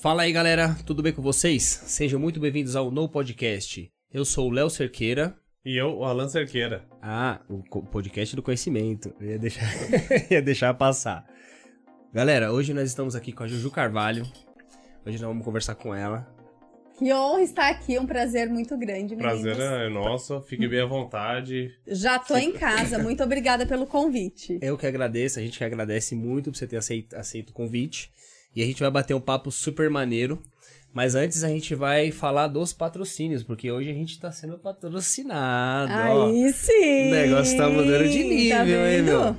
Fala aí, galera, tudo bem com vocês? Sejam muito bem-vindos ao No Podcast. Eu sou o Léo Cerqueira. E eu, o Alan Cerqueira. Ah, o podcast do conhecimento. Eu ia deixar, ia deixar passar. Galera, hoje nós estamos aqui com a Juju Carvalho. Hoje nós vamos conversar com ela. Que honra estar aqui, um prazer muito grande, meninos. Prazer é nosso, fique bem à vontade. Já tô em casa, muito obrigada pelo convite. Eu que agradeço, a gente que agradece muito por você ter aceito, aceito o convite. E a gente vai bater um papo super maneiro. Mas antes a gente vai falar dos patrocínios, porque hoje a gente tá sendo patrocinado. ó. Aí sim! O negócio tá mudando de nível, tá hein, meu?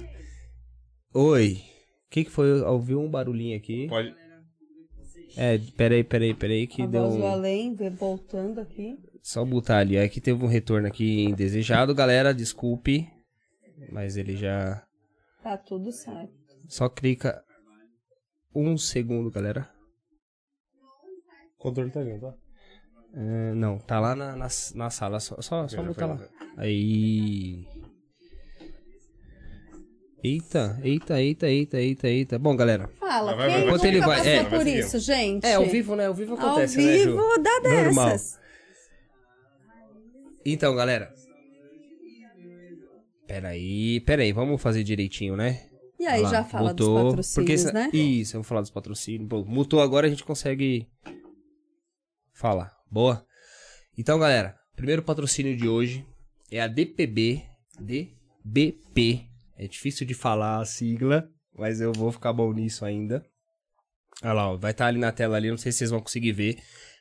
Oi. O que, que foi? Ouviu um barulhinho aqui? Pode. É, peraí, peraí, peraí, que A deu voz do um... além, vê- voltando aqui. Só botar ali. É que teve um retorno aqui indesejado, galera. Desculpe. Mas ele já. Tá tudo certo. Só clica um segundo, galera. O controle tá vindo, tá? É, não, tá lá na, na, na sala. Só, só, só botar lá. Aí. Eita, eita, eita, eita, eita, eita. Bom, galera. Fala, Vai, vai, quem vai, Enquanto ele vai- é. por isso, gente? É, ao vivo, né? Ao vivo Ao acontece, né, Ju? vivo dá Normal. dessas. Então, galera. Peraí, peraí, vamos fazer direitinho, né? E aí, lá, já fala mutou, dos patrocínios, porque essa- né? Isso, eu vou falar dos patrocínios. Bom, mutou agora, a gente consegue falar. Boa? Então, galera, primeiro patrocínio de hoje é a DPB. DBP. É difícil de falar a sigla, mas eu vou ficar bom nisso ainda. Olha lá, ó, vai estar ali na tela ali, não sei se vocês vão conseguir ver,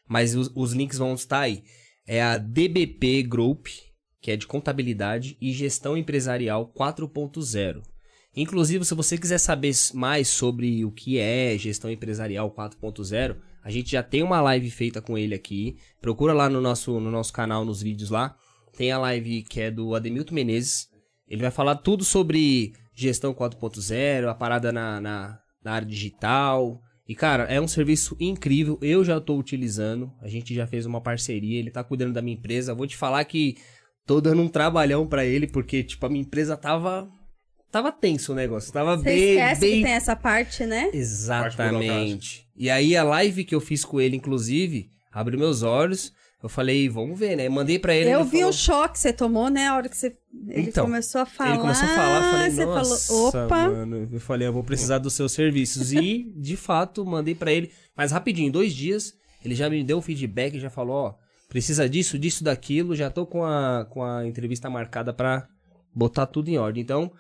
mas os, os links vão estar aí. É a DBP Group, que é de contabilidade e gestão empresarial 4.0. Inclusive, se você quiser saber mais sobre o que é gestão empresarial 4.0, a gente já tem uma live feita com ele aqui. Procura lá no nosso, no nosso canal, nos vídeos lá. Tem a live que é do Ademilton Menezes. Ele vai falar tudo sobre gestão 4.0, a parada na, na, na área digital. E, cara, é um serviço incrível. Eu já tô utilizando. A gente já fez uma parceria. Ele tá cuidando da minha empresa. Vou te falar que tô dando um trabalhão pra ele, porque, tipo, a minha empresa tava. Tava tenso o negócio. Tava Você bem. esquece bem... que tem essa parte, né? Exatamente. E aí a live que eu fiz com ele, inclusive, abriu meus olhos. Eu falei, vamos ver, né? Mandei pra ele. Eu ele vi falou- o choque que você tomou, né? A hora que você... ele Então, começou a falar. Ele começou a falar, eu falei, você nossa, falou, opa. mano. Eu falei, eu vou precisar dos seus serviços. E, de fato, mandei pra ele. Mas rapidinho, em dois dias, ele já me deu um feedback, já falou, ó, precisa disso, disso, daquilo. Já tô com a, com a entrevista marcada pra botar tudo em ordem. Então,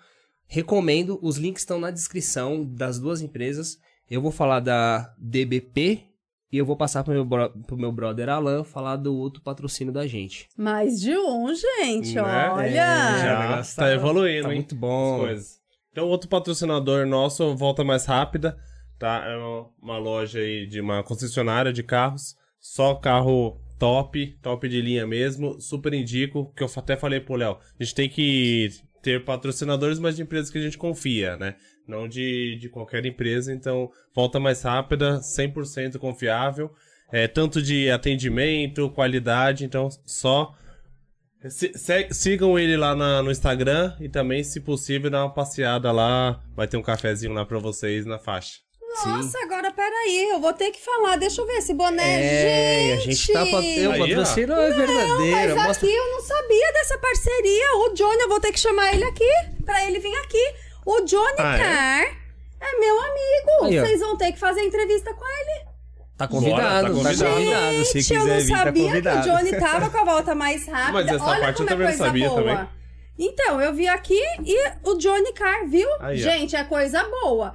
recomendo, os links estão na descrição das duas empresas. Eu vou falar da DBP e eu vou passar pro meu, bro- pro meu brother Alan falar do outro patrocínio da gente. Mais de um, gente, Né? olha. É, Já negócio tá tá- evoluindo, Tá hein? muito as bom. coisas. Então, outro patrocinador nosso, volta mais rápida, tá? É uma- uma loja aí de uma concessionária de carros, só carro top, top de linha mesmo, super indico, que eu até falei pro Léo, a gente tem que ter patrocinadores, mas de empresas que a gente confia, né? Não de, de qualquer empresa, então volta mais rápida, 100% confiável, é, tanto de atendimento, qualidade, então só Se- se- sigam ele lá na- no Instagram e também, se possível, dá uma passeada lá. Vai ter um cafezinho lá pra vocês na faixa. Nossa, agora peraí, eu vou ter que falar. Deixa eu ver esse boné, É, gente. a gente tá eu, patrocínio é verdadeiro. Mas Mostra... aqui eu não dessa parceria. O Johnny, eu vou ter que chamar ele aqui, pra ele vir aqui. O Johnny Ah, é? Carr é? meu amigo. Aí. Vocês vão ter que fazer entrevista com ele. Tá Bora, convidado, tá tá convidado. convidado. Se Gente, eu quiser não vir, tá sabia que o. Johnny tava com a volta mais rápida. Mas essa Olha parte eu como é também não coisa sabia boa. também. Então, eu vi aqui e o Johnny Carr, viu? Aí. Gente, é coisa boa.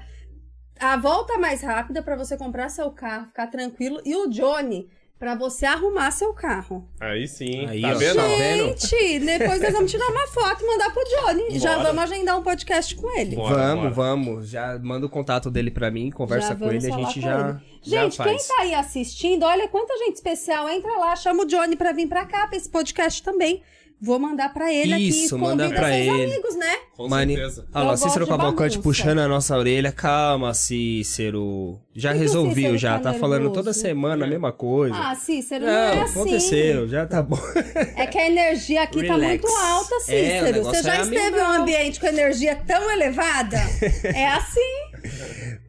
A volta mais rápida pra você comprar seu carro, ficar tranquilo. E o Johnny, pra você arrumar seu carro. Aí sim. Aí, tá ó. vendo? Gente, depois nós vamos tirar uma foto e mandar pro Johnny. Já Bora. vamos agendar um podcast com ele. Bora, vamos, bora. vamos. Já manda o contato dele pra mim, conversa Já com ele, a gente já, ele. já Gente, quem faz. tá aí assistindo, olha quanta gente especial. Entra lá, chama o Johnny pra vir pra cá, pra esse podcast também. Vou mandar pra ele Isso, aqui. manda Convida pra seus ele. amigos, né? Com Mani... certeza. Olha lá, Cícero Cavalcante puxando a nossa orelha. Calma, Cícero. Já que resolviu, Cícero já. tá Tá falando toda semana a mesma coisa. Ah, Cícero, não, não, é assim. aconteceu, já tá bom. É que a energia aqui tá Relax. muito alta, É, Cícero. negócio Você já é esteve em um ambiente com energia tão elevada? é assim.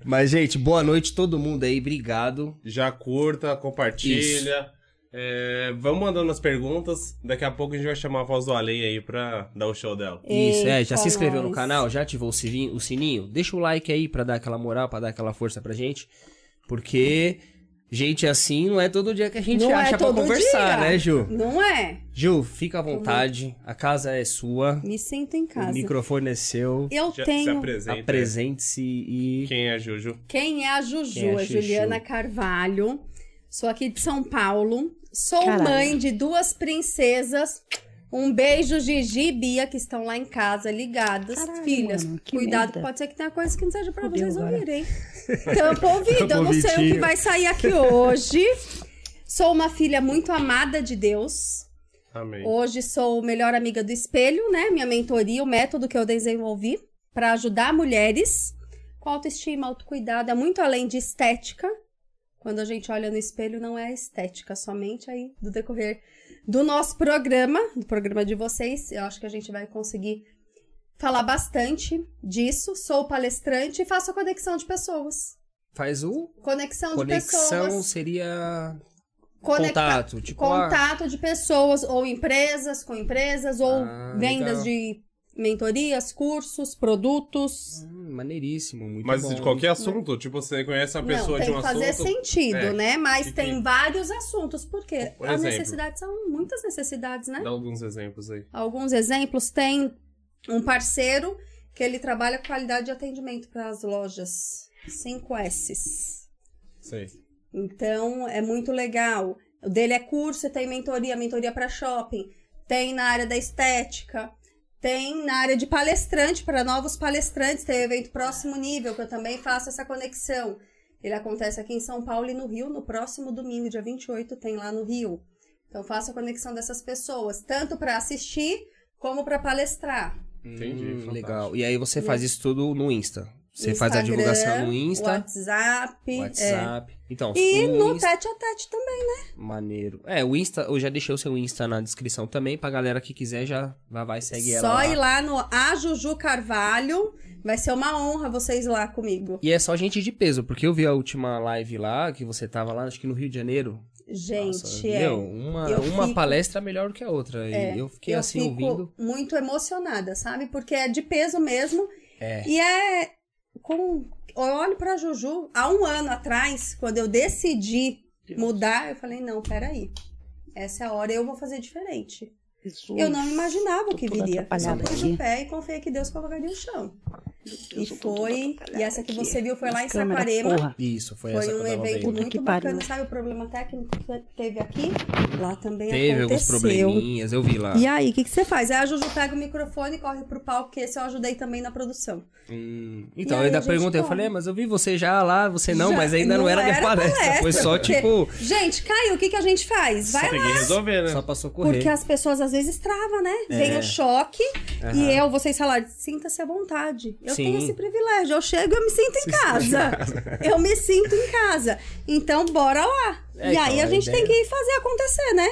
Mas, gente, boa noite todo mundo aí. Obrigado. Já curta, compartilha. É, vamos mandando as perguntas. Daqui a pouco a gente vai chamar a voz do além aí pra dar o show dela. Isso, é. Já se inscreveu no nós. canal? Já ativou o sininho, o sininho? Deixa o like aí pra dar aquela moral, pra dar aquela força pra gente. Porque gente assim não é todo dia que a gente Não acha é pra conversar, dia. né, Ju? Não é? Ju, fica à vontade. A casa é sua. Me sinto em O casa. microfone é seu. Eu Já tenho. Apresente-se e. Quem é a Juju? Quem é a Juju? Quem é a é Chuchu? Juliana Carvalho. Sou aqui de São Paulo. Sou Caralho. mãe de duas princesas. Um beijo, Gigi e Bia, que estão lá em casa ligadas. Caralho, Filhas, mano, que cuidado, merda. pode ser que tenha coisa que não seja pra Fudeu vocês agora. ouvirem. Tampa o ouvido, eu não sei o que vai sair aqui hoje. Sou uma filha muito amada de Deus. Amém. Hoje sou melhor amiga do espelho, né? Minha mentoria, o método que eu desenvolvi para ajudar mulheres com autoestima, autocuidado, é muito além de estética. Quando a gente olha no espelho, não é estética somente aí do decorrer do nosso programa, do programa de vocês. Eu acho que a gente vai conseguir falar bastante disso. Sou palestrante e faço a conexão de pessoas. Faz o. Conexão, de Conexão pessoas. seria. Conecta- Contato. Tipo, ah, contato de pessoas, ou empresas com empresas, ou Ah, vendas legal. de mentorias, cursos, produtos. hum, maneiríssimo, muito Mas bom. de qualquer assunto, tipo, você conhece uma pessoa não, de tem um que fazer assunto. sentido, É. né? Mas tem tem- vários assuntos, porque Por as exemplo. necessidades são muitas necessidades, né? Dá alguns exemplos aí. Alguns exemplos tem um parceiro que ele trabalha com qualidade de atendimento para as lojas 5S. Sei. Então, é muito legal. O dele é curso, tem mentoria, mentoria para shopping, tem na área da estética, tem na área de palestrante para novos palestrantes, tem o evento próximo nível, que eu também faço essa conexão. Ele acontece aqui em São Paulo e no Rio, no próximo domingo, dia 28, tem lá no Rio. Então, faço a conexão dessas pessoas, tanto para assistir como para palestrar. Entendi, Hum, legal. E aí você faz isso tudo no Insta. Você Instagram, faz a divulgação no Insta, WhatsApp. é. WhatsApp. Então, E no Insta, tete a tete também. maneiro. É, o Insta, eu já deixei o seu Insta na descrição também, pra galera que quiser já vai, vai segue ela Só ir lá no A Juju Carvalho. Vai ser uma honra vocês lá comigo. E é só gente de peso, porque eu vi a última live lá, que você tava lá, acho que no Rio de Janeiro. Gente, Nossa, é. meu, uma, Eu uma fico- palestra melhor do que a outra. é, eu fiquei eu assim fico ouvindo. muito emocionada, sabe? Porque é de peso mesmo. É. E é com. Eu olho pra Juju, há um ano atrás, quando eu decidi mudar, eu falei, não, peraí. Essa é a hora, eu vou fazer diferente. Jesus. Eu não imaginava o que viria. Eu Só pus o pé e confiei que Deus colocaria o chão. E Eu tô toda foi. E essa que aqui. você viu foi lá em Saquarema. Isso, foi, Foi um evento muito que bacana. pariu. Sabe o problema técnico que teve aqui? Lá também Teve alguns aconteceu. probleminhas, eu vi lá. E aí, o que, que você faz? Aí a Juju pega o microfone e corre pro palco, que esse eu ajudei também na produção. Hum, Então, E eu aí ainda perguntei, eu falei, "É, mas eu vi você já lá, você não, Já- mas ainda não, era minha palestra. Foi só porque- tipo, Gente, Caio, o que, que a gente faz? Vai Tem lá. resolver, né? só pra socorrer. Porque as pessoas às vezes travam, né? É. Vem o choque Aham. e eu, vocês falaram, sinta-se à vontade. Eu Sim. tenho esse privilégio. Eu chego e eu me sinto em casa. eu me sinto em casa. Então, bora lá. É, e aí então, a a gente tem ideia- que fazer acontecer, né?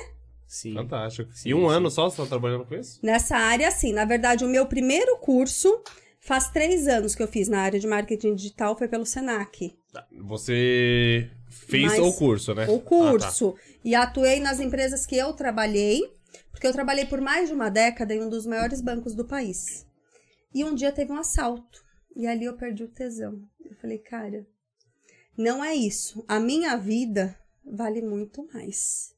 Sim. Fantástico. Sim, e um sim. ano só você tá trabalhando com isso? Nessa área, sim. Na verdade, o meu primeiro curso faz três anos que eu fiz na área de marketing digital, foi pelo Senac. Tá. Você fez Mas- o curso, né? O Ah, tá. curso. E atuei nas empresas que eu trabalhei, porque eu trabalhei por mais de uma década em um dos maiores bancos do país. E um dia teve um assalto. E ali eu perdi o tesão. Eu falei, cara, não é isso. A minha vida vale muito mais.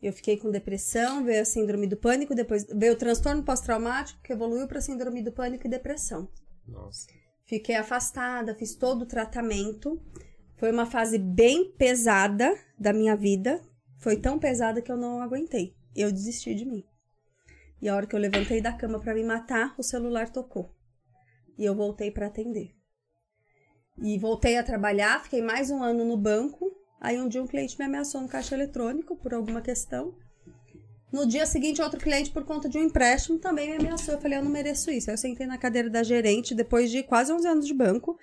Eu fiquei com depressão, veio a síndrome do pânico, depois veio o transtorno pós-traumático, que evoluiu para síndrome do pânico e depressão. Nossa. Fiquei afastada, fiz todo o tratamento. Foi uma fase bem pesada da minha vida. Foi tão pesada que eu não aguentei. Eu desisti de mim. E a hora que eu levantei da cama para me matar, o celular tocou. E eu voltei para atender. E voltei a trabalhar, fiquei mais um ano no banco. Aí um dia um cliente me ameaçou no caixa eletrônico por alguma questão. No dia seguinte, outro cliente, por conta de um empréstimo, também me ameaçou. Eu falei, eu não mereço isso. Aí eu sentei na cadeira da gerente, depois de quase 11 anos de banco.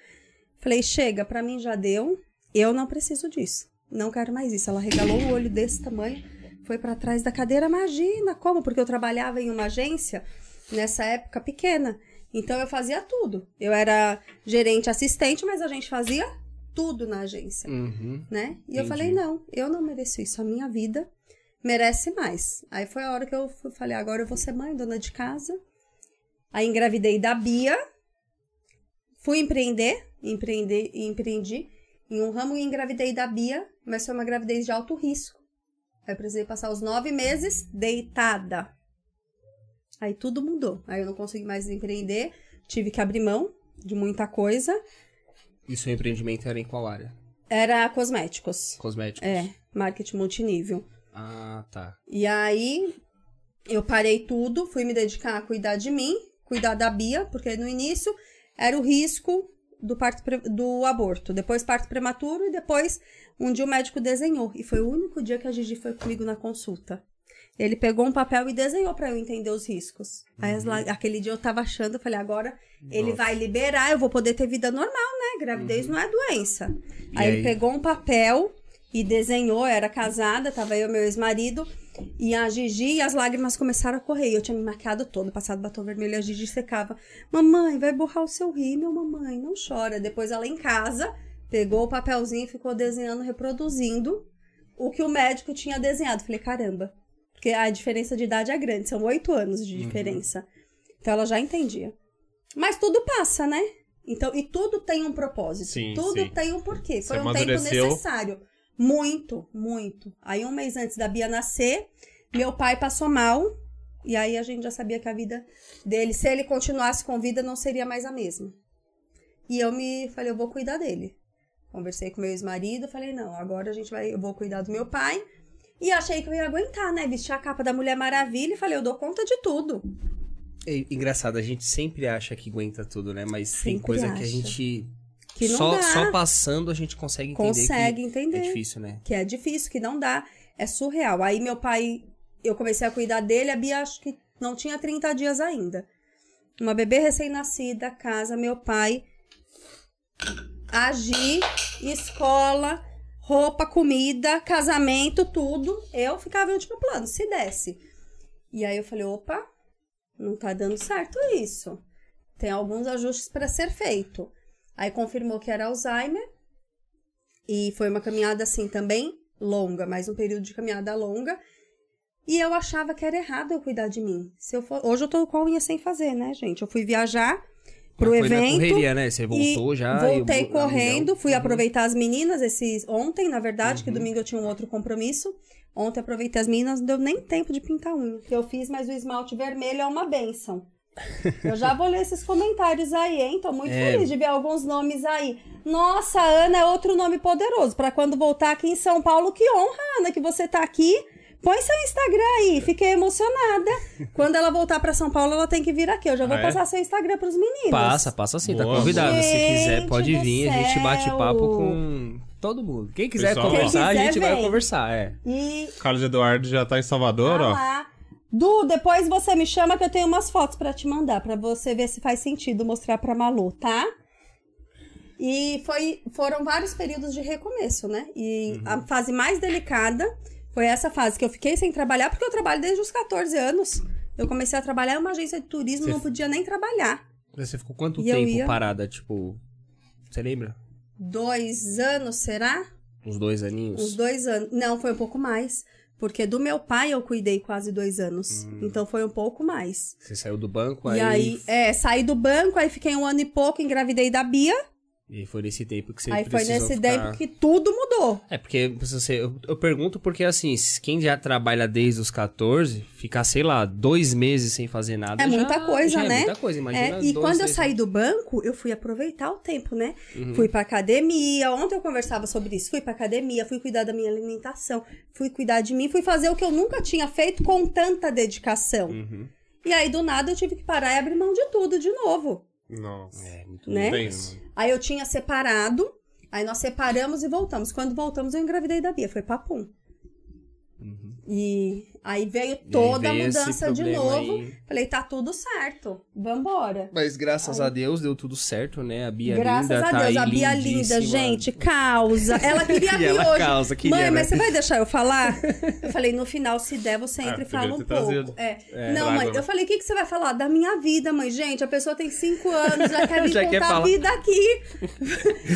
Falei, chega, pra mim já deu. Eu não preciso disso. Não quero mais isso. Ela regalou o olho desse tamanho, foi pra trás da cadeira. Imagina como? Porque eu trabalhava em uma agência, nessa época, pequena. Então eu fazia tudo. Eu era gerente assistente, mas a gente fazia tudo na agência, Uhum. né? E eu Entendi. falei, não, eu não mereço isso. A minha vida merece mais. Aí foi a hora que eu falei, agora eu vou ser mãe, dona de casa. Aí engravidei da Bia. Fui empreender, empreender, empreendi em um ramo e engravidei da Bia, mas foi uma gravidez de alto risco. Aí eu precisei passar os nove meses deitada. Aí tudo mudou. Aí eu não consegui mais empreender, tive que abrir mão de muita coisa. E seu empreendimento era em qual área? Era cosméticos. Cosméticos? É, marketing multinível. Ah, tá. E aí eu parei tudo, fui me dedicar a cuidar de mim, cuidar da Bia, porque no início era o risco do parto do aborto, depois parto prematuro e depois um dia o médico desenhou e foi o único dia que a Gigi foi comigo na consulta. Ele pegou um papel e desenhou pra eu entender os riscos. Aí as la- aquele dia eu tava achando, eu falei, agora ele Nossa. vai liberar, eu vou poder ter vida normal, né? Gravidez não é doença. Aí, aí? ele pegou um papel e desenhou, era casada, tava eu e meu ex-marido, e a Gigi e as lágrimas começaram a correr. Eu tinha me maquiado todo, passado batom vermelho, e a Gigi secava. Mamãe, vai borrar o seu rímel, mamãe, não chora. Depois ela em casa pegou o papelzinho e ficou desenhando, reproduzindo o que o médico tinha desenhado. Falei, caramba, porque a diferença de idade é grande, são oito anos de diferença. Então ela já entendia. Mas tudo passa, né? Então, e tudo tem um propósito. Sim, tudo sim. tem um porquê. Foi Você um tempo necessário. Muito, muito. Aí, um mês antes da Bia nascer, meu pai passou mal. E aí a gente já sabia que a vida dele, se ele continuasse com vida, não seria mais a mesma. E eu me falei, eu vou cuidar dele. Conversei com meu ex-marido, falei, não, agora a gente vai, eu vou cuidar do meu pai. E achei que eu ia aguentar, né? Vestir a capa da Mulher Maravilha e falei, eu dou conta de tudo. É engraçado, a gente sempre acha que aguenta tudo, né? Mas tem Sempre coisa que a acha. gente. Que não só, dá. só passando a gente consegue entender. Consegue que entender. É difícil, né? que é difícil, que não dá, é surreal. Aí meu pai, eu comecei a cuidar dele, a Bia acho que não tinha 30 dias ainda. Uma bebê recém-nascida, casa, meu pai, agir, escola, roupa, comida, casamento, tudo. Eu ficava em último plano, se desse. E aí eu falei, opa, não tá dando certo isso. Tem alguns ajustes para ser feito. Aí confirmou que era Alzheimer. E foi uma caminhada assim também longa, mais um período de caminhada longa. E eu achava que era errado eu cuidar de mim. Se eu for... Hoje eu tô com a unha sem fazer, né, gente? Eu fui viajar pro foi na evento. correria, né? Você voltou já. Voltei a correndo, fui Uhum. aproveitar as meninas esses ontem, na verdade, que domingo eu tinha um outro compromisso. Ontem aproveitei as meninas, não deu nem tempo de pintar unha. Que eu fiz, mas o esmalte vermelho é uma benção. Eu já vou ler esses comentários aí, hein? Tô muito É. feliz de ver alguns nomes aí. Nossa, Ana é outro nome poderoso. Pra quando voltar aqui em São Paulo, que honra, Ana, que você tá aqui. Põe seu Instagram aí, fiquei emocionada. Quando ela voltar pra São Paulo, ela tem que vir aqui. Eu já vou Ah, é? passar seu Instagram pros meninos. Passa, passa sim, tá boa. Se quiser, pode vir, a gente bate céu. papo com todo mundo. Quem quiser Pessoal, conversar, Quem a gente quiser, vai vem. conversar, é. E Carlos Eduardo já tá em Salvador, Ah ó. lá. Du, depois você me chama que eu tenho umas fotos pra te mandar, pra você ver se faz sentido mostrar pra Malu, tá? E foi, foram vários períodos de recomeço, né? E a fase mais delicada foi essa fase que eu fiquei sem trabalhar, porque eu trabalho desde os 14 anos. Eu comecei a trabalhar em uma agência de turismo, Você- não podia nem trabalhar. Você ficou quanto E tempo ia- parada, tipo... Você lembra? Dois anos, será? Uns dois aninhos? Uns dois anos. Não, foi um pouco mais. Porque do meu pai eu cuidei quase dois anos. Então foi um pouco mais. Você saiu do banco, E aí, é, saí do banco, aí fiquei um ano e pouco, engravidei da Bia. E foi nesse tempo que você aí foi nesse ficar... tempo que tudo mudou. É, porque você, eu, eu pergunto porque, assim, quem já trabalha desde os 14, ficar, sei lá, dois meses sem fazer nada. É já- muita coisa, já é né? muita coisa, imagina. É, e dois, quando eu saí do banco, eu fui aproveitar o tempo, né? Uhum. Fui pra academia. Ontem eu conversava sobre isso. Fui pra academia, fui cuidar da minha alimentação, fui cuidar de mim, fui fazer o que eu nunca tinha feito com tanta dedicação. Uhum. E aí, do nada, eu tive que parar e abrir mão de tudo de novo. Nossa. É, muito Né? Pensa. Aí eu tinha separado, aí nós separamos e voltamos. Quando voltamos, eu engravidei da Bia, foi papum. Uhum. E Aí veio toda veio a mudança de novo. aí. Falei, tá tudo certo. Vambora. Mas graças a Deus deu tudo certo, né? A Bia Graças linda a tá Deus, aí a Bia lindíssima. linda, gente, causa. Ela queria vir ela hoje. causa, queria, mãe, mas né? você vai deixar eu falar? Eu falei, no final, se der, você entra Ah, e fala um pouco. É. É, Não, mãe, né? eu falei, o que, que você vai falar? Da minha vida, mãe. Gente, a pessoa tem cinco anos, já quer me Já contar a vida aqui.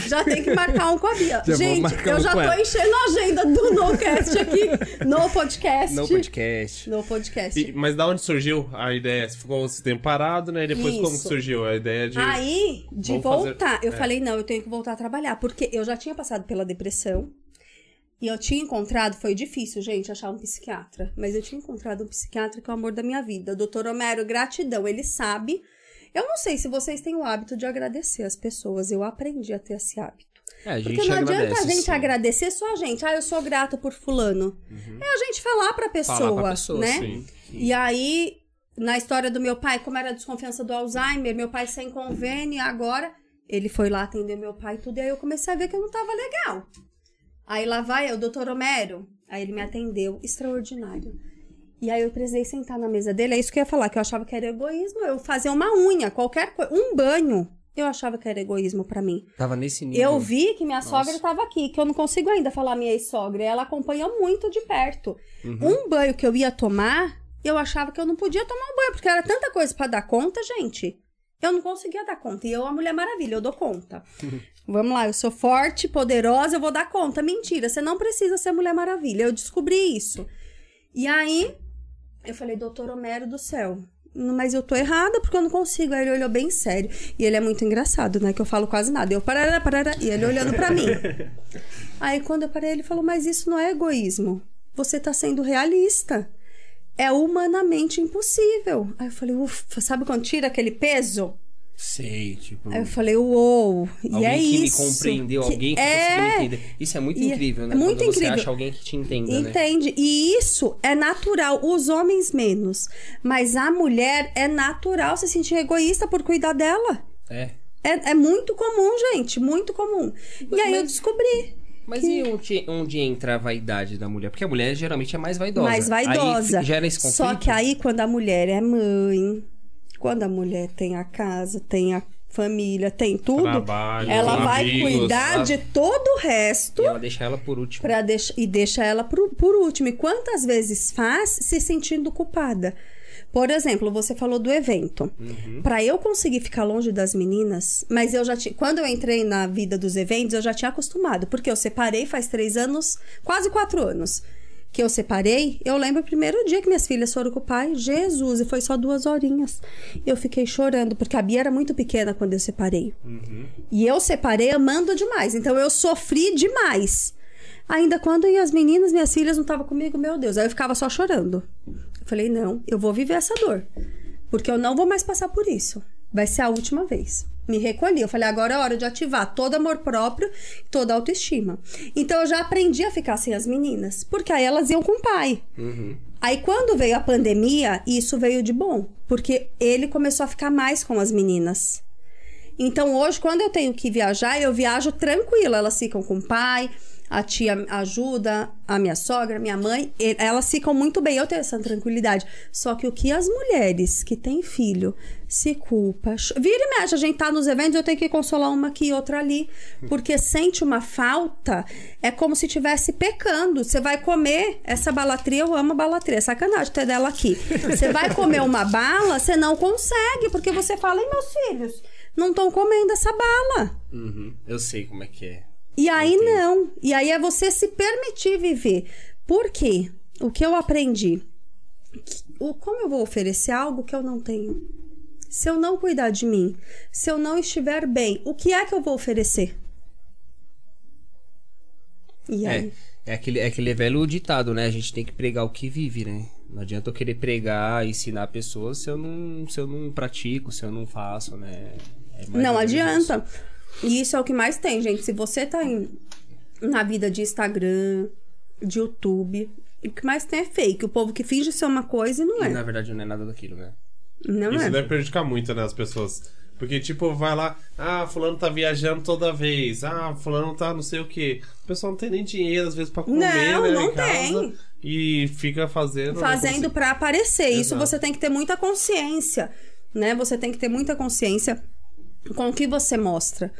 já tem que marcar um com a Bia. Já gente, eu um já tô ela. enchendo a agenda do NoCast aqui. No podcast. No podcast. No podcast. E- mas da onde surgiu a ideia? Você ficou esse tempo parado, né? E depois como que Isso. surgiu a ideia de. Aí, de Vamos fazer- voltar, eu é. falei, não, eu tenho que voltar a trabalhar, porque eu já tinha passado pela depressão. E eu tinha encontrado, foi difícil, gente, achar um psiquiatra. Mas eu tinha encontrado um psiquiatra que é o amor da minha vida. Doutor Homero, gratidão. Ele sabe. Eu não sei se vocês têm o hábito de agradecer as pessoas. Eu aprendi a ter esse hábito. É, a gente Porque não adianta agradece, a gente sim. agradecer só a gente. Ah, eu sou grata por fulano. É a gente falar pra pessoa, Falar pra pessoa, né? sim. E aí, na história do meu pai, como era a desconfiança do Alzheimer, meu pai sem convênio, agora ele foi lá atender meu pai e tudo, e aí eu comecei a ver que eu não tava legal. Aí lá vai eu, doutor Homero. Aí ele me atendeu, extraordinário. E aí eu precisei sentar na mesa dele, é isso que eu ia falar, que eu achava que era egoísmo. Eu fazia uma unha, qualquer coisa, um banho, eu achava que era egoísmo pra mim. Tava nesse nível. Eu vi que minha Nossa. sogra estava aqui, que eu não consigo ainda falar minha ex-sogra. Ela acompanha muito de perto. Uhum. Um banho que eu ia tomar, eu achava que eu não podia tomar um banho, porque era tanta coisa pra dar conta, gente. Eu não conseguia dar conta. E eu, a Mulher Maravilha, eu dou conta. Vamos lá, eu sou forte, poderosa, eu vou dar conta. Mentira, você não precisa ser Mulher Maravilha. Eu descobri isso. E aí, eu falei, doutor Homero do céu. Mas eu tô errada porque eu não consigo. Aí ele olhou bem sério. E ele é muito engraçado, né? Que eu falo quase nada. Eu parará, parará. E ele olhando pra mim. Aí quando eu parei, ele falou: Mas isso não é egoísmo. Você tá sendo realista. É humanamente impossível. Aí eu falei: Ufa, sabe quando tira aquele peso? Sei, tipo. Aí eu falei: Uou. E alguém é que isso. me compreendeu, que alguém que é... conseguiu me entender. Isso é muito E é incrível, né? muito Quando você incrível. acha alguém que te entenda, né? Entende? E isso é natural, os homens menos. Mas a mulher é natural se sentir egoísta por cuidar dela. É. É, é muito comum, gente, muito comum. E aí eu descobri. Mas Que- e onde, onde entra a vaidade da mulher? Porque a mulher geralmente é mais vaidosa. mais vaidosa. Aí gera esse conflito. Só que aí, quando a mulher é mãe, quando a mulher tem a casa, tem a família, tem tudo, Trabalho, ela tem vai amigos, cuidar ela- de todo o resto E ela deixa ela por último. pra deix- e deixa ela por, por último. E quantas vezes faz se sentindo culpada? Por exemplo, você falou do evento. Uhum. Pra eu conseguir ficar longe das meninas, mas eu já tinha. Quando eu entrei na vida dos eventos, eu já tinha acostumado, porque eu separei faz três anos, quase quatro anos. Que eu separei, eu lembro o primeiro dia que minhas filhas foram com o pai, Jesus, e foi só duas horinhas. Eu fiquei chorando, porque a Bia era muito pequena quando eu separei. E eu separei amando demais, então eu sofri demais. Ainda quando as meninas, minhas filhas, não estavam comigo, meu Deus, aí eu ficava só chorando. Eu falei, não, eu vou viver essa dor. Porque eu não vou mais passar por isso. Vai ser a última vez. Me recolhi. Eu falei, agora é hora de ativar todo amor próprio, toda autoestima. Então eu já aprendi a ficar sem as meninas. Porque aí elas iam com o pai. Aí quando veio a pandemia, isso veio de bom. Porque ele começou a ficar mais com as meninas. Então hoje, quando eu tenho que viajar, eu viajo tranquila. Elas ficam com o pai, a tia ajuda, a minha sogra, minha mãe, elas ficam muito bem. Eu tenho essa tranquilidade. Só que o que as mulheres que têm filho se culpa. Vira e mexe, a gente tá nos eventos, eu tenho que consolar uma aqui e outra ali. Porque sente uma falta, é como se estivesse pecando. Você vai comer essa balatria, eu amo balatria, é sacanagem ter dela aqui. Você vai comer uma bala, você não consegue, porque você fala, e meus filhos? Não estão comendo essa bala. Uhum. Eu sei como é que é. E aí Entendi. não. E aí é você se permitir viver. Por quê? O que eu aprendi? O, como eu vou oferecer algo que eu não tenho? Se eu não cuidar de mim, se eu não estiver bem, o que é que eu vou oferecer? E aí? É, é, aquele, é aquele velho ditado, né? A gente tem que pregar o que vive, né? Não adianta eu querer pregar, ensinar pessoas se eu não, se eu não pratico, se eu não faço, né? É Não adianta. E isso é o que mais tem, gente. Se você tá em- na vida de Instagram, de YouTube, o que mais tem é fake. O povo que finge ser uma coisa e não isso. é. E na verdade não é nada daquilo, né? Não Isso é. deve prejudicar muito, né, as pessoas. Porque, tipo, vai lá, ah, fulano tá viajando toda vez, ah, fulano tá não sei o quê. O pessoal não tem nem dinheiro, às vezes, pra comer, Não, né, não em casa, tem. E fica fazendo... né, fazendo pra aparecer. Isso Exato. você tem que ter muita consciência, né? Você tem que ter muita consciência com o que você mostra,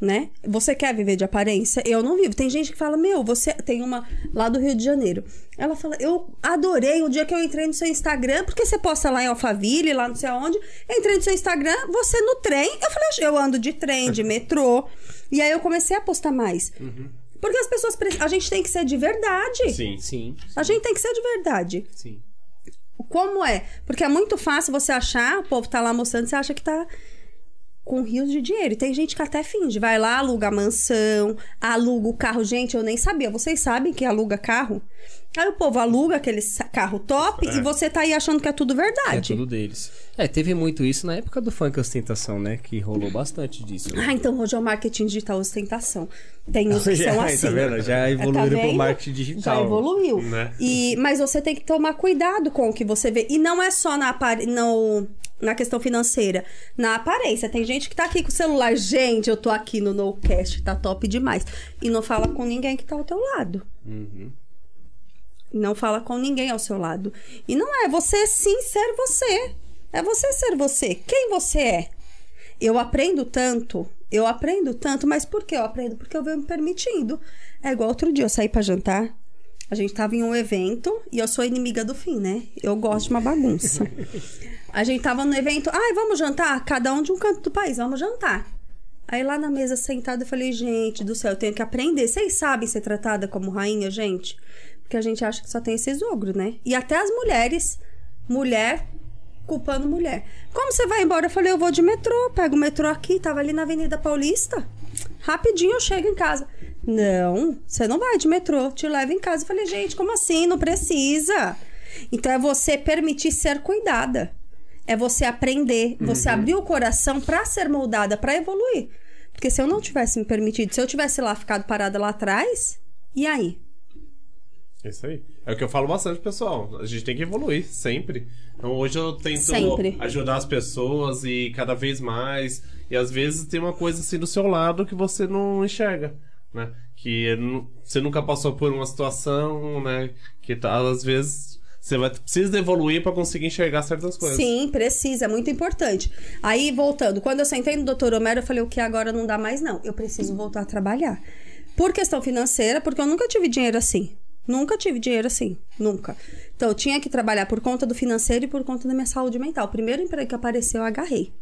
né? Você quer viver de aparência? Eu não vivo. Tem gente que fala: "Meu, você tem uma lá do Rio de Janeiro". Ela fala: "Eu adorei o dia que eu entrei no seu Instagram, porque você posta lá em Alphaville, lá não sei aonde. Entrei no seu Instagram, você no trem". Eu falei: "Eu ando de trem, de metrô". E aí eu comecei a postar mais. Porque as pessoas, a gente tem que ser de verdade. Sim. Sim, A gente tem que ser de verdade. sim. Como é? Porque é muito fácil você achar, o povo tá lá mostrando, você acha que tá com rios de dinheiro. E tem gente que até finge. Vai lá, aluga a mansão, aluga o carro. Gente, eu nem sabia. Vocês sabem que aluga carro? Aí o povo aluga aquele carro top e você tá aí achando que é tudo É verdade. tudo deles. É, teve muito isso na época do funk ostentação, né? Que rolou bastante disso. né? Ah, então hoje é o marketing digital ostentação. Tem os que são Já, assim. tá vendo? Já evoluíram pro vendo? marketing Já digital. evoluiu. Né? E, mas você tem que tomar cuidado com o que você vê. E não é só na, no, na questão financeira. Na aparência. Tem gente que tá aqui com o celular. Gente, eu tô aqui no NoCast, tá top demais. E não fala com ninguém que tá ao teu lado. Uhum. Não fala com ninguém ao seu lado. E não é você sim ser você. É você ser você. Quem você é? Eu aprendo tanto, eu aprendo tanto, mas por que eu aprendo? Porque eu venho me permitindo. É igual outro dia, eu saí pra jantar. A gente tava em um evento e eu sou inimiga do fim, né? Eu gosto de uma bagunça. A gente tava no evento, ai, vamos jantar? Cada um de um canto do país, vamos jantar. Aí lá na mesa sentada eu falei, gente do céu, eu tenho que aprender. Vocês sabem ser tratada como rainha, gente? Porque a gente acha que só tem esses ogros, né? E até as mulheres, mulher culpando mulher. Como você vai embora? Eu falei, eu vou de metrô, pego o metrô aqui, tava ali na Avenida Paulista. Rapidinho eu chego em casa. Não, você não vai de metrô, te levo em casa. Eu falei, gente, como assim? Não precisa. Então é você permitir ser cuidada. É você aprender, você abrir o coração pra ser moldada, pra evoluir. Porque se eu não tivesse me permitido, se eu tivesse lá ficado parada lá atrás, e aí? Isso aí. É o que eu falo bastante, pessoal. A gente tem que evoluir, sempre. Então hoje eu tento Sempre. ajudar as pessoas e cada vez mais. E às vezes tem uma coisa assim do seu lado que você não enxerga, né? Que você nunca passou por uma situação, né? Que tá, às vezes você vai, precisa evoluir para conseguir enxergar certas coisas. Sim, precisa, é muito importante. Aí, voltando, quando eu sentei no Dr. Homero, eu falei, o que agora não dá mais, não. Eu preciso voltar a trabalhar. Por questão financeira, porque eu nunca tive dinheiro assim. Nunca tive dinheiro assim. Nunca. Então, eu tinha que trabalhar por conta do financeiro e por conta da minha saúde mental. O primeiro emprego que apareceu, eu agarrei.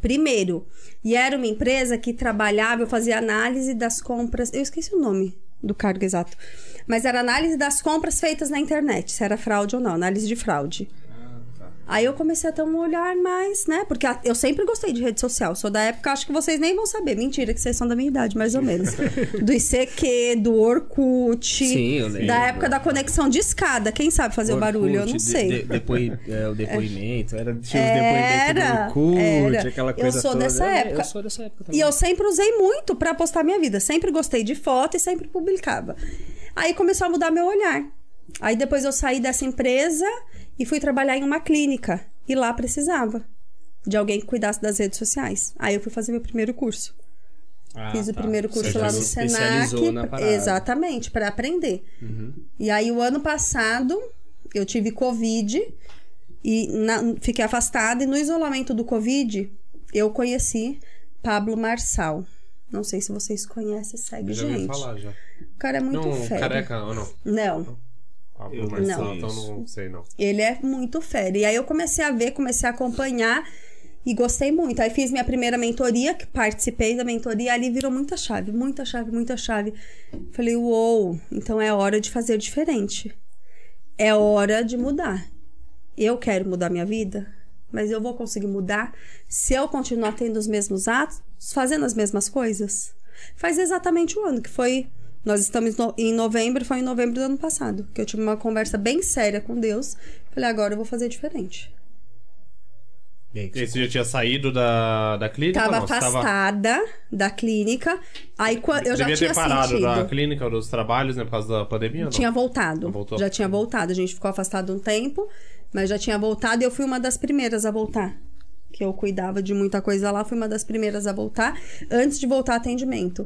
Primeiro. E era uma empresa que trabalhava, eu fazia análise das compras. Eu esqueci o nome do cargo exato. Mas era análise das compras feitas na internet, se era fraude ou não, análise de fraude. Aí eu comecei a ter um olhar mais, né? Porque eu sempre gostei de rede social. Sou da época, acho que vocês nem vão saber. Mentira, que vocês são da minha idade, mais ou menos. Do ICQ, do Orkut. Sim, eu lembro. Da época da conexão de escada. Quem sabe fazer o barulho? Eu não Orkut, sei. de- de- depoi- é, o depoimento, era, tinha os Era, depoimentos do Orkut, era. aquela Eu coisa sou toda. dessa Eu- época. Eu sou dessa época também. E eu sempre usei muito pra postar minha vida. Sempre gostei de foto e sempre publicava. Aí começou a mudar meu olhar. Aí depois eu saí dessa empresa e fui trabalhar em uma clínica. E lá precisava de alguém que cuidasse das redes sociais. Aí eu fui fazer meu primeiro curso. Ah, Fiz o tá. primeiro curso Você lá no se Senac. Uhum. Exatamente, para aprender. E aí o ano passado eu tive Covid e na- fiquei afastada. E no isolamento do Covid eu conheci Pablo Marçal. Não sei se vocês conhecem, segue Já gente. falar já. O cara é muito não, fera. careca ou não? Não. Eu não. então não sei não. Ele é muito fera. E aí eu comecei a ver, comecei a acompanhar e gostei muito. Aí fiz minha primeira mentoria, que participei da mentoria, ali virou muita chave, muita chave, muita chave. Falei, uou, então é hora de fazer diferente. É hora de mudar. Eu quero mudar minha vida, mas eu vou conseguir mudar se eu continuar tendo os mesmos atos, fazendo as mesmas coisas. Faz exatamente um ano, que foi. Nós estamos no- em novembro, foi em novembro do ano passado, que eu tive uma conversa bem séria com Deus. Falei, agora eu vou fazer diferente. E aí, você já tinha saído da, da clínica? Tava não? Você tava- afastada da clínica. Aí eu já Devia tinha ter parado sentido. da clínica, dos trabalhos, né? Por causa da pandemia, ou não? Tinha voltado. Voltou? Já tinha voltado. A gente ficou afastado um tempo, mas já tinha voltado e eu fui uma das primeiras a voltar. que eu cuidava de muita coisa lá, fui uma das primeiras a voltar, antes de voltar atendimento.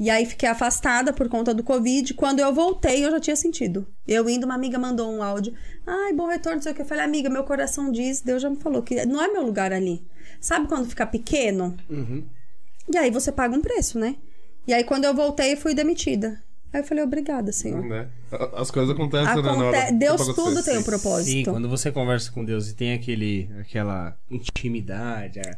E aí fiquei afastada por conta do Covid. Quando eu voltei, eu já tinha sentido. Eu indo, uma amiga mandou um áudio. Ai, bom retorno, não sei o que. Eu falei, amiga, meu coração diz, Deus já me falou que não é meu lugar ali. Sabe quando fica pequeno? Uhum. E aí você paga um preço, né? E aí quando eu voltei, fui demitida. Aí eu falei, obrigada, Senhor. Né? As coisas acontecem, né? na hora Aconte... que Deus pra acontecer. tudo tem um Sim, propósito. quando você conversa com Deus e tem aquele, aquela intimidade, a-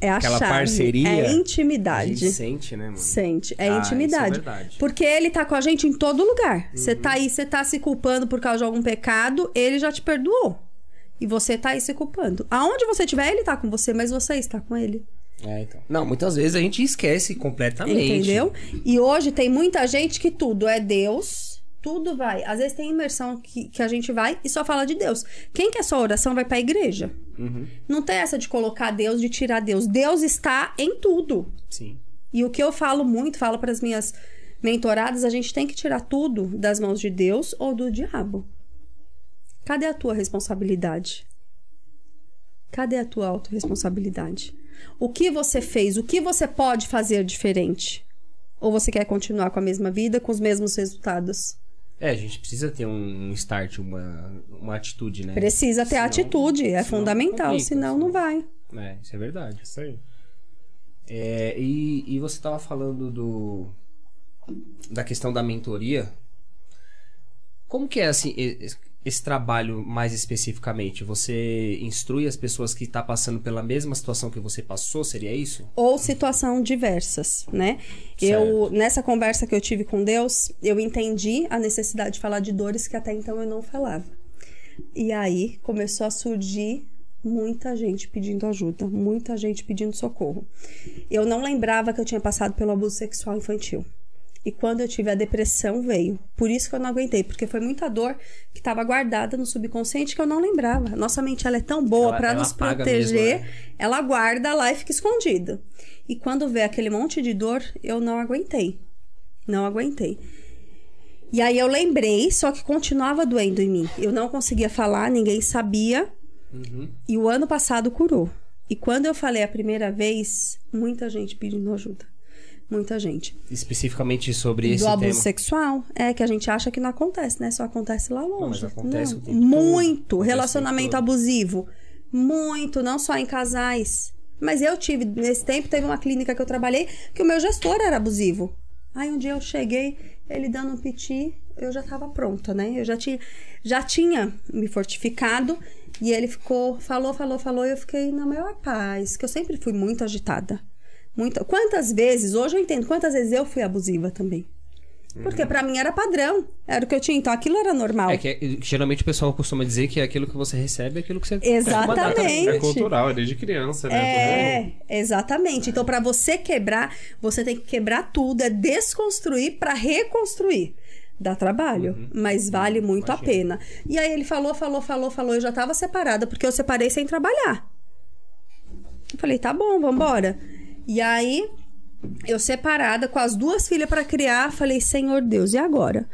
É a aquela chave. parceria, É a intimidade. gente sente, né, mano? Sente, é Ah, intimidade. isso é verdade. Porque ele tá com a gente em todo lugar. Você Uhum. tá aí, você tá se culpando por causa de algum pecado, ele já te perdoou. E você tá aí se culpando. Aonde você estiver, ele tá com você, mas você está com ele. É, então. Não, muitas vezes a gente esquece completamente. Entendeu? E hoje tem muita gente que tudo é Deus, tudo vai. Às vezes tem imersão que, que a gente vai e só fala de Deus. Quem quer só oração vai pra igreja. Uhum. Não tem essa de colocar Deus, de tirar Deus. Deus está em tudo. Sim. E o que eu falo muito, falo para as minhas mentoradas, a gente tem que tirar tudo das mãos de Deus ou do diabo. Cadê a tua responsabilidade? Cadê a tua autorresponsabilidade? O que você fez? O que você pode fazer diferente? Ou você quer continuar com a mesma vida, com os mesmos resultados? É, a gente precisa ter um start, uma, uma atitude, né? Precisa ter Senão- atitude, é senão fundamental, complica, senão não vai. É, isso é verdade. Isso aí. É, e, e você tava falando do da questão da mentoria. Como que é assim esse trabalho mais especificamente? Você instrui as pessoas que estão passando pela mesma situação que você passou? Seria isso? ou situação diversas, né? Eu nessa conversa que eu tive com Deus, eu entendi a necessidade de falar de dores que até então eu não falava. E aí começou a surgir muita gente pedindo ajuda, muita gente pedindo socorro. Eu não lembrava que eu tinha passado pelo abuso sexual infantil. E quando eu tive a depressão, veio. Por isso que eu não aguentei, porque foi muita dor que estava guardada no subconsciente que eu não lembrava. Nossa mente ela é tão boa para nos proteger, mesmo, né? ela guarda lá e fica escondida. E quando vê aquele monte de dor, eu não aguentei. Não aguentei. E aí eu lembrei, só que continuava doendo em mim. Eu não conseguia falar, ninguém sabia. Uhum. E o ano passado curou. E quando eu falei a primeira vez, muita gente pedindo ajuda. Muita gente. Especificamente sobre esse Do abuso tema. sexual, é que a gente acha que não acontece, né? Só acontece lá longe. mas acontece Não. Muito. Relacionamento abusivo. Muito, não só em casais. Mas eu tive, nesse tempo, teve uma clínica que eu trabalhei que o meu gestor era abusivo. Aí um dia eu cheguei, ele dando um piti, eu já tava pronta, né? Eu já tinha, já tinha me fortificado e ele ficou, falou, falou, falou, e eu fiquei na maior paz, que eu sempre fui muito agitada. Muita, quantas vezes, hoje eu entendo, quantas vezes eu fui abusiva também. Porque pra mim era padrão, era o que eu tinha, então aquilo era normal. É que é- geralmente o pessoal costuma dizer que aquilo que você recebe é aquilo que você Exatamente. É cultural, é desde criança, né? É, exatamente. Então, pra você quebrar, você tem que quebrar tudo, é desconstruir pra reconstruir. Dá trabalho, mas vale muito a pena. E aí ele falou, falou, falou, falou. Eu já tava separada, porque eu separei sem trabalhar. Eu falei, tá bom, vambora. E aí, eu separada, com as duas filhas pra criar, falei, Senhor Deus, e agora?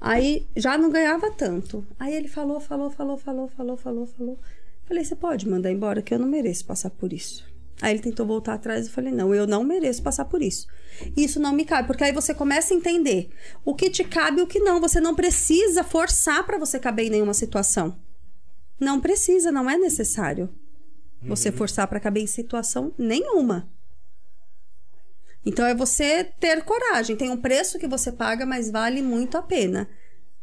Aí já não ganhava tanto. Aí ele falou, falou, falou, falou, falou, falou, falou. Falei, você pode mandar embora, que eu não mereço passar por isso. Aí ele tentou voltar atrás e eu falei, não, eu não mereço passar por isso. Isso não me cabe, porque aí você começa a entender o que te cabe e o que não. Você não precisa forçar pra você caber em nenhuma situação. Não precisa, não é necessário. Você forçar pra caber em situação nenhuma. Então é você ter coragem. Tem um preço que você paga, mas vale muito a pena.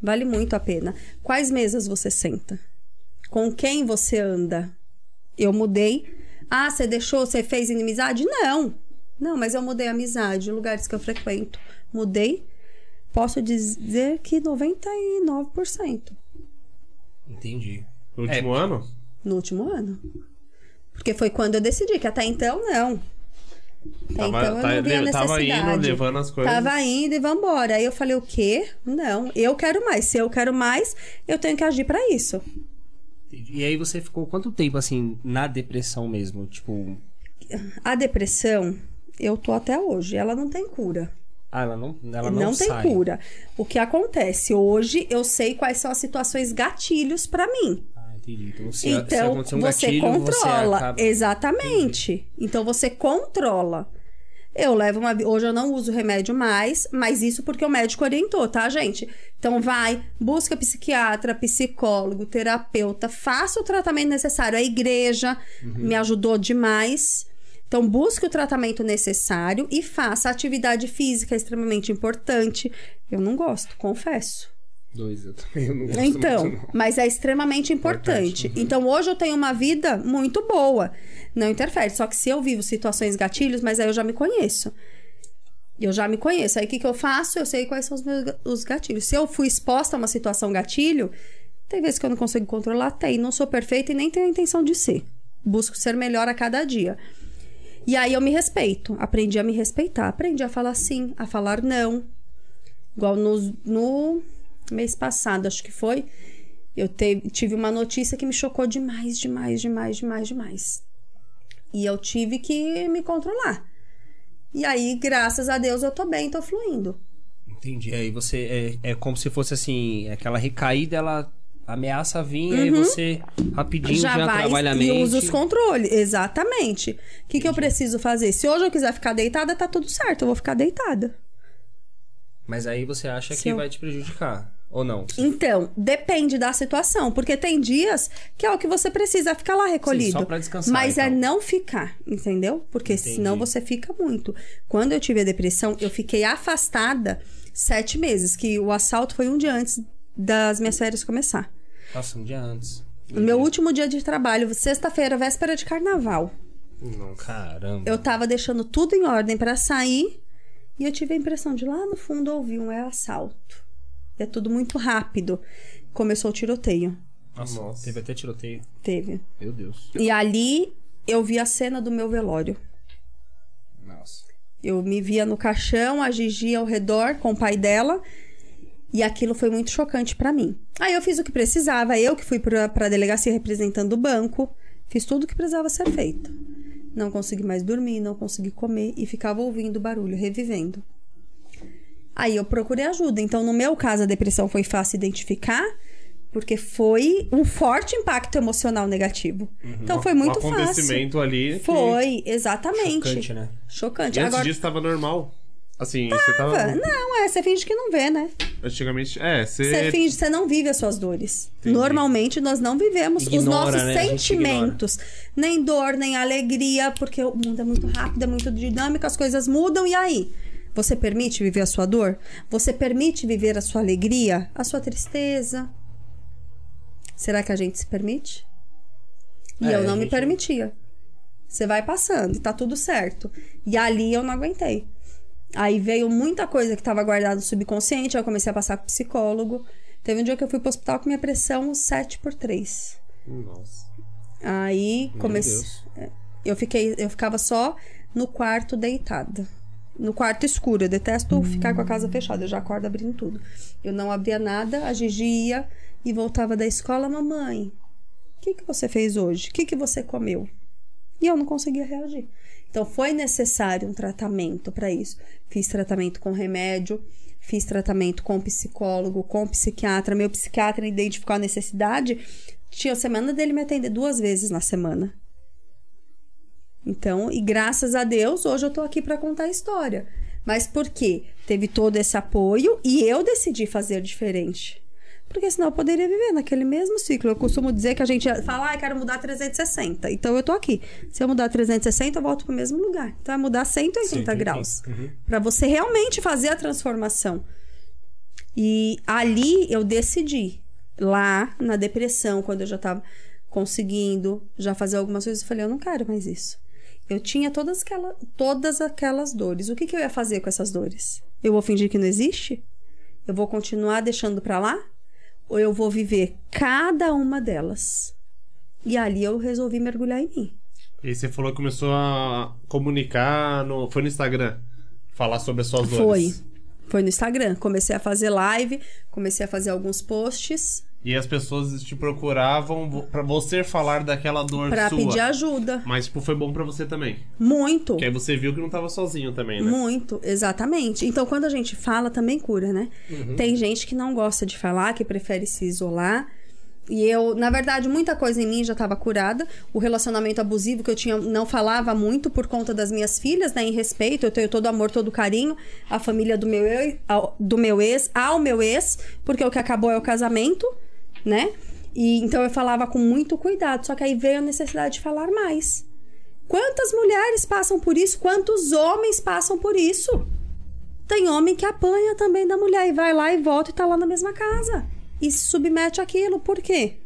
Vale muito a pena. Quais mesas você senta? Com quem você anda? Eu mudei. Ah, você deixou, você fez inimizade? Não. Não, mas eu mudei a amizade, lugares que eu frequento. Mudei. Posso dizer que 99% Entendi. No último ano? no último ano. Porque foi quando eu decidi que até então não. Tava- então eu tá- não via le- tava necessidade. indo, levando as coisas. Tava indo e vambora. Aí eu falei, o quê? Não, eu quero mais. Se eu quero mais, eu tenho que agir pra isso. E aí você ficou quanto tempo assim na depressão mesmo? Tipo, A depressão, eu tô até hoje. Ela não tem cura. ah, ela não, ela não, tem sai. cura. O que acontece? Hoje eu sei quais são as situações gatilhos pra mim. Entendi. Então, se, se Então, acontecer um você gatilho, controla. Você acaba... Exatamente. Então, você controla. Eu levo uma. Hoje eu não uso remédio mais, mas isso porque o médico orientou, tá, gente? Então, vai, busca psiquiatra, psicólogo, terapeuta, faça o tratamento necessário. A igreja me ajudou demais. Então, busque o tratamento necessário e faça. A atividade física é extremamente importante. Eu não gosto, confesso. Dois, eu também eu não gosto Então, muito, não. mas é extremamente importante. Importante, uhum. Então, hoje eu tenho uma vida muito boa. Não interfere. Só que se eu vivo situações gatilhos, mas aí eu já me conheço. Eu já me conheço. Aí o que, que eu faço? Eu sei quais são os meus os gatilhos. Se eu fui exposta a uma situação gatilho, tem vezes que eu não consigo controlar, tem. Não sou perfeita e nem tenho a intenção de ser. Busco ser melhor a cada dia. E aí eu me respeito. Aprendi a me respeitar. Aprendi a falar sim, a falar não. Igual no, no mês passado, acho que foi. Eu te- tive uma notícia que me chocou demais, demais, demais, demais, demais. E eu tive que me controlar. E aí, graças a Deus, eu tô bem, tô fluindo. Entendi. Aí você. É, é como se fosse assim, aquela recaída, ela ameaça vir, aí você rapidinho já, Uhum. já vai trabalha e mente. usa os controles. Exatamente. O que, que eu preciso fazer? Se hoje eu quiser ficar deitada, tá tudo certo, eu vou ficar deitada. Mas aí você acha Se que eu- vai te prejudicar. Ou não? Então, depende da situação, porque tem dias que é o que você precisa ficar lá recolhido. só pra descansar, Mas é então. não ficar, entendeu? Porque Entendi. senão você fica muito. Quando eu tive a depressão, eu fiquei afastada sete meses, que o assalto foi um dia antes das minhas férias começar. Nossa, um dia antes. O meu último dia de trabalho, sexta-feira, véspera de carnaval. Não, caramba. Eu tava deixando tudo em ordem pra sair e eu tive a impressão de lá no fundo ouvir um é assalto. É tudo muito rápido. Começou o tiroteio. Nossa, Nossa. teve até tiroteio. Teve. Meu Deus. E ali eu vi a cena do meu velório. Nossa. Eu me via no caixão, a Gigi ao redor com o pai dela. E aquilo foi muito chocante pra mim. Aí eu fiz o que precisava, eu que fui pra, pra delegacia representando o banco, fiz tudo o que precisava ser feito. Não consegui mais dormir, não consegui comer e ficava ouvindo o barulho, revivendo. Aí eu procurei ajuda. Então, no meu caso, a depressão foi fácil identificar, porque foi um forte impacto emocional negativo. Então foi muito um fácil. acontecimento ali. que- Foi, exatamente. Chocante, né? Chocante. E antes Agora, disso tava normal. Assim, você tava. não, é, você finge que não vê, né? Antigamente. É, você. Você finge, você não vive as suas dores. Entendi. Normalmente nós não vivemos os Ignora, nossos né? Sentimentos. Nem dor, nem alegria, porque o mundo é muito rápido, é muito dinâmico, as coisas mudam e aí? Você permite viver a sua dor? Você permite viver a sua alegria? A sua tristeza? Será que a gente se permite? E É, eu não a me gente- permitia. Você vai passando, tá tudo certo. E ali eu não aguentei. Aí veio muita coisa que estava guardada no subconsciente, eu comecei a passar com psicólogo. Teve um dia que eu fui pro hospital com minha pressão 7 por 3. Nossa. Aí comecei. Deus. Eu fiquei, eu ficava só no quarto deitada. No quarto escuro. Eu detesto ficar com a casa fechada. Eu já acordo abrindo tudo. Eu não abria nada, a Gigi ia e voltava da escola, mamãe. O que, que você fez hoje? O que, que você comeu? E eu não conseguia reagir. Então foi necessário um tratamento para isso. Fiz tratamento com remédio, fiz tratamento com psicólogo, com psiquiatra. Meu psiquiatra identificou a necessidade. Tinha semana dele me atender duas vezes na semana. Então, e graças a Deus, hoje eu tô aqui para contar a história. Mas por quê? Teve todo esse apoio e eu decidi fazer diferente. Porque senão eu poderia viver naquele mesmo ciclo. Eu costumo dizer que a gente fala, ah, eu quero mudar 360. Então eu tô aqui. Se eu mudar 360, eu volto pro mesmo lugar. Então é mudar 180, 180, graus. uhum. Pra você realmente fazer a transformação. E ali eu decidi, lá na depressão, quando eu já tava conseguindo já fazer algumas coisas, eu falei, eu não quero mais isso. Eu tinha todas, aquela, todas aquelas dores. O que, que eu ia fazer com essas dores? Eu vou fingir que não existe? Eu vou continuar deixando pra lá? Ou eu vou viver cada uma delas? E ali eu resolvi mergulhar em mim. E você falou que começou a comunicar no. Foi no Instagram. Falar sobre as suas Foi. dores. Foi no Instagram. Comecei a fazer live, comecei a fazer alguns posts E as pessoas te procuravam pra você falar daquela dor pra sua. pedir ajuda. Mas, tipo, foi bom pra você também. Muito. Que aí você viu que não tava sozinho também, né? Muito, exatamente. Então, quando a gente fala, também cura, né? Uhum. Tem gente que não gosta de falar, que prefere se isolar. E eu, na verdade, muita coisa em mim já estava curada. O relacionamento abusivo que eu tinha não falava muito por conta das minhas filhas, né? Em respeito, eu tenho todo amor, todo carinho à família do meu, ex- ao, do meu ex, ao meu ex, porque o que acabou é o casamento, né? E então eu falava com muito cuidado. Só que aí veio a necessidade de falar mais. Quantas mulheres passam por isso? Quantos homens passam por isso? Tem homem que apanha também da mulher e vai lá e volta e tá lá na mesma casa. E se submete àquilo. Por quê?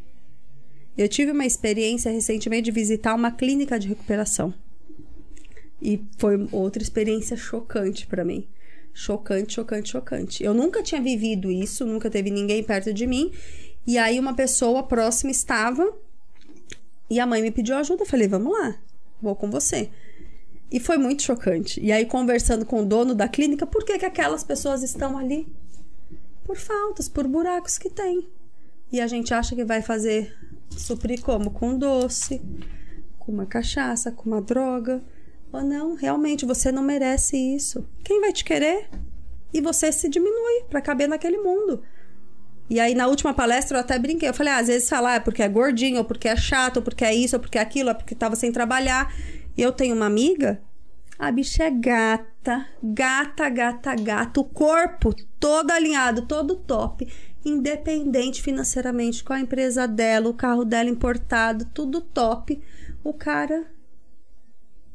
Eu tive uma experiência recentemente de visitar uma clínica de recuperação. E foi outra experiência chocante pra mim. Chocante, chocante, chocante. Eu nunca tinha vivido isso, nunca teve ninguém perto de mim. E aí uma pessoa próxima estava e a mãe me pediu ajuda. Eu falei, vamos lá, vou com você. E foi muito chocante. E aí, conversando com o dono da clínica, por que, que aquelas pessoas estão ali? Por faltas, por buracos que tem. E a gente acha que vai fazer suprir como? Com doce, com uma cachaça, com uma droga. Ou não, realmente você não merece isso. Quem vai te querer? E você se diminui para caber naquele mundo. E aí, na última palestra, eu até brinquei. Eu falei, ah, às vezes falar é porque é gordinho, ou porque é chato, ou porque é isso, ou porque é aquilo, ou porque tava sem trabalhar. E eu tenho uma amiga, a bicha é gata, gata, gata, gata. O corpo todo alinhado, todo top. Independente financeiramente com a empresa dela, o carro dela importado, tudo top. O cara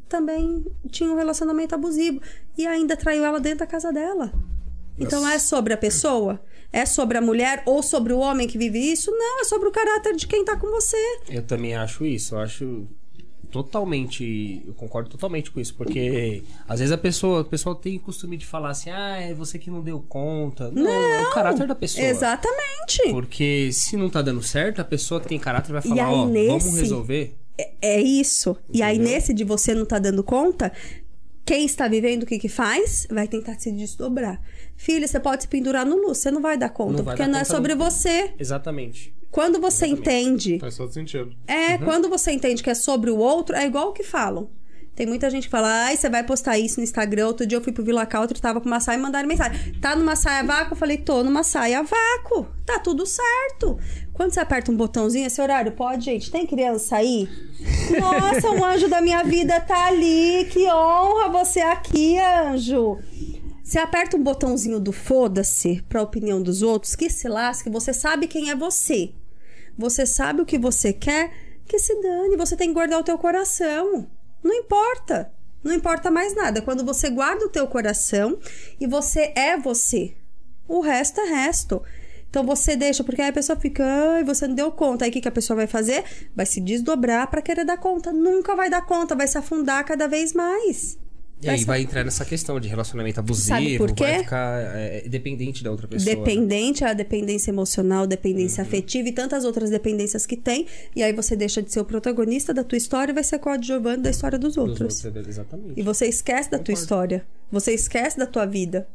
também tinha um relacionamento abusivo e ainda traiu ela dentro da casa dela. Então é sobre a pessoa? É sobre a mulher ou sobre o homem que vive isso? Não, é sobre o caráter de quem tá com você. Eu também acho isso. Eu acho totalmente. Eu concordo totalmente com isso. Porque às vezes a pessoa, a pessoa tem o costume de falar assim: ah, é você que não deu conta. Não, é o caráter da pessoa. Exatamente. Porque se não tá dando certo, a pessoa que tem caráter vai falar: ó, vamos nesse- resolver. É, é isso. E aí, Entendeu? nesse de você não tá dando conta, quem está vivendo o que que faz, vai tentar se desdobrar. Filha, você pode se pendurar no luz, você não vai dar conta, Não vai porque dar não é conta sobre nunca. você. Exatamente. Quando você entende Faz todo sentido. É, quando você entende que é sobre o outro, é igual o que falam. Tem muita gente que fala, ai, você vai postar isso no Instagram. Outro dia eu fui pro Vila Country, tava com uma saia e mandaram mensagem. Tá numa saia vácuo? Eu falei, tô numa saia vácuo. Tá tudo certo. Quando você aperta um botãozinho, esse horário, pode, gente? Tem criança aí? Nossa, um anjo da minha vida tá ali. Que honra você aqui, anjo. Você aperta um botãozinho do foda-se pra opinião dos outros, que se lasque, você sabe quem é você. Você sabe o que você quer, que se dane. Você tem que guardar o teu coração. Não importa. Não importa mais nada. Quando você guarda o teu coração e você é você. O resto é resto. Então você deixa, porque aí a pessoa fica, ai, você não deu conta. Aí o que, que a pessoa vai fazer? Vai se desdobrar pra querer dar conta. Nunca vai dar conta, vai se afundar cada vez mais. E aí vai entrar nessa questão de relacionamento abusivo, vai ficar é, dependente da outra pessoa. né? Dependente, a dependência emocional, dependência Uhum. afetiva e tantas outras dependências que tem. E aí você deixa de ser o protagonista da tua história e vai ser coadjuvante da história dos Dos outros. outros, Exatamente. E você esquece da tua Concordo. história. Você esquece da tua vida.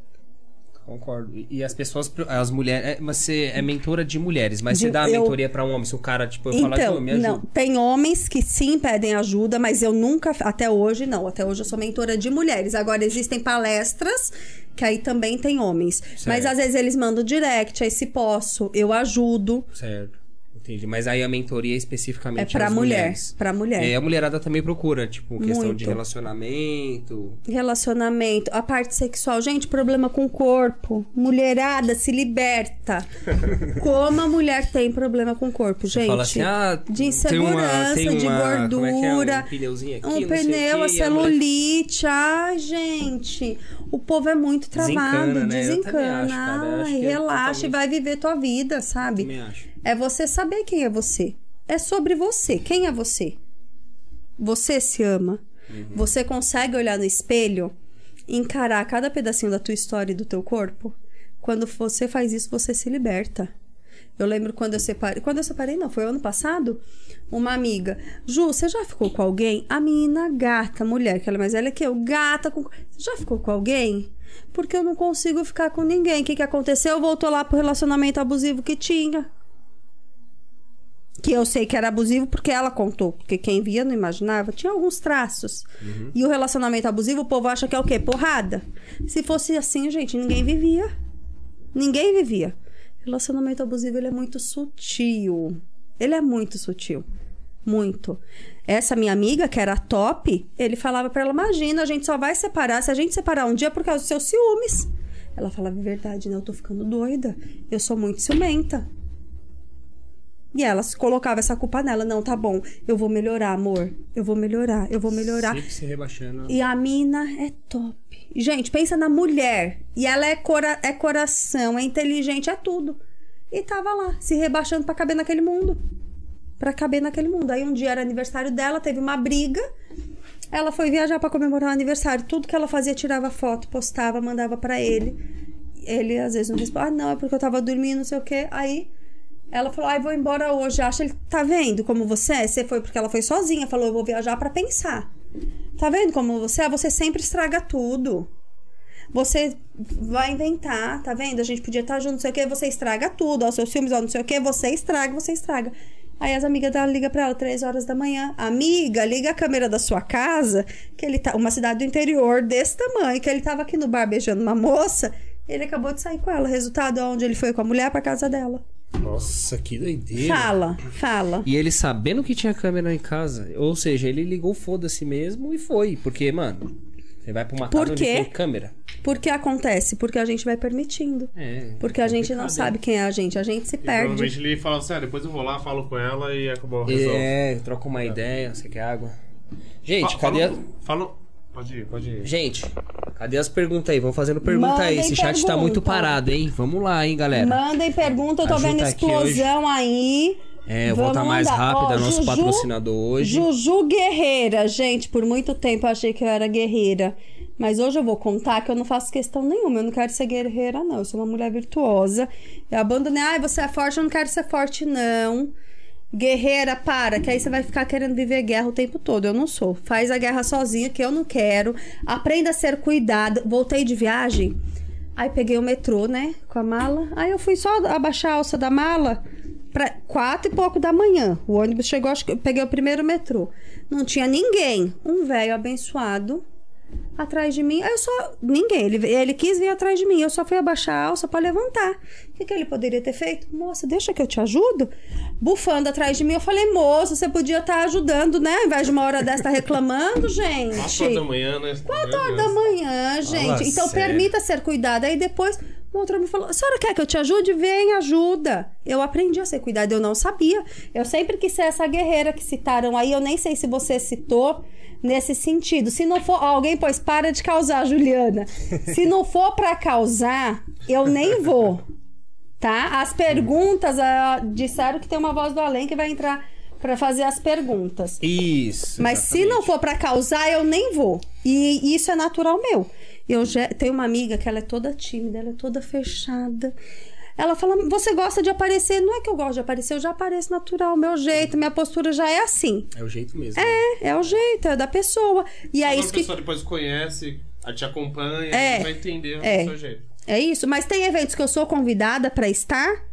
Concordo. E- E as pessoas, as mulheres. é, mas você é mentora de mulheres, mas De- você dá a eu- mentoria pra um homem. Se o cara, tipo, eu falar, Então, "Ô, me ajuda. não, tem homens que sim pedem ajuda, mas eu nunca, até hoje não, até hoje eu sou mentora de mulheres. Agora existem palestras que aí também tem homens. Mas Certo. às vezes eles mandam direct, aí se posso, eu ajudo. Certo. Entendi. Mas aí a mentoria é especificamente É às mulher, mulheres. pra mulher. E a mulherada também procura, tipo, questão Muito. de relacionamento. Relacionamento, a parte sexual. Gente, problema com o corpo. Mulherada, se liberta. Como a mulher tem problema com o corpo, gente. Fala assim, ah, de tem insegurança, uma, tem de uma, é que é? gordura. Um pneuzinho aqui, Um pneu, a e a mulher celulite. Ai, gente. O povo é muito travado. Desencana, né? Desencana. acho, acho Ai, é relaxa e vai viver tua vida, sabe? Também acho. É você saber quem é você. É sobre você. Quem é você? Você se ama. Você consegue olhar no espelho e encarar cada pedacinho da tua história e do teu corpo? Quando você faz isso, você se liberta. Eu lembro quando eu separei. Quando eu separei, não, foi ano passado. Uma amiga. Ju, você já ficou com alguém? A menina gata, mulher, que ela é mais velha que eu, gata com. Você já ficou com alguém? Porque eu não consigo ficar com ninguém. O que, que aconteceu? Voltou lá pro relacionamento abusivo que tinha. Que eu sei que era abusivo porque ela contou. Porque quem via não imaginava. Tinha alguns traços. E o relacionamento abusivo, o povo acha que é o quê? Porrada. Se fosse assim, gente, ninguém vivia. Ninguém vivia. Relacionamento abusivo, ele é muito sutil. Ele é muito sutil. Muito. Essa minha amiga, que era top, ele falava pra ela: Imagina, a gente só vai separar se a gente separar um dia por causa dos seus ciúmes. Ela falava: Verdade, né? Eu tô ficando doida. Eu sou muito ciumenta. E ela colocava essa culpa nela. Não, tá bom. Eu vou melhorar, amor. Eu vou melhorar. Eu vou melhorar. Sempre se rebaixando. E a mina é top. Gente, pensa na mulher. E ela é, cora é coração, é inteligente, é tudo. E tava lá, se rebaixando pra caber naquele mundo. Pra caber naquele mundo. Aí um dia era aniversário dela, teve uma briga. Ela foi viajar pra comemorar o aniversário. Tudo que ela fazia, tirava foto, postava, mandava pra ele. Ele às vezes não respondia. Ah, não, é porque eu tava dormindo, não sei o quê. Aí ela falou: ai, vou embora hoje. Acha ele, tá vendo como você é? Você foi porque ela foi sozinha. Falou: eu vou viajar pra pensar. Tá vendo como você é? Você sempre estraga tudo. Você vai inventar, tá vendo? A gente podia estar junto, não sei o que, você estraga tudo. Ó, seus filmes, ó, não sei o que, você estraga, você estraga. Aí as amigas dela ligam pra ela, três horas da manhã. Amiga, liga a câmera da sua casa, que ele tá. Uma cidade do interior desse tamanho, que ele tava aqui no bar beijando uma moça. Ele acabou de sair com ela. Resultado, onde ele foi com a mulher pra casa dela. Nossa, que doideira. Fala, fala. E ele sabendo que tinha câmera em casa. Ou seja, ele ligou foda-se mesmo e foi. Porque, mano, você vai pra uma Por casa onde quê? tem câmera. Por que acontece? Porque a gente vai permitindo. É. Porque a gente não sabe quem é a gente. A gente se E perde. Provavelmente ele fala assim, ah, depois eu vou lá, falo com ela e acabou, resolve. É, troca uma ideia, você quer água? Gente, Fa- cadê a... fala- Pode ir, pode ir. Gente, cadê as perguntas aí? Vamos fazendo pergunta aí. Mandem Esse chat tá muito parado, hein? Vamos lá, hein, galera. Mandem pergunta, eu tô vendo tá explosão aí. É, Vamos volta mais rápida, Ó, nosso Juju- patrocinador hoje. Juju Guerreira. Gente, por muito tempo eu achei que eu era guerreira. Mas hoje eu vou contar que eu não faço questão nenhuma. Eu não quero ser guerreira, não. Eu sou uma mulher virtuosa. Eu abandonei. Ai, você é forte, eu não quero ser forte, não. Guerreira, para, que aí você vai ficar querendo viver guerra o tempo todo. Eu não sou. Faz a guerra sozinha, que eu não quero. Aprenda a ser cuidado. Voltei de viagem. Aí peguei o metrô, né? Com a mala. Aí eu fui só abaixar a alça da mala pra quatro e pouco da manhã. O ônibus chegou, acho que eu peguei o primeiro metrô. Não tinha ninguém. Um velho abençoado atrás de mim. Aí Eu só. Ninguém. Ele, ele quis vir atrás de mim. Eu só fui abaixar a alça pra levantar. O que, que ele poderia ter feito? Moça, deixa que eu te ajudo. Bufando atrás de mim. Eu falei, moça, você podia estar ajudando, né? Ao invés de uma hora dessa estar reclamando, gente. 4 horas da manhã, né? Quatro horas da manhã, gente. então sério. permita ser cuidada. Aí depois outro me falou: a senhora quer que eu te ajude? Vem, ajuda. Eu aprendi a ser cuidada, eu não sabia. Eu sempre quis ser essa guerreira que citaram aí. Eu nem sei se você citou nesse sentido. Se não for. alguém, pois, para de causar, Juliana. Se não for pra causar, eu nem vou. Tá? As perguntas, ah, disseram que tem uma voz do além que vai entrar pra fazer as perguntas. Isso. Mas se não for pra causar, eu nem vou. E isso é natural meu. Eu já tenho uma amiga que ela é toda tímida, ela é toda fechada. Ela fala: "Você gosta de aparecer?" Não é que eu gosto de aparecer, eu já apareço natural, meu jeito, minha postura já é assim. É o jeito mesmo. É, é o jeito, é da pessoa. E é isso a que pessoa depois conhece, a te acompanha, É. vai entender É. o seu jeito. É isso, mas tem eventos que eu sou convidada pra estar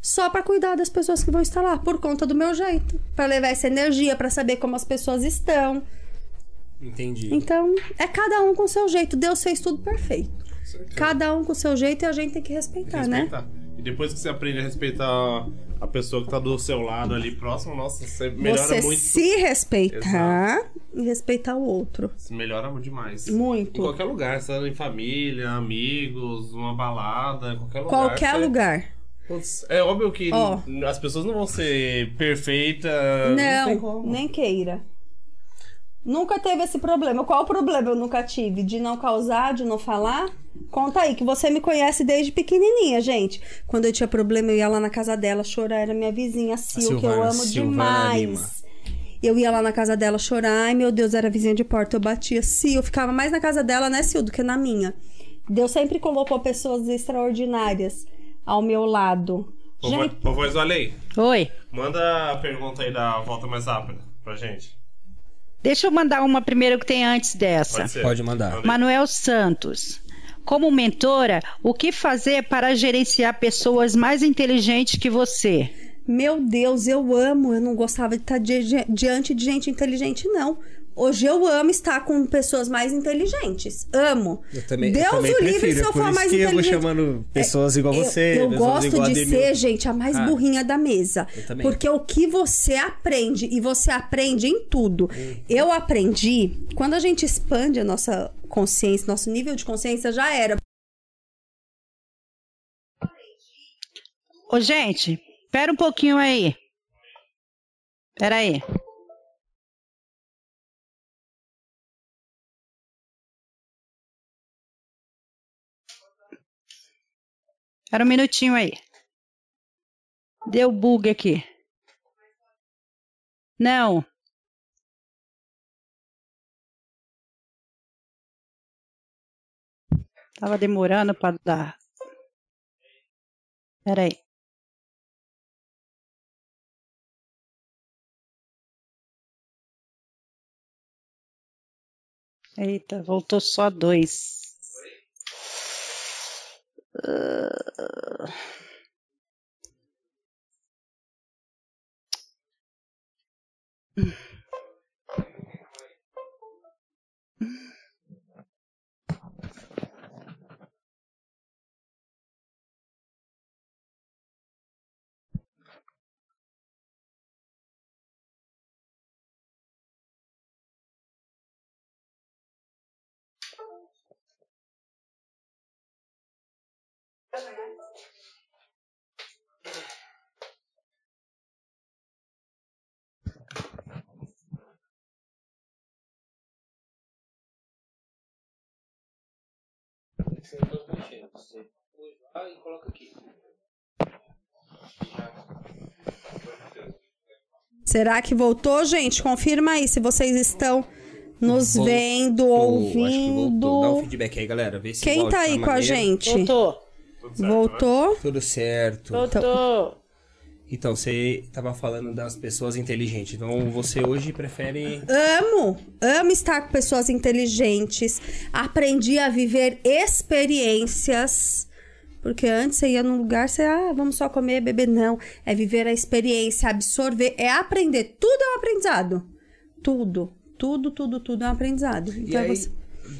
só pra cuidar das pessoas que vão estar lá, por conta do meu jeito, Pra levar essa energia, pra saber como as pessoas estão. Entendi. Então, é cada um com seu jeito. Deus fez tudo perfeito. Cada um com seu jeito e a gente tem que respeitar, né? Respeitar. E depois que você aprende a respeitar a pessoa que tá do seu lado ali próximo, nossa, você melhora Você muito. se respeitar e respeitar o outro. Você melhora demais. Muito. Em qualquer lugar, seja em família, amigos, uma balada, qualquer lugar. Qualquer você- lugar. É óbvio que n- as pessoas não vão ser perfeitas. Não, tem Não, como. nem queira. Nunca teve esse problema. Qual o problema eu nunca tive? De não causar, de não falar? Conta aí, que você me conhece desde pequenininha, gente. Quando eu tinha problema, eu ia lá na casa dela chorar. Era minha vizinha, Sil, que eu Silvana- amo Silvana Lima. demais. Eu ia lá na casa dela chorar. Ai, meu Deus, era vizinha de porta. Eu batia Sil. Eu ficava mais na casa dela, né, Sil, do que na minha. Deus sempre colocou pessoas extraordinárias ao meu lado. Ô, Gente, ô, voz Oi. manda a pergunta aí da volta mais rápida pra gente. Deixa eu mandar uma primeiro que tem antes dessa. Pode. Pode mandar. Manuel Santos. Como mentora, o que fazer para gerenciar pessoas mais inteligentes que você? Meu Deus, eu amo. Eu não gostava de estar di- di- diante de gente inteligente, não. Hoje eu amo estar com pessoas mais inteligentes. Amo. Eu também, Deus eu também o livre prefiro, se eu é por for isso mais que eu vou inteligente. chamando pessoas igual Eu- você. Eu, gosto de ser, gente, a mais Cara, burrinha da mesa. eu também. Porque o que você aprende, e você aprende em tudo. Uhum. Eu aprendi, quando a gente expande a nossa consciência, nosso nível de consciência já era. Ô, gente, espera um pouquinho aí. Espera aí. Espera um minutinho aí. Deu bug aqui. Não. Tava demorando para dar. Espera aí. Eita, voltou só dois. Uh, hmm. Ah. Será que voltou, gente? Confirma aí se vocês estão nos Voltou, vendo, Acho que ouvindo. voltou. Dá um feedback aí, galera. Vê se Quem áudio tá aí com a maneiro. gente? Voltou. Voltou? Tudo certo. Voltou. Então, você tava falando das pessoas inteligentes. Então, você hoje prefere. Amo, amo estar com pessoas inteligentes. Aprendi a viver experiências. Porque antes você ia num lugar, você, ah, vamos só comer, beber. Não. É viver a experiência, absorver, é aprender. Tudo é um aprendizado. Tudo. Tudo, tudo, tudo é um aprendizado. E Então, aí, você-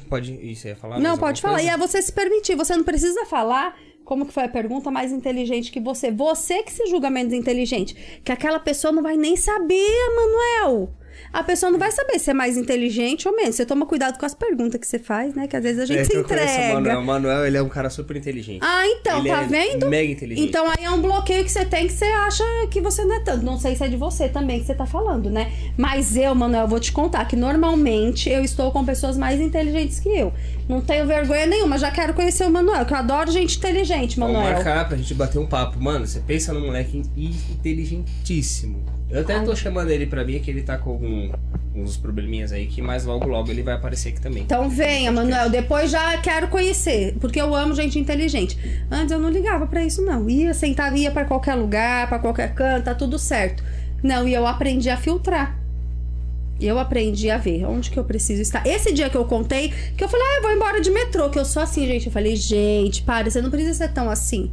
pode. Isso, você ia falar? Não, pode falar. E coisa? é você se permitir. Você não precisa falar como que foi a pergunta mais inteligente que você. Você que se julga menos inteligente. Que aquela pessoa não vai nem saber, Manuel. A pessoa não vai saber se é mais inteligente ou menos. Você toma cuidado com as perguntas que você faz, né? Que às vezes a gente É se conheço o Manuel. entrega. O Manuel, ele é um cara super inteligente. Ah, então, Ele tá é vendo? Mega inteligente. Então aí é um bloqueio que você tem que você acha que você não é tanto. Não sei se é de você também que você tá falando, né? Mas eu, Manuel, vou te contar que normalmente eu estou com pessoas mais inteligentes que eu. Não tenho vergonha nenhuma, já quero conhecer o Manuel, que eu adoro gente inteligente, Vamos Manuel. marcar pra gente bater um papo. Mano, você pensa num moleque inteligentíssimo. Eu até tô chamando ele pra mim, que ele tá com uns probleminhas aí, que mais logo logo ele vai aparecer aqui também. Então venha, Manuel, depois já quero conhecer, porque eu amo gente inteligente. Antes eu não ligava pra isso não. Ia, sentava, ia pra qualquer lugar, pra qualquer canto, tá tudo certo. Não, e eu aprendi a filtrar. Eu aprendi a ver onde que eu preciso estar. Esse dia que eu contei, que eu falei, ah, eu vou embora de metrô, que eu sou assim, gente. Eu falei, gente, para, você não precisa ser tão assim.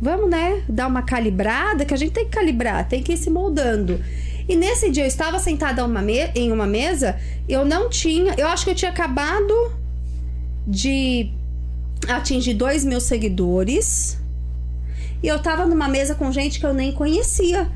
Vamos, né, dar uma calibrada, que a gente tem que calibrar, tem que ir se moldando. E nesse dia eu estava sentada uma em uma mesa, eu não tinha, eu acho que eu tinha acabado de atingir 2 mil seguidores. E eu tava numa mesa com gente que eu nem conhecia.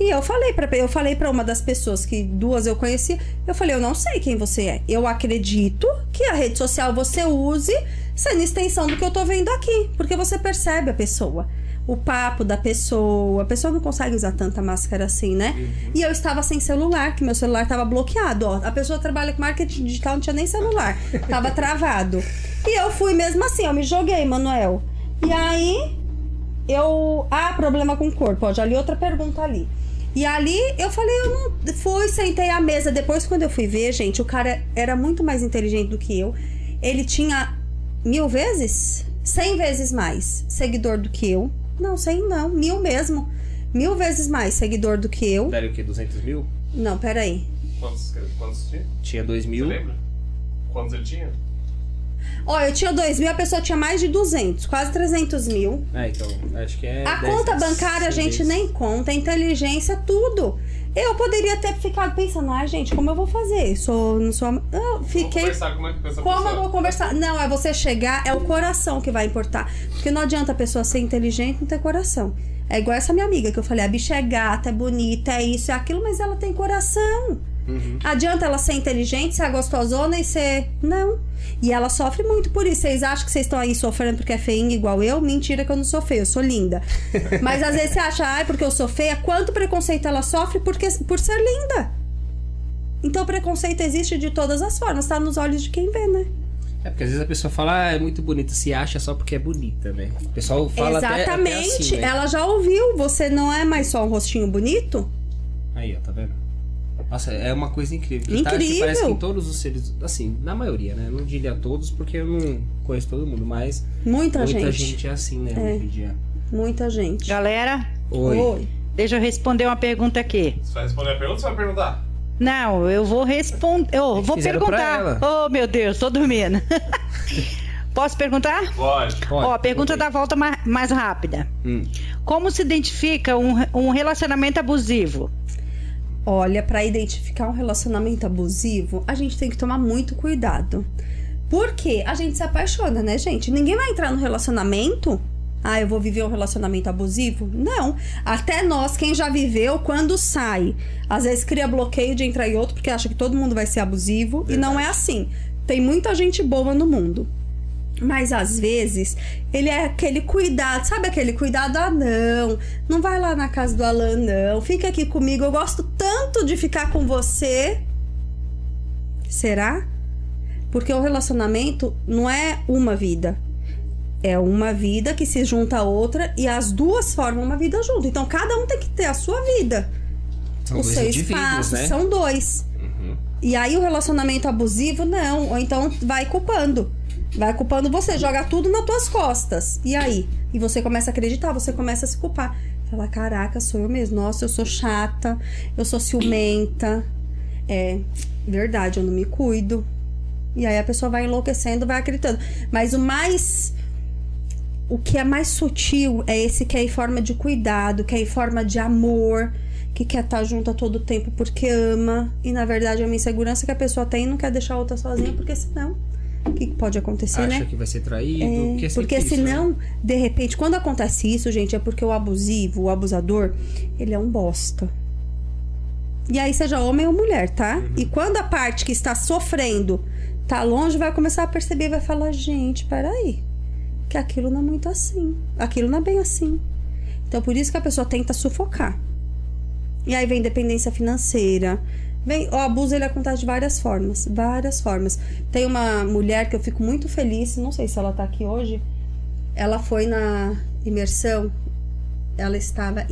E eu falei para eu falei para uma das pessoas que duas eu conhecia, eu falei, eu não sei quem você é. Eu acredito que a rede social você use sendo extensão do que eu tô vendo aqui, porque você percebe a pessoa. O papo da pessoa, a pessoa não consegue usar tanta máscara assim, né? E eu estava sem celular, que meu celular estava bloqueado, ó. A pessoa trabalha com marketing digital, não tinha nem celular, tava travado. E eu fui mesmo assim, eu me joguei, Manuel. E aí eu. Ah, problema com o corpo. Ó, já li outra pergunta ali. E ali eu falei, eu não. Fui, sentei à mesa. Depois, quando eu fui ver, gente, o cara era muito mais inteligente do que eu. Ele tinha mil vezes? Cem vezes mais seguidor do que eu. Não, cem não, mil mesmo. Mil vezes mais seguidor do que eu. Daria o quê? 200 mil? Não, peraí. Quantos, quantos tinha? Tinha 2 Você mil. lembra? Quantos ele tinha? Ó, eu tinha 2 mil, a pessoa tinha mais de 200, quase 300 mil. É, então, acho que é. A 10 conta bancária a 100 gente nem conta, a inteligência, tudo. Eu poderia ter ficado pensando, ai, gente, como eu vou fazer? Sou, não sou. a- Eu fiquei. conversar como é que essa Como pessoa- eu vou conversar? Não, é você chegar, é o coração que vai importar. Porque não adianta a pessoa ser inteligente e não ter coração. É igual essa minha amiga que eu falei, a bicha é gata, é bonita, é isso, é aquilo, mas ela tem coração. Adianta ela ser inteligente, ser gostosona e ser. Não. E ela sofre muito por isso. Vocês acham que vocês estão aí sofrendo porque é feinha igual eu? Mentira que eu não sou feia, eu sou linda. Mas às vezes você acha, ai, porque eu sou feia, quanto preconceito ela sofre porque, por ser linda. Então o preconceito existe de todas as formas, tá nos olhos de quem vê, né? É porque às vezes a pessoa fala, ah, é muito bonita, se acha só porque é bonita, né? O pessoal fala até- até, Exatamente. assim, né? Ela já ouviu. Você não é mais só um rostinho bonito? Aí, ó, tá vendo? Nossa, é uma coisa incrível. Que tá, Incrível. parece que em todos os seres, assim, na maioria, né? Não diria todos, porque eu não conheço todo mundo, mas Muita, muita gente. gente. é assim, né, hoje em dia. Muita gente. Galera, Oi. deixa eu responder uma pergunta aqui. Você vai responder a pergunta ou você vai perguntar? Não, eu vou responder. Eu vou Fizeram perguntar. Oh, meu Deus, tô dormindo. Posso perguntar? Pode. Pode, Ó, a pergunta pergunta da volta ma- mais rápida. Hum. Como se identifica um, um relacionamento abusivo? Olha, pra identificar um relacionamento abusivo, a gente tem que tomar muito cuidado. Porque a gente se apaixona, né, gente? Ninguém vai entrar no relacionamento. Ah, eu vou viver um relacionamento abusivo? Não. Até nós, quem já viveu, quando sai, às vezes cria bloqueio de entrar em outro porque acha que todo mundo vai ser abusivo. E não é assim. Tem muita gente boa no mundo. Mas às vezes ele é aquele cuidado, sabe aquele cuidado? Ah, não, não vai lá na casa do Alan, não. Fica aqui comigo, eu gosto tanto de ficar com você. Será? Porque o relacionamento não é uma vida. É uma vida que se junta a outra e as duas formam uma vida junto. Então cada um tem que ter a sua vida São o dois seu espaço, né? são dois. E aí o relacionamento abusivo, não. Ou então vai culpando. Vai culpando você, joga tudo nas tuas costas. E aí? E você começa a acreditar, você começa a se culpar. Fala, caraca, sou eu mesmo. Nossa, eu sou chata, eu sou ciumenta. É verdade, eu não me cuido. E aí a pessoa vai enlouquecendo, vai acreditando. Mas o mais o que é mais sutil é esse que é em forma de cuidado, que é em forma de amor, que quer estar junto a todo tempo porque ama. E na verdade é uma insegurança que a pessoa tem e não quer deixar a outra sozinha, porque senão. O que pode acontecer, Acha né? que vai ser traído, É, porque, é porque isso, senão, né? de repente, quando acontece isso, gente, é porque o abusivo, o abusador, ele é um bosta. E aí, seja homem ou mulher, tá? Uhum. E quando a parte que está sofrendo tá longe, vai começar a perceber vai falar: gente, peraí, que aquilo não é muito assim. Aquilo não é bem assim. Então, por isso que a pessoa tenta sufocar. E aí vem dependência financeira. Vem, o abuso ele acontece de várias formas, várias formas. Tem uma mulher que eu fico muito feliz, não sei se ela tá aqui hoje. Ela foi na imersão, ela estava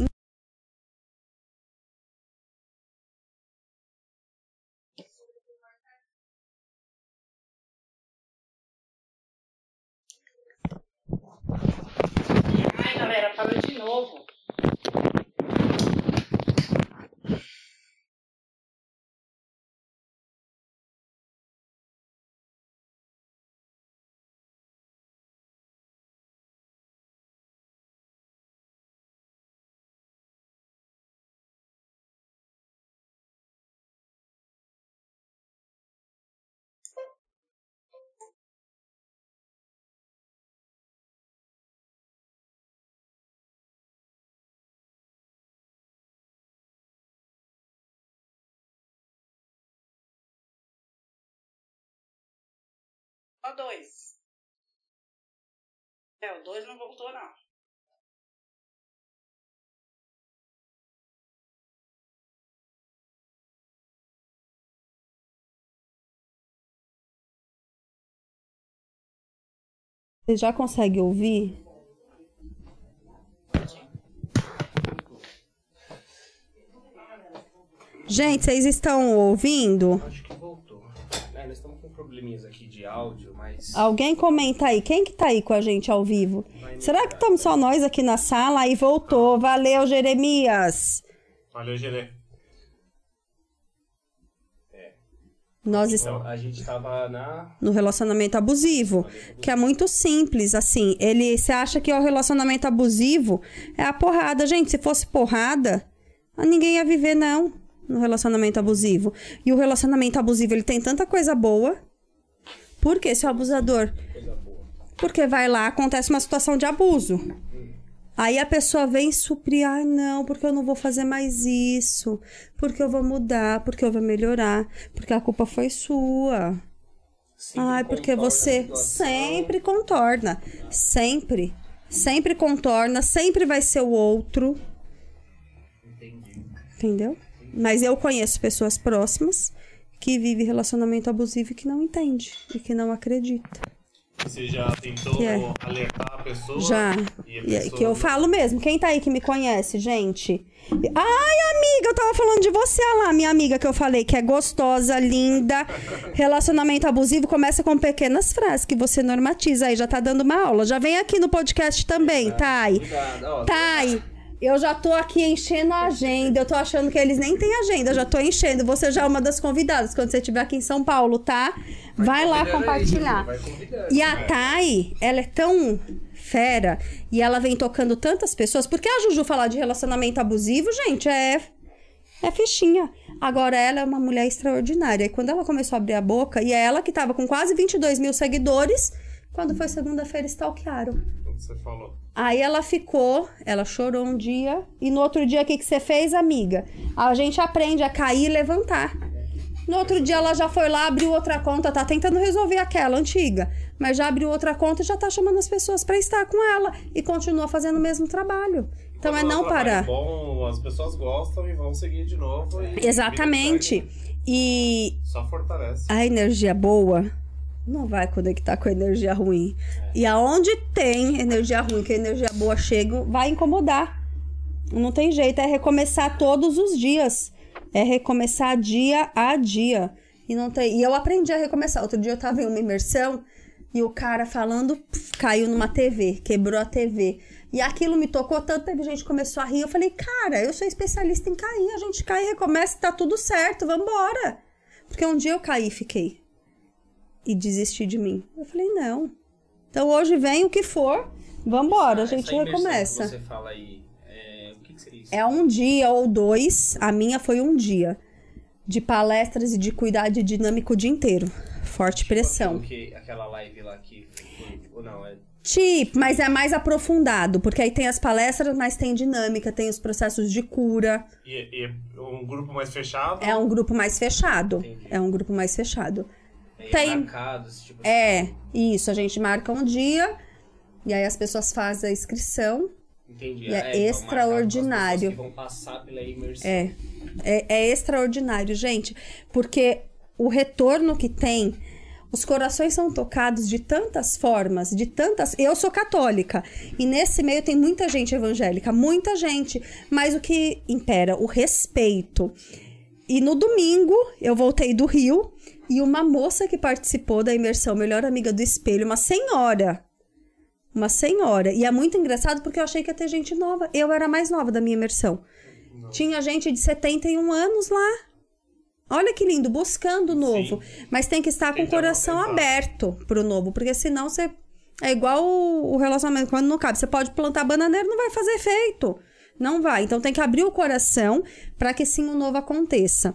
Só dois. É, o dois não voltou, não. Você já consegue ouvir? Gente, vocês estão ouvindo? Acho que voltou. É, nós estamos com probleminhas aqui de áudio, mas. Alguém comenta aí, quem que tá aí com a gente ao vivo? Será que estamos só nós aqui na sala? Aí voltou. Valeu, Jeremias. Valeu, Gerê. Nós est- Então, a gente tava na. no relacionamento abusivo, que é muito simples, assim. Ele, você acha que o relacionamento abusivo é a porrada, gente. Se fosse porrada, ninguém ia viver não no relacionamento abusivo. E o relacionamento abusivo ele tem tanta coisa boa. Por que seu abusador? Porque vai lá, acontece uma situação de abuso. Aí a pessoa vem suprir, ai não, porque eu não vou fazer mais isso, porque eu vou mudar, porque eu vou melhorar, porque a culpa foi sua. Ai, porque você sempre contorna. Sempre. Sempre contorna, sempre vai ser o outro. Entendeu? Mas eu conheço pessoas próximas que vivem relacionamento abusivo e que não entende e que não acredita. Você já tentou Que é? alertar a pessoa? Já. E a é pessoa que eu falo mesmo. Quem tá aí que me conhece, gente? Ai, amiga, eu tava falando de você olha lá, minha amiga que eu falei que é gostosa, linda. Relacionamento abusivo começa com pequenas frases que você normatiza aí, já tá dando uma aula. Já vem aqui no podcast também, Thay. Ó. Thay, eu já tô aqui enchendo a agenda. Eu tô achando que eles nem têm agenda, eu já tô enchendo. Você já é uma das convidadas quando você estiver aqui em São Paulo, tá? Vai lá convidando aí, compartilhar. vai convidando. E a Thay, ela é tão fera e ela vem tocando tantas pessoas. Porque a Juju falar de relacionamento abusivo, gente, é. É fichinha. Agora ela é uma mulher extraordinária. E quando ela começou a abrir a boca, e é ela que tava com quase 22 mil seguidores, quando foi segunda-feira, stalkearam. Como você falou. Aí ela ficou, ela chorou um dia, e no outro dia o que, que você fez, amiga? A gente aprende a cair e levantar. No outro dia ela já foi lá, abriu outra conta, tá tentando resolver aquela antiga, mas já abriu outra conta e já tá chamando as pessoas pra estar com ela e continua fazendo o mesmo trabalho. Então é Quando não o trabalho parar. é bom, as pessoas gostam e vão seguir de novo. Exatamente. E Só fortalece. a energia boa não vai conectar com a energia ruim. E aonde tem energia ruim, que a energia boa chega, vai incomodar. Não tem jeito, é recomeçar todos os dias. É recomeçar dia a dia. E não tem. E eu aprendi a recomeçar. Outro dia eu tava em uma imersão e o cara falando puf, caiu numa TV, quebrou a TV. E aquilo me tocou tanto, teve gente começou a rir. Eu falei, cara, eu sou especialista em cair. A gente cai e recomeça, tá tudo certo, vambora. Porque um dia eu caí e fiquei. E desisti de mim. Eu falei, não. Então hoje vem o que for, vambora, a Essa gente recomeça. Que você fala aí, é, o que, que seria isso? É um dia ou dois. A minha foi um dia. De palestras e de cuidar de dinâmico o dia inteiro. Forte pressão. Aquilo que, aquela live lá que foi, ou não, é Tipo, mas é mais aprofundado, porque aí tem as palestras, mas tem dinâmica, tem os processos de cura. E, e um grupo mais fechado. É um grupo mais fechado. Entendi. É um grupo mais fechado. Tem. marcado, esse tipo É, isso. A gente marca um dia e aí as pessoas fazem a inscrição. Entendi. E é então, com as extraordinário. vão passar pela imersão. É, é, é extraordinário, gente, porque o retorno que tem, os corações são tocados de tantas formas, de tantas. Eu sou católica e nesse meio tem muita gente evangélica, muita gente, mas o que impera? O respeito. E no domingo eu voltei do Rio e uma moça que participou da imersão Melhor Amiga do Espelho, uma senhora. Uma senhora. E é muito engraçado porque eu achei que ia ter gente nova. Eu era a mais nova da minha imersão. Tinha gente de 71 anos lá. Olha que lindo, buscando o novo. Mas tem que estar com Tem o que coração aberto pro novo, porque senão você. É igual o o relacionamento quando não cabe. Você pode plantar bananeira, não vai fazer efeito. Não vai. Então tem que abrir o coração para que sim o novo aconteça.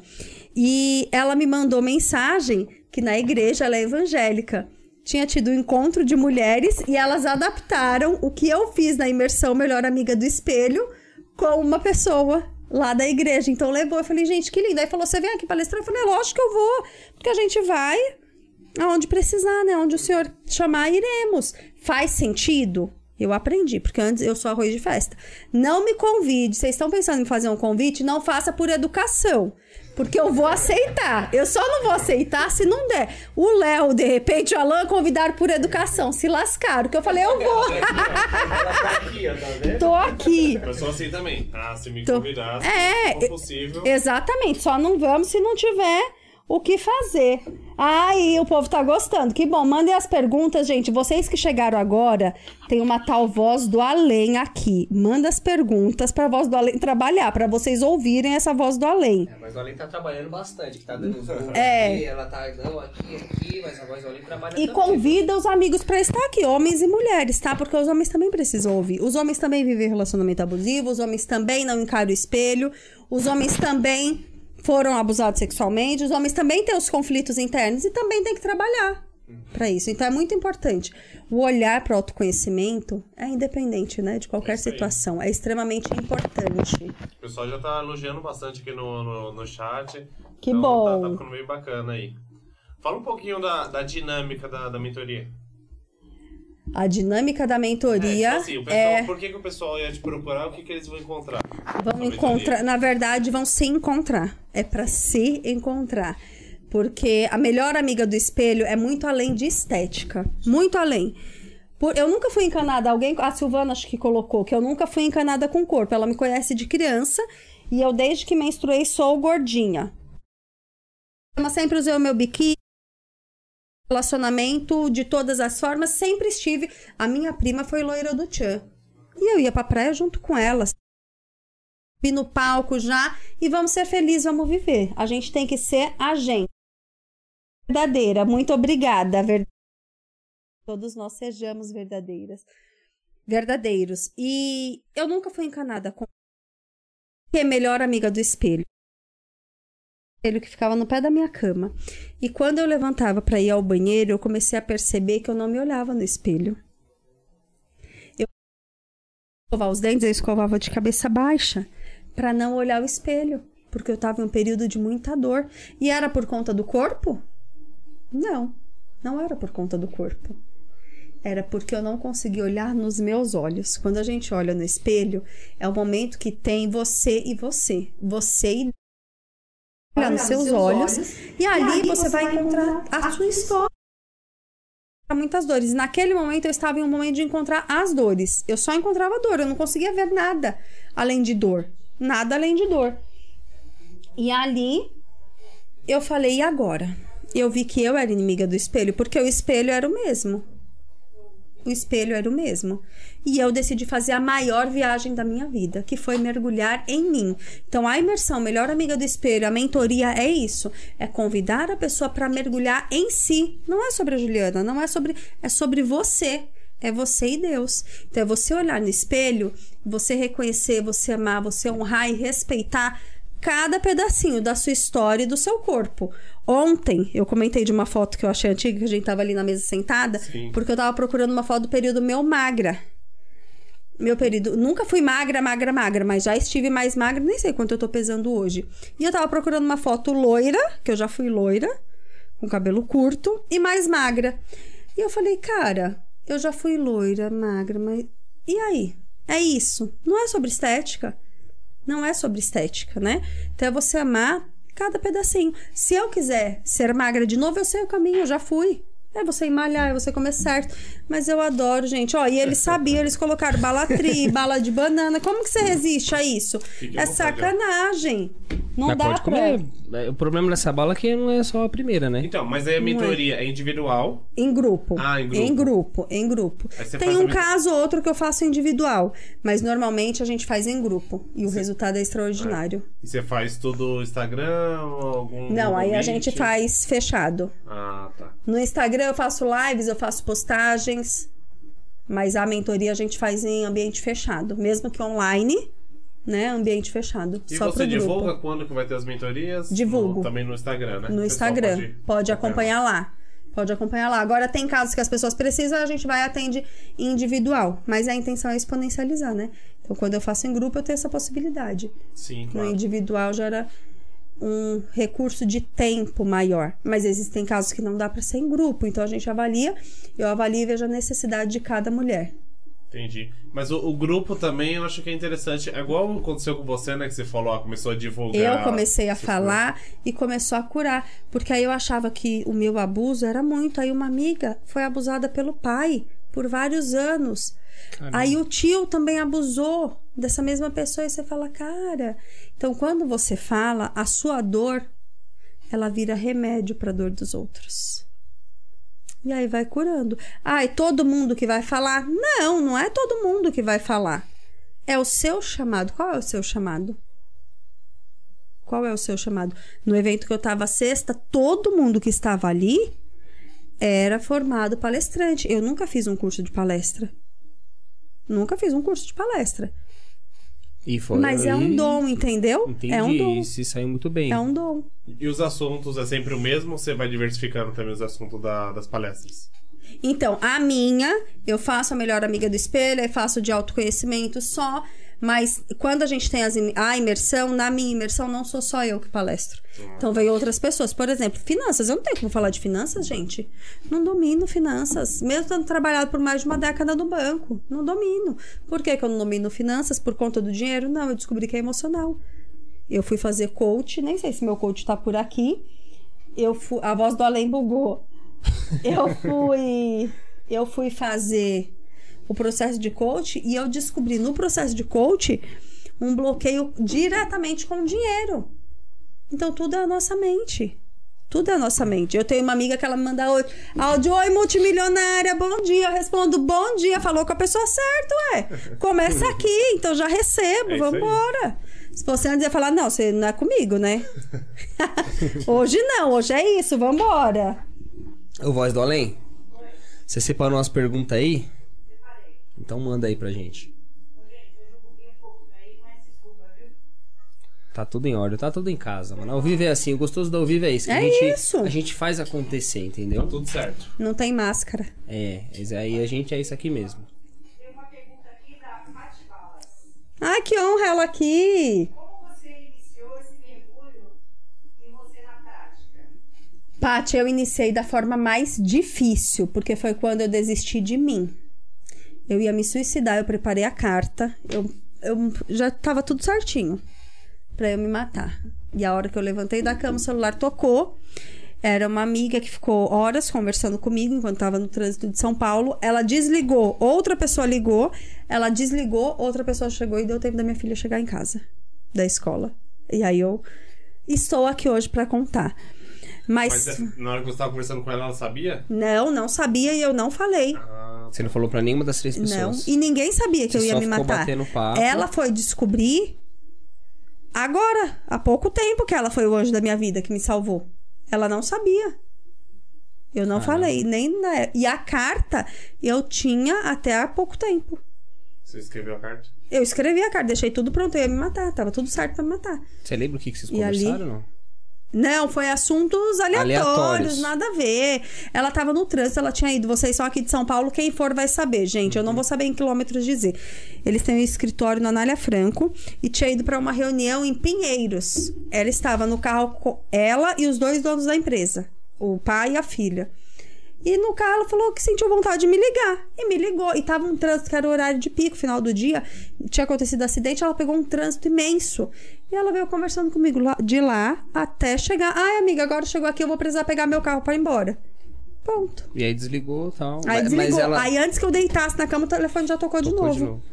E ela me mandou mensagem que na igreja ela é evangélica. Tinha tido um encontro de mulheres e elas adaptaram o que eu fiz na imersão Melhor Amiga do Espelho com uma pessoa lá da igreja. Então levou. Eu falei, gente, que lindo. Aí falou: você vem aqui palestrar? Eu falei, lógico que eu vou. Porque a gente vai aonde precisar, né? Onde o senhor chamar, iremos. Faz sentido? Eu aprendi, porque antes eu sou arroz de festa. Não me convide. Vocês estão pensando em fazer um convite? Não faça por educação. Porque eu vou aceitar. Eu só não vou aceitar se não der. O Léo, de repente, o Alan convidaram por educação. Se lascaram. Que eu falei, eu vou. Ela tá aqui, ó, tá vendo? Tô aqui. Eu sou assim também. Ah, se me Tô- convidar, É, se for possível. Exatamente, só não vamos se não tiver o que fazer. Aí o povo tá gostando. Que bom, mandem as perguntas, gente. Vocês que chegaram agora, tem uma tal voz do além aqui. Manda as perguntas pra voz do além trabalhar, pra vocês ouvirem essa voz do além. É, mas o Além tá trabalhando bastante, que tá dando os É. aqui, ela tá, não, aqui, aqui, mas a voz do Além trabalha E convida os amigos pra estar aqui, homens e mulheres, tá? Porque os homens também precisam ouvir. Os homens também vivem relacionamento abusivo, os homens também não encaram o espelho, os homens também foram abusados sexualmente, os homens também têm os conflitos internos e também tem que trabalhar pra isso. Então é muito importante. O olhar para autoconhecimento é independente, né, de qualquer aí. situação. É extremamente importante. O pessoal já tá elogiando bastante aqui no, no, no chat. Que então bom. Tá, tá ficando meio bacana aí. Fala um pouquinho da, da dinâmica da, da mentoria. A dinâmica da É, mentoria tipo assim, pessoal, é Por que, que o pessoal ia te procurar? O que, que eles vão encontrar? Vão encontrar, na verdade, vão se encontrar. É pra se encontrar. Porque a melhor amiga do espelho é muito além de estética. Muito além. Por- eu nunca fui encanada. Alguém, a Silvana acho que colocou, que eu nunca fui encanada com corpo. Ela me conhece de criança e eu, desde que menstruei, sou gordinha. Mas sempre usei o meu biquíni. Relacionamento de todas as formas, sempre estive. A minha prima foi loira do Tchan. E eu ia pra praia junto com ela subir no palco já e vamos ser felizes, vamos viver. A gente tem que ser a gente. Verdadeira. Muito obrigada. Ver... Todos nós sejamos verdadeiras. Verdadeiros. E eu nunca fui encanada com que é melhor amiga do espelho. Ele que ficava no pé da minha cama. E quando eu levantava para ir ao banheiro, eu comecei a perceber que eu não me olhava no espelho. Eu escovar os dentes, eu escovava de cabeça baixa para não olhar o espelho, porque eu estava em um período de muita dor. E era por conta do corpo? Não, não era por conta do corpo. Era porque eu não conseguia olhar nos meus olhos. Quando a gente olha no espelho, é o momento que tem você e você. Você e olhar nos seus olhos. E ali você vai encontrar a sua história muitas dores. Naquele momento eu estava em um momento de encontrar as dores. Eu só encontrava dor, eu não conseguia ver nada além de dor. Nada além de dor. E ali eu falei, e agora? Eu vi que eu era inimiga do espelho, porque o espelho era o mesmo. O espelho era o mesmo. E eu decidi fazer a maior viagem da minha vida, que foi mergulhar em mim. Então, a imersão Melhor Amiga do Espelho, a mentoria é isso: é convidar a pessoa para mergulhar em si. Não é sobre a Juliana, não é sobre. É sobre você. É você e Deus. Então, é você olhar no espelho, você reconhecer, você amar, você honrar e respeitar cada pedacinho da sua história e do seu corpo. Ontem, eu comentei de uma foto que eu achei antiga, que a gente tava ali na mesa sentada, Sim. porque eu tava procurando uma foto do período meu magra. Meu período. Nunca fui magra, magra, magra, mas já estive mais magra, nem sei quanto eu tô pesando hoje. E eu tava procurando uma foto loira, que eu já fui loira, com cabelo curto, e mais magra. E eu falei, cara, eu já fui loira, magra, mas. E aí? É isso. Não é sobre estética. Não é sobre estética, né? Então é você amar cada pedacinho. Se eu quiser ser magra de novo, eu sei o caminho, eu já fui. É você malhar, é você comer certo. Mas eu adoro, gente. Ó, e eles sabiam, eles colocaram bala tri, bala de banana. Como que você resiste a isso? É sacanagem. Não Mas dá pode pra. comer. É, O problema dessa bala é que não é só a primeira, né? Então, mas aí a mentoria é individual. Em grupo. Ah, em grupo. Em grupo, em grupo. Tem um também- caso ou outro que eu faço individual, mas normalmente a gente faz em grupo e o resultado é extraordinário. E você faz tudo Instagram ou algum. Não, aí a Meet? gente faz fechado. Ah, tá. No Instagram eu faço lives, eu faço postagens, mas a mentoria a gente faz em ambiente fechado, mesmo que online, né? Ambiente fechado. E só você pro grupo. divulga quando que vai ter as mentorias? Divulgo. No- também no Instagram, né? No Instagram. Pode, acompanhar lá. Pode acompanhar lá. Agora tem casos que as pessoas precisam, a gente vai e atende individual. Mas a intenção é exponencializar, né? Então, quando eu faço em grupo, eu tenho essa possibilidade. Sim, No claro. individual gera um recurso de tempo maior. Mas existem casos que não dá para ser em grupo. Então a gente avalia, eu avalio e vejo a necessidade de cada mulher. Entendi. Mas o, o grupo também eu acho que é interessante. É igual aconteceu com você, né? Que você falou, ó, começou a divulgar. Eu comecei a falar e começou a curar. Porque aí eu achava que o meu abuso era muito. Aí uma amiga foi abusada pelo pai por vários anos. Aí o tio também abusou dessa mesma pessoa. E você fala, cara. Então quando você fala, a sua dor ela vira remédio para a dor dos outros. E aí vai curando. Ai, todo mundo que vai falar? Não, não é todo mundo que vai falar. É o seu chamado. Qual é o seu chamado? Qual é o seu chamado? No evento que eu estava sexta, todo mundo que estava ali era formado palestrante. Eu nunca fiz um curso de palestra. Nunca fiz um curso de palestra. E foi, Mas é um dom, entendeu? Entendi, É um dom. e se saiu muito bem. É um dom. E os assuntos é sempre o mesmo ou você vai diversificando também os assuntos da- das palestras? Então, a minha, eu faço a melhor amiga do espelho, aí faço de autoconhecimento só. Mas quando a gente tem as a imersão, na minha imersão não sou só eu que palestro. Então vem outras pessoas. Por exemplo, finanças. Eu não tenho como falar de finanças, gente. Não domino finanças. Mesmo tendo trabalhado por mais de uma década no banco. Não domino. Por que, que eu não domino finanças? Por conta do dinheiro? Não, eu descobri que é emocional. Eu fui fazer coach, nem sei se meu coach tá por aqui. Eu fui, a voz do além bugou. Eu fui, eu fui fazer o processo de coach e eu descobri no processo de coach um bloqueio diretamente com o dinheiro. Então tudo é a nossa mente. Tudo é a nossa mente. Eu tenho uma amiga que ela me manda hoje, áudio, oi multimilionária, bom dia. Eu respondo, bom dia. Falou com a pessoa certa, ué. Começa aqui, então já recebo, É vambora. Se você antes ia falar, não, você não é comigo, né? hoje não, hoje é isso, vambora. Ô, voz do além? Você separou umas perguntas aí? Então manda aí pra gente. Tá tudo em ordem, tá tudo em casa, mano. Ao vivo é assim, o gostoso do ao vivo é isso. que É a gente, isso. A gente faz acontecer, entendeu? Tudo certo. Não tem máscara. É, aí a gente é isso aqui mesmo. Tem uma pergunta aqui da Balas. Ai, que honra ela aqui. Como você iniciou esse mergulho em você na prática? Paty, eu iniciei da forma mais difícil, porque foi quando eu desisti de mim. Eu ia me suicidar, eu preparei a carta, eu, eu já tava tudo certinho pra eu me matar. E a hora que eu levantei da cama, o celular tocou. Era uma amiga que ficou horas conversando comigo enquanto tava no trânsito de São Paulo. Ela desligou, outra pessoa ligou, ela desligou, outra pessoa chegou e deu tempo da minha filha chegar em casa da escola. E aí eu estou aqui hoje pra contar. Mas é, na hora que você tava conversando com ela, ela sabia? Não, não sabia e eu não falei. Ah, Você não falou pra nenhuma das três Não. pessoas. E ninguém sabia que Você eu ia só me matar. Ela foi descobrir agora, há pouco tempo que ela foi o anjo da minha vida que me salvou. Ela não sabia. Eu não Caramba. falei, nem na... E a carta eu tinha até há pouco tempo. você escreveu a carta? Eu escrevi a carta, deixei tudo pronto, eu ia me matar. Tava tudo certo pra me matar. Você lembra o que, que vocês E ali? conversaram, não? Não, foi assuntos aleatórios, Aleatórios. nada a ver. Ela tava no trânsito, ela tinha ido. Vocês são aqui de São Paulo, quem for vai saber, gente. Eu não vou saber em quilômetros dizer. Eles têm um escritório na Anália Franco e tinha ido para uma reunião em Pinheiros. Ela estava no carro com ela e os dois donos da empresa, o pai e a filha. E no carro ela falou que sentiu vontade de me ligar. E me ligou. E tava um trânsito que era o horário de pico, final do dia. Tinha acontecido acidente, ela pegou um trânsito imenso. E ela veio conversando comigo de lá até chegar. Ai, amiga, agora chegou aqui, eu vou precisar pegar meu carro para ir embora. Pronto. E aí desligou e tal. Aí Mas- desligou. Ela... Aí antes que eu deitasse na cama, o telefone já tocou, de, Tocou novo.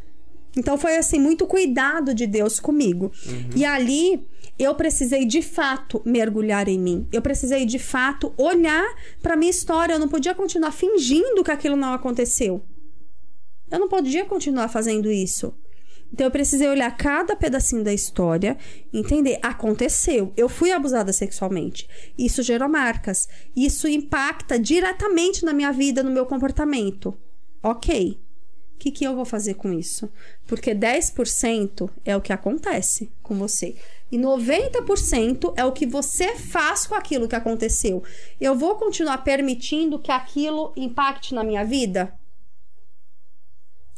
Então foi assim, muito cuidado de Deus comigo. E ali eu precisei de fato mergulhar em mim. Eu precisei de fato olhar para minha história. Eu não podia continuar fingindo que aquilo não aconteceu. Eu não podia continuar fazendo isso. Então eu precisei olhar cada pedacinho da história, entender, aconteceu, eu fui abusada sexualmente. Isso gerou marcas. Isso impacta diretamente na minha vida, no meu comportamento. OK. O que, que eu vou fazer com isso? Porque 10% é o que acontece com você. E 90% é o que você faz com aquilo que aconteceu. Eu vou continuar permitindo que aquilo impacte na minha vida?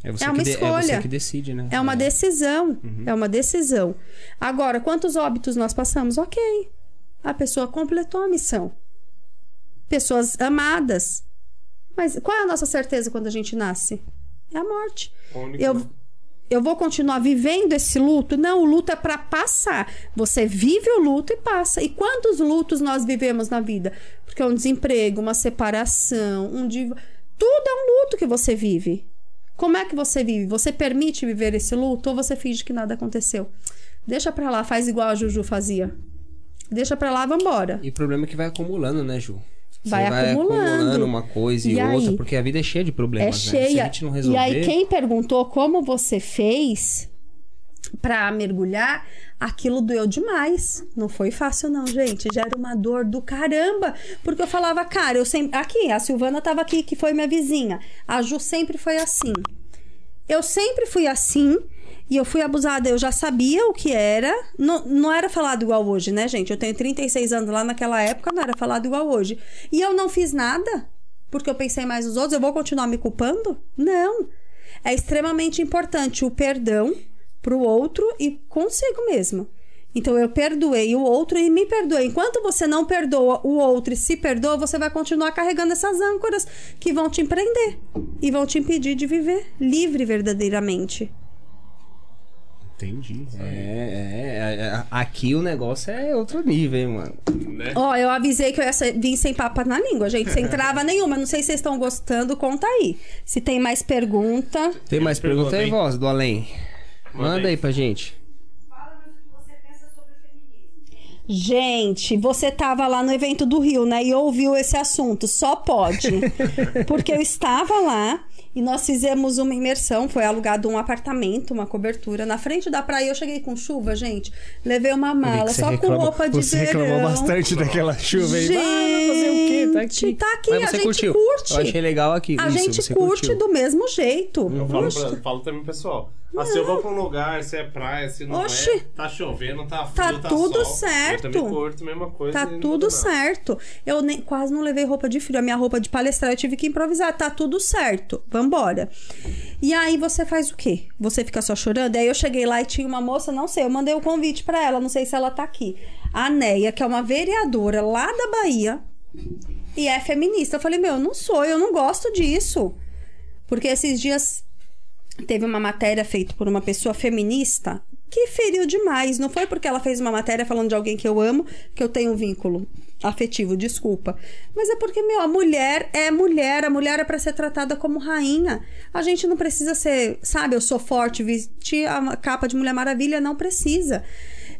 É, você É uma que de- É escolha. você que decide, né? É uma decisão. Uhum. É uma decisão. Agora, quantos óbitos nós passamos? Ok. A pessoa completou a missão. Pessoas amadas. Mas qual é a nossa certeza quando a gente nasce? É a morte. Eu, né? eu vou continuar vivendo esse luto? Não, o luto é para passar. Você vive o luto e passa. E quantos lutos nós vivemos na vida? Porque é um desemprego, uma separação, um div... tudo é um luto que você vive. Como é que você vive? Você permite viver esse luto ou você finge que nada aconteceu? Deixa pra lá, faz igual a Juju fazia. Deixa pra lá, vambora. E o problema é que vai acumulando, né, Ju? Você Vai acumulando. uma coisa e, E outra, aí? porque a vida é cheia de É problemas, né? Se a cheia. gente não E resolver... aí, quem perguntou como você fez pra mergulhar, aquilo doeu demais. Não foi fácil, não, gente. Já era uma dor do caramba. Porque eu falava, cara, eu sempre. Aqui, a Silvana tava aqui, que foi minha vizinha. A Ju sempre foi assim. Eu sempre fui assim. E eu fui abusada, eu já sabia o que era. Não, não era falado igual hoje, né, gente? Eu tenho 36 anos lá naquela época, não era falado igual hoje. E eu não fiz nada porque eu pensei mais nos outros, eu vou continuar me culpando? Não. É extremamente importante o perdão pro outro e consigo mesmo. Então eu perdoei o outro e me perdoei. Enquanto você não perdoa o outro e se perdoa, você vai continuar carregando essas âncoras que vão te empreender e vão te impedir de viver livre verdadeiramente. Entendi. É, é, é, aqui o negócio é outro nível, hein, mano. Né? Ó, eu avisei que eu ia vir sem papo na língua, gente, sem trava nenhuma. Não sei se vocês estão gostando, conta aí. Se tem mais pergunta. Tem mais Pergunta pergunta aí, voz, do além? Manda Manda aí. aí pra gente. Fala-nos o que você pensa sobre o feminismo. Gente, você tava lá no evento do Rio, né? E ouviu esse assunto. Só pode. Porque eu estava lá e nós fizemos uma imersão. Foi alugado um apartamento, uma cobertura na frente da praia. Eu cheguei com chuva, gente. Levei uma mala só com roupa de você verão. reclamou bastante daquela chuva aí. Gente, Ah, fazer o quê? Tá aqui. tá aqui, Mas a você gente curtiu. curte. Eu achei legal aqui. A Isso, gente você curte curtiu. do mesmo jeito. Eu falo, pra, falo também pro pessoal. Ah, se eu vou pra um lugar, se é praia, se não Oxi. é, tá chovendo, tá frio, Tá tá, tudo sol. certo. Eu também curto a mesma coisa. Tá não tudo certo. Eu nem, quase não levei roupa de frio. A minha roupa de palestrar eu tive que improvisar. Tá tudo certo. Vambora. E aí você faz o quê? Você fica só chorando? Aí eu cheguei lá e tinha uma moça, não sei, eu mandei o convite pra ela, não sei se ela tá aqui. A Neia, que é uma vereadora lá da Bahia e é feminista. Eu falei, meu, eu não sou, eu não gosto disso. Porque esses dias teve uma matéria feita por uma pessoa feminista que feriu demais. Não foi porque ela fez uma matéria falando de alguém que eu amo que eu tenho um vínculo afetivo, desculpa. Mas é porque, meu, a mulher é mulher, a mulher é pra ser tratada como rainha. A gente não precisa ser, sabe, eu sou forte, vestir a capa de Mulher Maravilha, não precisa.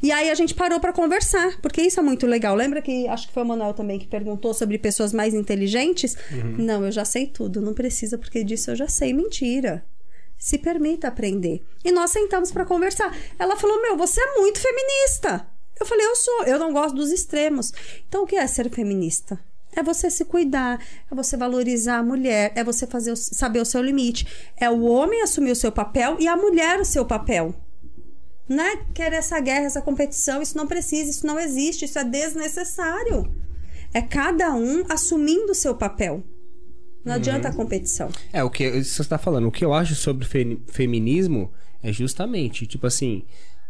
E aí a gente parou pra conversar, porque isso é muito legal. Lembra que acho que foi o Manuel também que perguntou sobre pessoas mais inteligentes? Não, eu já sei tudo, não precisa, porque disso eu já sei. Mentira se permita aprender. E nós sentamos para conversar. Ela falou: Meu, você é muito feminista. Eu falei: Eu sou, eu não gosto dos extremos. Então, o que é ser feminista? É você se cuidar, é você valorizar a mulher, é você fazer saber o seu limite. É o homem assumir o seu papel e a mulher o seu papel. Não é querer essa guerra, essa competição, isso não precisa, isso não existe, isso é desnecessário. É cada um assumindo o seu papel. Não adianta a competição. É, o que você tá falando. O que eu acho sobre fe- feminismo é justamente, tipo assim,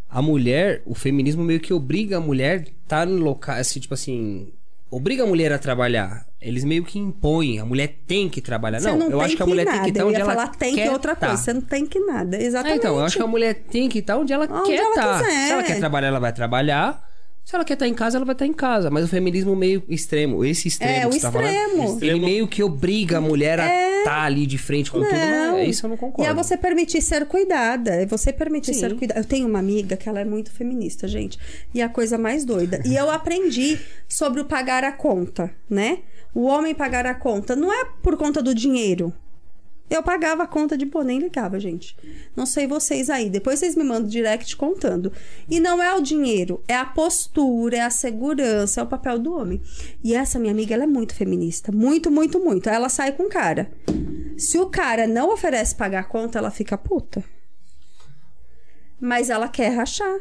a mulher, o feminismo meio que obriga a mulher estar em locais, assim, tipo assim, obriga a mulher a trabalhar. Eles meio que impõem, a mulher tem que trabalhar. Não, não eu acho que a mulher nada. tem que estar eu onde ia ela falar tem quer que outra tá. coisa. Você não tem que nada. É, Exatamente. então, eu acho que a mulher tem que estar onde ela Onde quer estar. quiser. Se ela quer trabalhar, ela vai trabalhar. Se ela quer estar em casa, ela vai estar em casa. Mas o feminismo meio extremo, esse extremo É, que o você tá falando, extremo. ele Extremo. meio que obriga a mulher a É. estar ali de frente com tudo. Não. Mas isso eu não E concordo. é você permitir ser cuidada. É você permitir Sim. ser cuidada. Eu tenho uma amiga que ela é muito feminista, gente. E é a coisa mais doida. E eu aprendi sobre o pagar a conta, né? O homem pagar a conta não é por conta do dinheiro. Eu pagava a conta de pô, nem ligava, gente. Não sei vocês aí. Depois vocês me mandam direct contando. E não é o dinheiro, é a postura, é a segurança, é o papel do homem. E essa minha amiga, ela é muito feminista. Muito, muito, muito. Ela sai com o cara. Se o cara não oferece pagar a conta, ela fica puta. Mas ela quer rachar.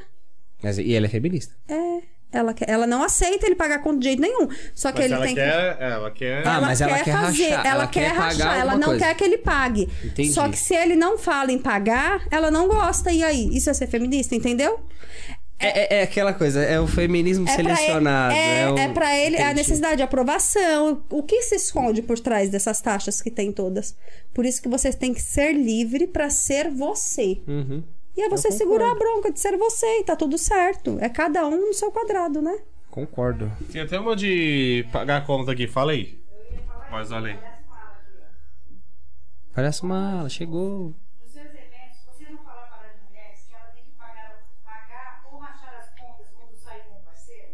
Mas, e ela é feminista. É. Ela, quer, ela não aceita ele pagar a conta de jeito nenhum. Só que Mas ele ela tem que. quer, ela quer... Ah, mas ela quer fazer, rachar, ela, ela quer, quer pagar rachar, ela não coisa. quer que ele pague. Entendi. Só que se ele não fala em pagar, ela não gosta. E aí? Isso é ser feminista, entendeu? É, é- é aquela coisa, é o feminismo É pra selecionado. ele, é, o... é pra ele a Entendi. necessidade de aprovação. O que se esconde por trás dessas taxas que tem todas? Por isso que você tem que ser livre pra ser você. Uhum. E é você segurar a bronca de ser você e tá tudo certo. É cada um no seu quadrado, né? Concordo. Tem até uma de pagar a conta aqui, fala aí. Mas olha aí. Parece uma mala, chegou. Nos seus eventos, você não fala para as mulheres que elas têm que pagar, pagar ou rachar as contas quando saem com o parceiro?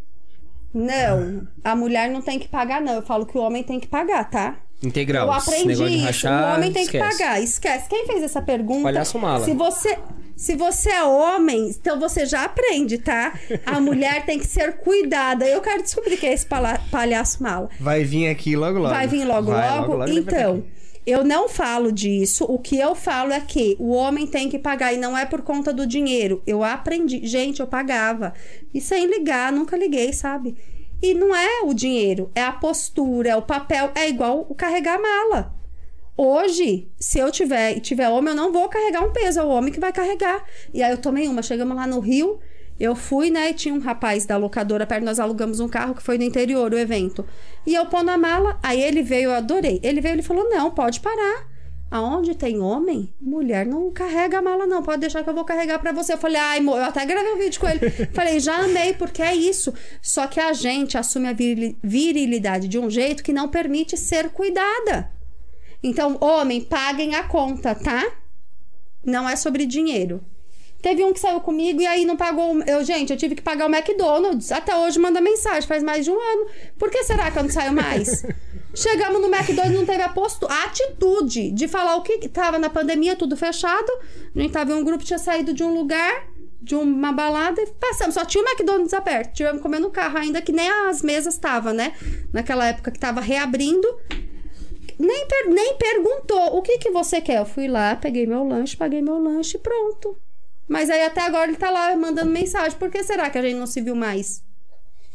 Não, a mulher não tem que pagar, não. Eu falo que o homem tem que pagar, tá? Integral. Eu esse aprendi negócio de isso. rachar, o homem tem esquece. que pagar. Esquece. Quem fez essa pergunta? Palhaço mala. Se você, se você é homem, então você já aprende, tá? A mulher tem que ser cuidada. Eu quero descobrir quem é esse palhaço mala. Vai vir aqui logo logo. Vai vir logo, Vai, logo. vir Então, eu não falo disso. O que eu falo é que o homem tem que pagar e não é por conta do dinheiro. Eu aprendi. Gente, eu pagava. E sem ligar, nunca liguei, sabe? E não é o dinheiro, é a postura, é o papel. É igual o carregar a mala. Hoje, se eu tiver e tiver homem, eu não vou carregar um peso, é o homem que vai carregar. E aí eu tomei uma, chegamos lá no Rio, eu fui, né, e tinha um rapaz da locadora perto, nós alugamos um carro que foi no interior, o evento. E eu pôr na mala, aí ele veio, eu adorei. Ele veio, ele falou: "Não, pode parar. Aonde tem homem, mulher não carrega a mala não, pode deixar que eu vou carregar pra você". Eu falei: "Ai, amor, eu até gravei um vídeo com ele". falei: "Já amei, porque é isso". Só que a gente assume a virili- virilidade de um jeito que não permite ser cuidada. Então, homem, paguem a conta, tá? Não é sobre dinheiro. Teve um que saiu comigo e aí não pagou. Eu, gente, eu tive que pagar o McDonald's. Até hoje manda mensagem, faz mais de um ano. Por que será que eu não saio mais? Chegamos no McDonald's não teve a, postu- a atitude de falar o que que tava na pandemia, tudo fechado. A gente tava em um grupo, tinha saído de um lugar, de uma balada, e passamos. Só tinha o McDonald's aberto. Tivemos comer no carro, ainda que nem as mesas estavam, né? Naquela época que tava reabrindo nem, per- nem perguntou o que que você quer. Eu fui lá, peguei meu lanche, paguei meu lanche e pronto. Mas aí até agora ele tá lá mandando mensagem. Por que será que a gente não se viu mais?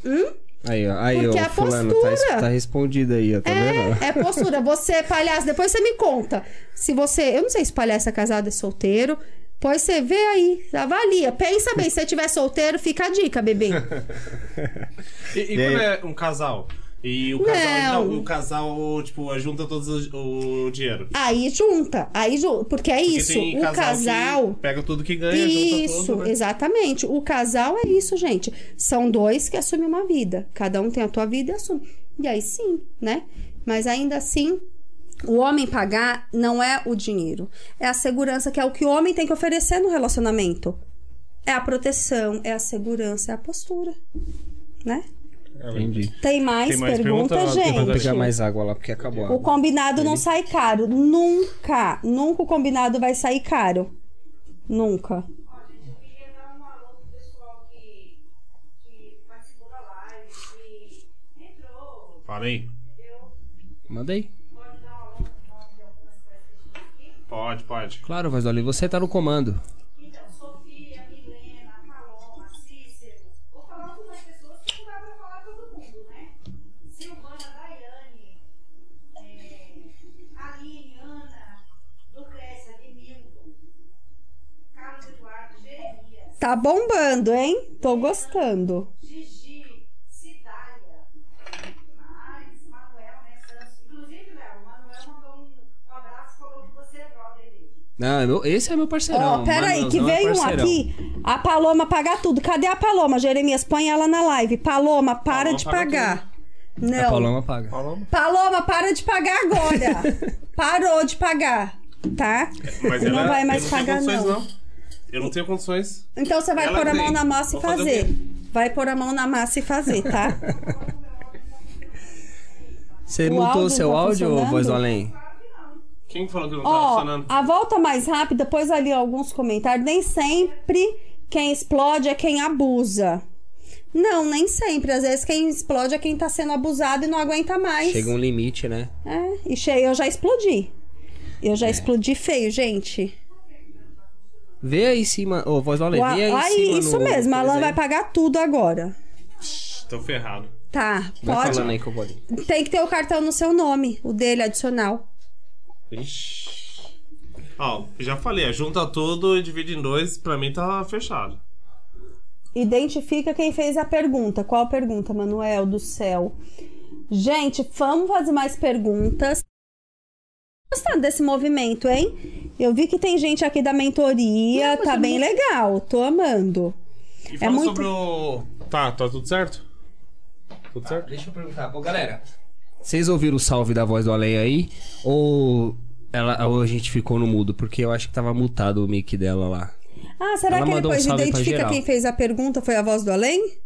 Hum? Aí, ó, aí, Porque ó, a fulano, tá, postura- tá respondido aí, ó, tá vendo? É, é postura. Você é palhaço. Depois você me conta. Se você. Eu não sei se palhaço é casado, é solteiro. Pois você vê aí, avalia. Pensa bem, se você tiver solteiro, fica a dica, bebê. E, e quando é um casal? E o casal, Não. o casal, tipo, junta todos os- o dinheiro. Aí junta. Aí junta. Porque é Porque isso. O casal. que pega tudo que ganha, Isso, junta tudo, né? exatamente. O casal é isso, gente. São dois que assumem uma vida. Cada um tem a tua vida e assume. E aí sim, né? Mas ainda assim, o homem pagar não é o dinheiro. É a segurança, que é o que o homem tem que oferecer no relacionamento. É a proteção, é a segurança, é a postura. Né? Entendi. Tem mais, Tem mais perguntas, pergunta? gente? Vou pegar mais água lá, porque acabou a O combinado não sai caro. Nunca. Nunca o combinado vai sair caro. Nunca. Ó, gente, eu queria dar um alô pro pessoal que, que participou da live, que entrou, Fala aí. aí. Pode. Pode, pode. Claro, Além, você tá no comando. Que você é brother dele. Não, é meu- esse é meu parceirão. Ó, pera aí, que é veio um parceirão. aqui. A Paloma pagar tudo. Cadê a Paloma, Jeremias? Põe ela na live. Paloma, para Paloma de paga pagar. Não. A Paloma paga. Paloma. Paloma, para de pagar agora. Parou de pagar, tá? Mas não ela- vai mais não pagar, condições, não. Eu não tenho condições. Então você vai Ela pôr a mão tem. na massa e Vou fazer fazer. Vai pôr a mão na massa e fazer, tá? Você O mutou o seu tá áudio, funcionando? Voz do Além? Quem falou que não tá Ó, funcionando? a volta mais rápida, depois ali alguns comentários. Nem sempre quem explode é quem abusa. Não, nem sempre. Às vezes quem explode é quem tá sendo abusado e não aguenta mais. Chega um limite, né? É, e cheio, eu já explodi. Eu É. já explodi feio, gente. Vê aí em cima, ô, Voz a- vê aí em aí, cima isso no- mesmo, a Alan vai pagar tudo agora. Tô ferrado. Tá, Vai pode. falando aí que eu vou ali. Tem que ter o cartão no seu nome, o dele adicional. Ixi. Ó, já falei, junta tudo e divide em dois, pra mim tá fechado. Identifica quem fez a pergunta. Qual pergunta, Manuel do céu? Gente, vamos fazer mais perguntas. Gostando desse movimento, hein? Eu vi que tem gente aqui da mentoria, tá bem legal. Tô amando. E É fala muito- sobre o. Tá, tá tudo certo? Tudo certo? Deixa eu perguntar, pô, galera. Vocês ouviram o salve da Voz do Além aí? Ou, ela, ou a gente ficou no mudo? Porque eu acho que tava mutado o mic dela lá. Ah, será Ela que um depois pra identifica quem fez a pergunta foi a voz do além?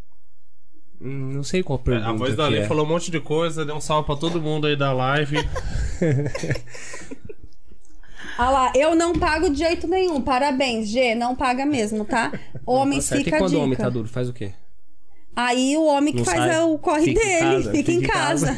Não sei qual É, pergunta a voz da Lei é. falou um monte de coisa, deu um salve pra todo mundo aí da live. Ah lá, eu não pago de jeito nenhum. Parabéns, G. Não paga mesmo, tá? Homens, Tá certo. fica E quando o homem tá duro, faz o quê? Aí o homem que Não faz sai. é o corre Fica em dele, casa, fica, em fica em casa.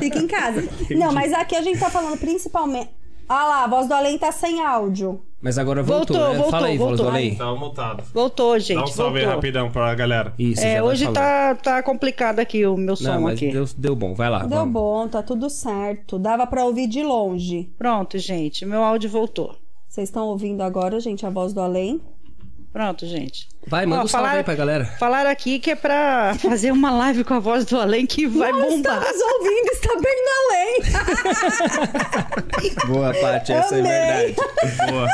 fica em casa. Não, mas aqui a gente tá falando principalmente. Ah lá, a voz do além tá sem áudio. Mas agora voltou, Voltou, né? voltou, Fala aí, voz do voltou. além. Tava mutado. Voltou, gente. Dá um salve aí voltou. rapidão pra galera. Isso, É, hoje tá, tá complicado aqui o meu som Não, mas aqui. deu, deu bom, vai lá. Deu vamos. bom, tá tudo certo. Dava pra ouvir de longe. Pronto, gente. Meu áudio voltou. Vocês estão ouvindo agora, gente, a voz do além? Pronto, gente. Vai, manda Ó, um salve falaram- aí pra galera. Falaram aqui que é pra fazer uma live com a voz do além que vai Nós bombar. estamos ouvindo, está bem no além. Boa, Paty, essa Amei. é verdade. Boa.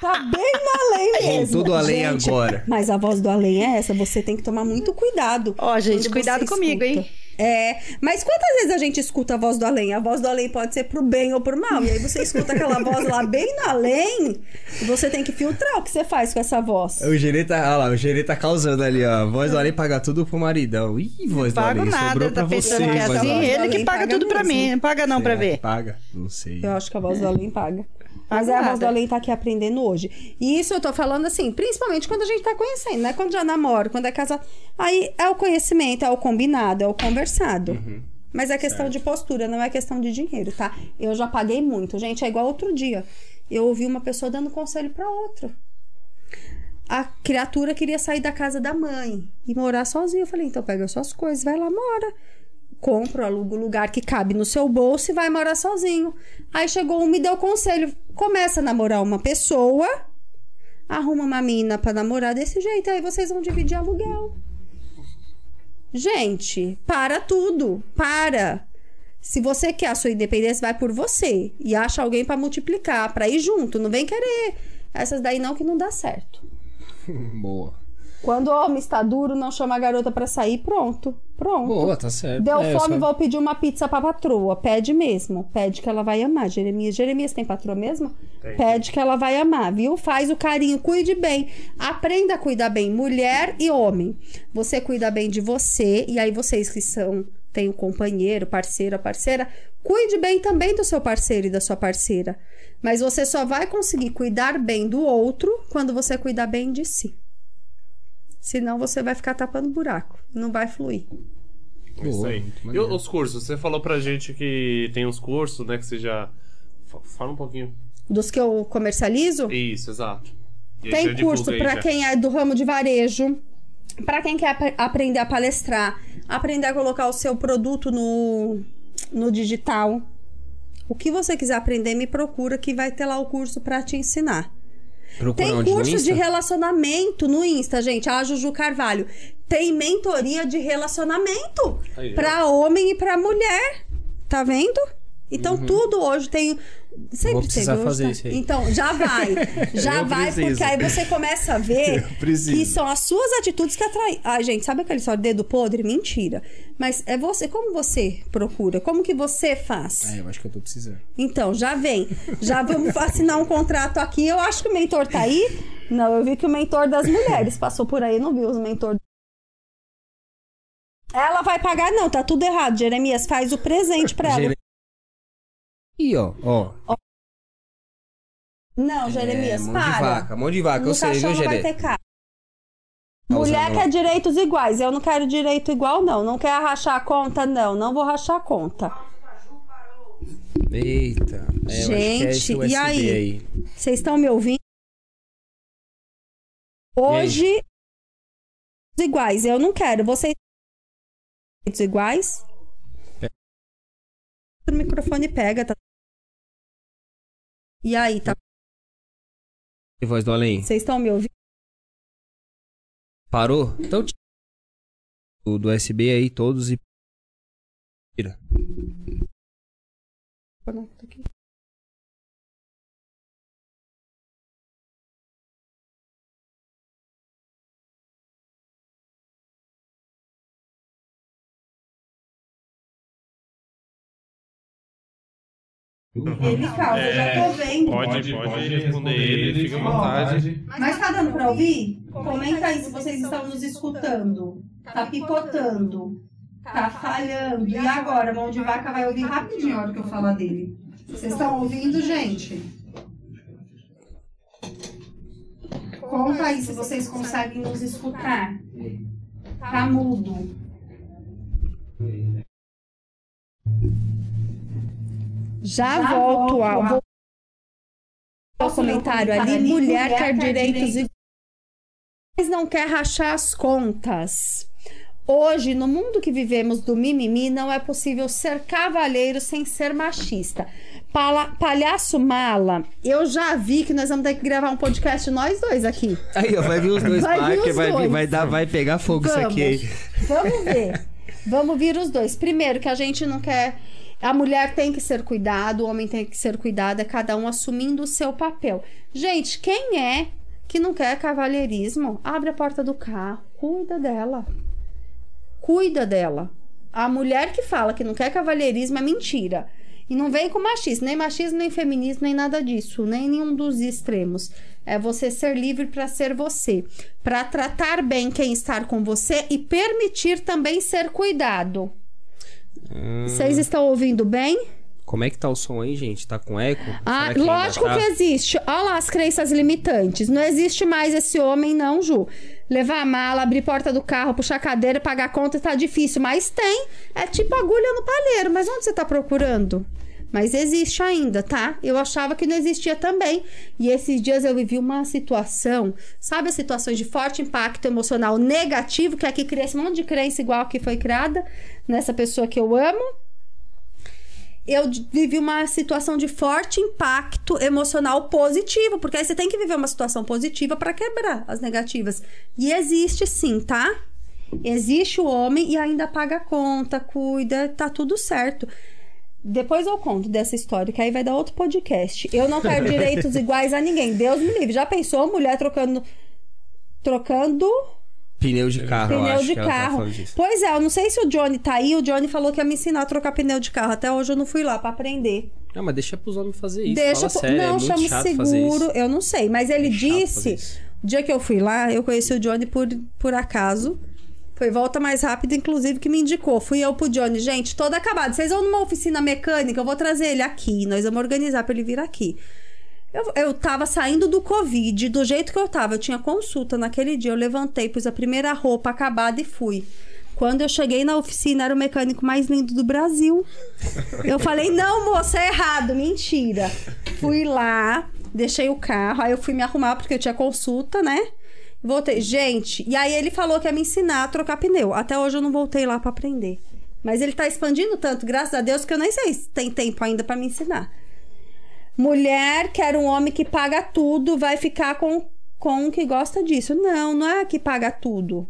Tá bem no além mesmo. tudo além Gente, agora. Mas a voz do além é essa, você tem que tomar muito cuidado. Ó, gente, cuidado comigo, escuta. hein? É, mas quantas vezes a gente escuta a voz do além? A voz do além pode ser pro bem ou pro mal. E aí você escuta aquela voz lá bem no além, e você tem que filtrar o que você faz com essa voz. O Gerê tá, olha lá, o Gerê tá causando ali, ó. A voz do além paga tudo pro maridão. Ih, voz do além, nada, sobrou pra tá você, que é do assim? além. Ele que Além paga paga tudo pra mesmo. mim. Não paga não pra Será que ver. Paga? Não sei. Eu acho que a voz do além paga. Mas é a voz do além tá aqui aprendendo hoje. E isso eu tô falando assim, principalmente quando a gente tá conhecendo, né? Quando já namora, quando é casado. Aí é o conhecimento, é o combinado, é o conversado. Uhum. Mas é questão de postura, não é questão de dinheiro, tá? Eu já paguei muito. Gente, é igual outro dia. Eu ouvi uma pessoa dando conselho pra outra. A criatura queria sair da casa da mãe e morar sozinha. Eu falei, então pega suas coisas, vai lá, mora compra, aluga o lugar que cabe no seu bolso e vai morar sozinho. Aí chegou um, me deu conselho. Começa a namorar uma pessoa, arruma uma mina pra namorar desse jeito, aí vocês vão dividir aluguel. Gente, para tudo. Para. Se você quer a sua independência, vai por você. E acha alguém pra multiplicar, pra ir junto. Não vem querer. Essas daí não que não dá certo. Boa. Quando o homem está duro, não chama a garota pra sair, pronto. Pronto. Boa, tá certo. Deu É, fome, só- vou pedir uma pizza pra patroa. Pede mesmo. Pede que ela vai amar. Jeremias, Jeremias tem patroa mesmo? Pede que ela vai amar, viu? Faz o carinho, cuide bem. Aprenda a cuidar bem, mulher e homem. Você cuida bem de você, e aí vocês que são, tem um companheiro, parceiro, parceira, cuide bem também do seu parceiro e da sua parceira. Mas você só vai conseguir cuidar bem do outro quando você cuidar bem de si. Senão você vai ficar tapando buraco. Não vai fluir. Isso Boa, aí. E os cursos? Você falou pra gente que tem uns cursos, né? Que você já. Fa- Fala um pouquinho. Dos que eu comercializo, Isso, exato. E tem curso para quem é do ramo de varejo, para quem quer ap- aprender a palestrar, aprender a colocar o seu produto no, no digital. O que você quiser aprender, me procura que vai ter lá o curso para te ensinar. Procura Tem curso de relacionamento no Insta, gente. A Juju Carvalho. Tem mentoria de relacionamento para homem e para mulher. Tá vendo? Então tudo hoje tem. Sempre. Vou precisar fazer isso aí. Então, já vai. Já Eu vai, preciso. porque aí você começa a ver que são as suas atitudes que atraem. Ai, gente, sabe aquele só dedo podre? Mentira. Mas é você, como você procura? Como que você faz? É, eu acho que eu tô precisando. Então, já vem. Já vamos assinar um contrato aqui. Eu acho que o mentor tá aí. Não, eu vi que o mentor das mulheres passou por aí, não viu os mentor. Ela vai pagar, não, tá tudo errado. Jeremias, faz o presente pra ela. Ih, ó, ó. Não, Jeremias, é, mão para. de vaca, mão de vaca, no eu sei, viu, cara. Causando- Mulher quer direitos iguais. Eu não quero direito igual, não. Não quer rachar a conta, não. Não vou rachar a conta. Eita. É, é Gente, e aí? aí? Vocês estão me ouvindo? Hoje, iguais. Eu não quero. Vocês direitos iguais? O microfone pega, tá? E aí, tá? E voz do além? Vocês estão me ouvindo? Parou? Então tira o do USB aí todos e tira. Conecta Ele causa, eu já tô vendo. Pode, pode responder ele, fica à vontade. Mas tá dando pra ouvir? Comenta aí se vocês estão nos escutando. Tá picotando. Tá falhando. E agora, mão de vaca vai ouvir rapidinho a hora que eu falar dele. Vocês estão ouvindo, gente? Conta aí se vocês conseguem nos escutar. Tá mudo. Já, volto ao vou- ao comentário ali. Mulher quer direitos iguais, mas não quer rachar as contas. Hoje, no mundo que vivemos do mimimi, não é possível ser cavalheiro sem ser machista. Pala- palhaço mala, eu já vi que nós vamos ter que gravar um podcast nós dois aqui. Aí, ó, vai vir os dois Vai vir packs, os vai, vir- dois. vai, dar, vai pegar fogo isso aqui. Vamos ver. Vamos vir os dois. Primeiro, que a gente não quer. A mulher tem que ser cuidado, o homem tem que ser cuidado, é cada um assumindo o seu papel. Gente, quem é que não quer cavalheirismo? Abre a porta do carro, cuida dela. Cuida dela. A mulher que fala que não quer cavalheirismo é mentira. E não vem com machismo, nem machismo, nem feminismo, nem nada disso, nem nenhum dos extremos. É você ser livre para ser você, para tratar bem quem está com você e permitir também ser cuidado. Vocês estão ouvindo bem? Como é que tá o som aí, gente? Tá com eco? Ah, que lógico tá? que existe. Olha lá as crenças limitantes. Não existe mais esse homem, não, Ju. Levar a mala, abrir porta do carro, puxar a cadeira, pagar a conta tá difícil. Mas tem. É tipo agulha no palheiro. Mas onde você tá procurando? Mas existe ainda, tá? Eu achava que não existia também. E esses dias eu vivi uma situação, sabe as situações de forte impacto emocional negativo, que aqui cria esse monte de crença igual a que foi criada nessa pessoa que eu amo eu vivi uma situação de forte impacto emocional positivo, porque aí você tem que viver uma situação positiva para quebrar as negativas. E existe sim, tá? Existe o homem e ainda paga a conta, cuida, tá tudo certo. Depois eu conto dessa história, que aí vai dar outro podcast. Eu não quero direitos iguais a ninguém. Deus me livre. Já pensou mulher trocando trocando Pneu de carro, eu pneu acho de que ela tá carro. falando disso. Pois é, eu não sei se o Johnny tá aí. O Johnny falou que ia me ensinar a trocar pneu de carro. Até hoje eu não fui lá pra aprender. Não, mas deixa pros homens fazer isso. Deixa po- sério, é não muito chama seguro, eu não sei, mas ele É disse, dia que eu fui lá, eu conheci o Johnny por, por acaso. Foi volta mais rápida, inclusive, que me indicou. Fui eu pro Johnny, gente, todo acabado. Vocês vão numa oficina mecânica, eu vou trazer ele aqui. Nós vamos organizar pra ele vir aqui. Eu, eu tava saindo do Covid, do jeito que eu tava. Eu tinha consulta naquele dia. Eu levantei, pus a primeira roupa acabada e fui. Quando eu cheguei na oficina, era o mecânico mais lindo do Brasil. Eu falei, não, moça, é errado, mentira. Fui lá, deixei o carro, aí eu fui me arrumar porque eu tinha consulta, né? Voltei. Gente, e aí ele falou que ia me ensinar a trocar pneu. Até hoje eu não voltei lá pra aprender. Mas ele tá expandindo tanto, graças a Deus, que eu nem sei se tem tempo ainda pra me ensinar. Mulher quer um homem que paga tudo, vai ficar com, com o que gosta disso. Não, não é que paga tudo.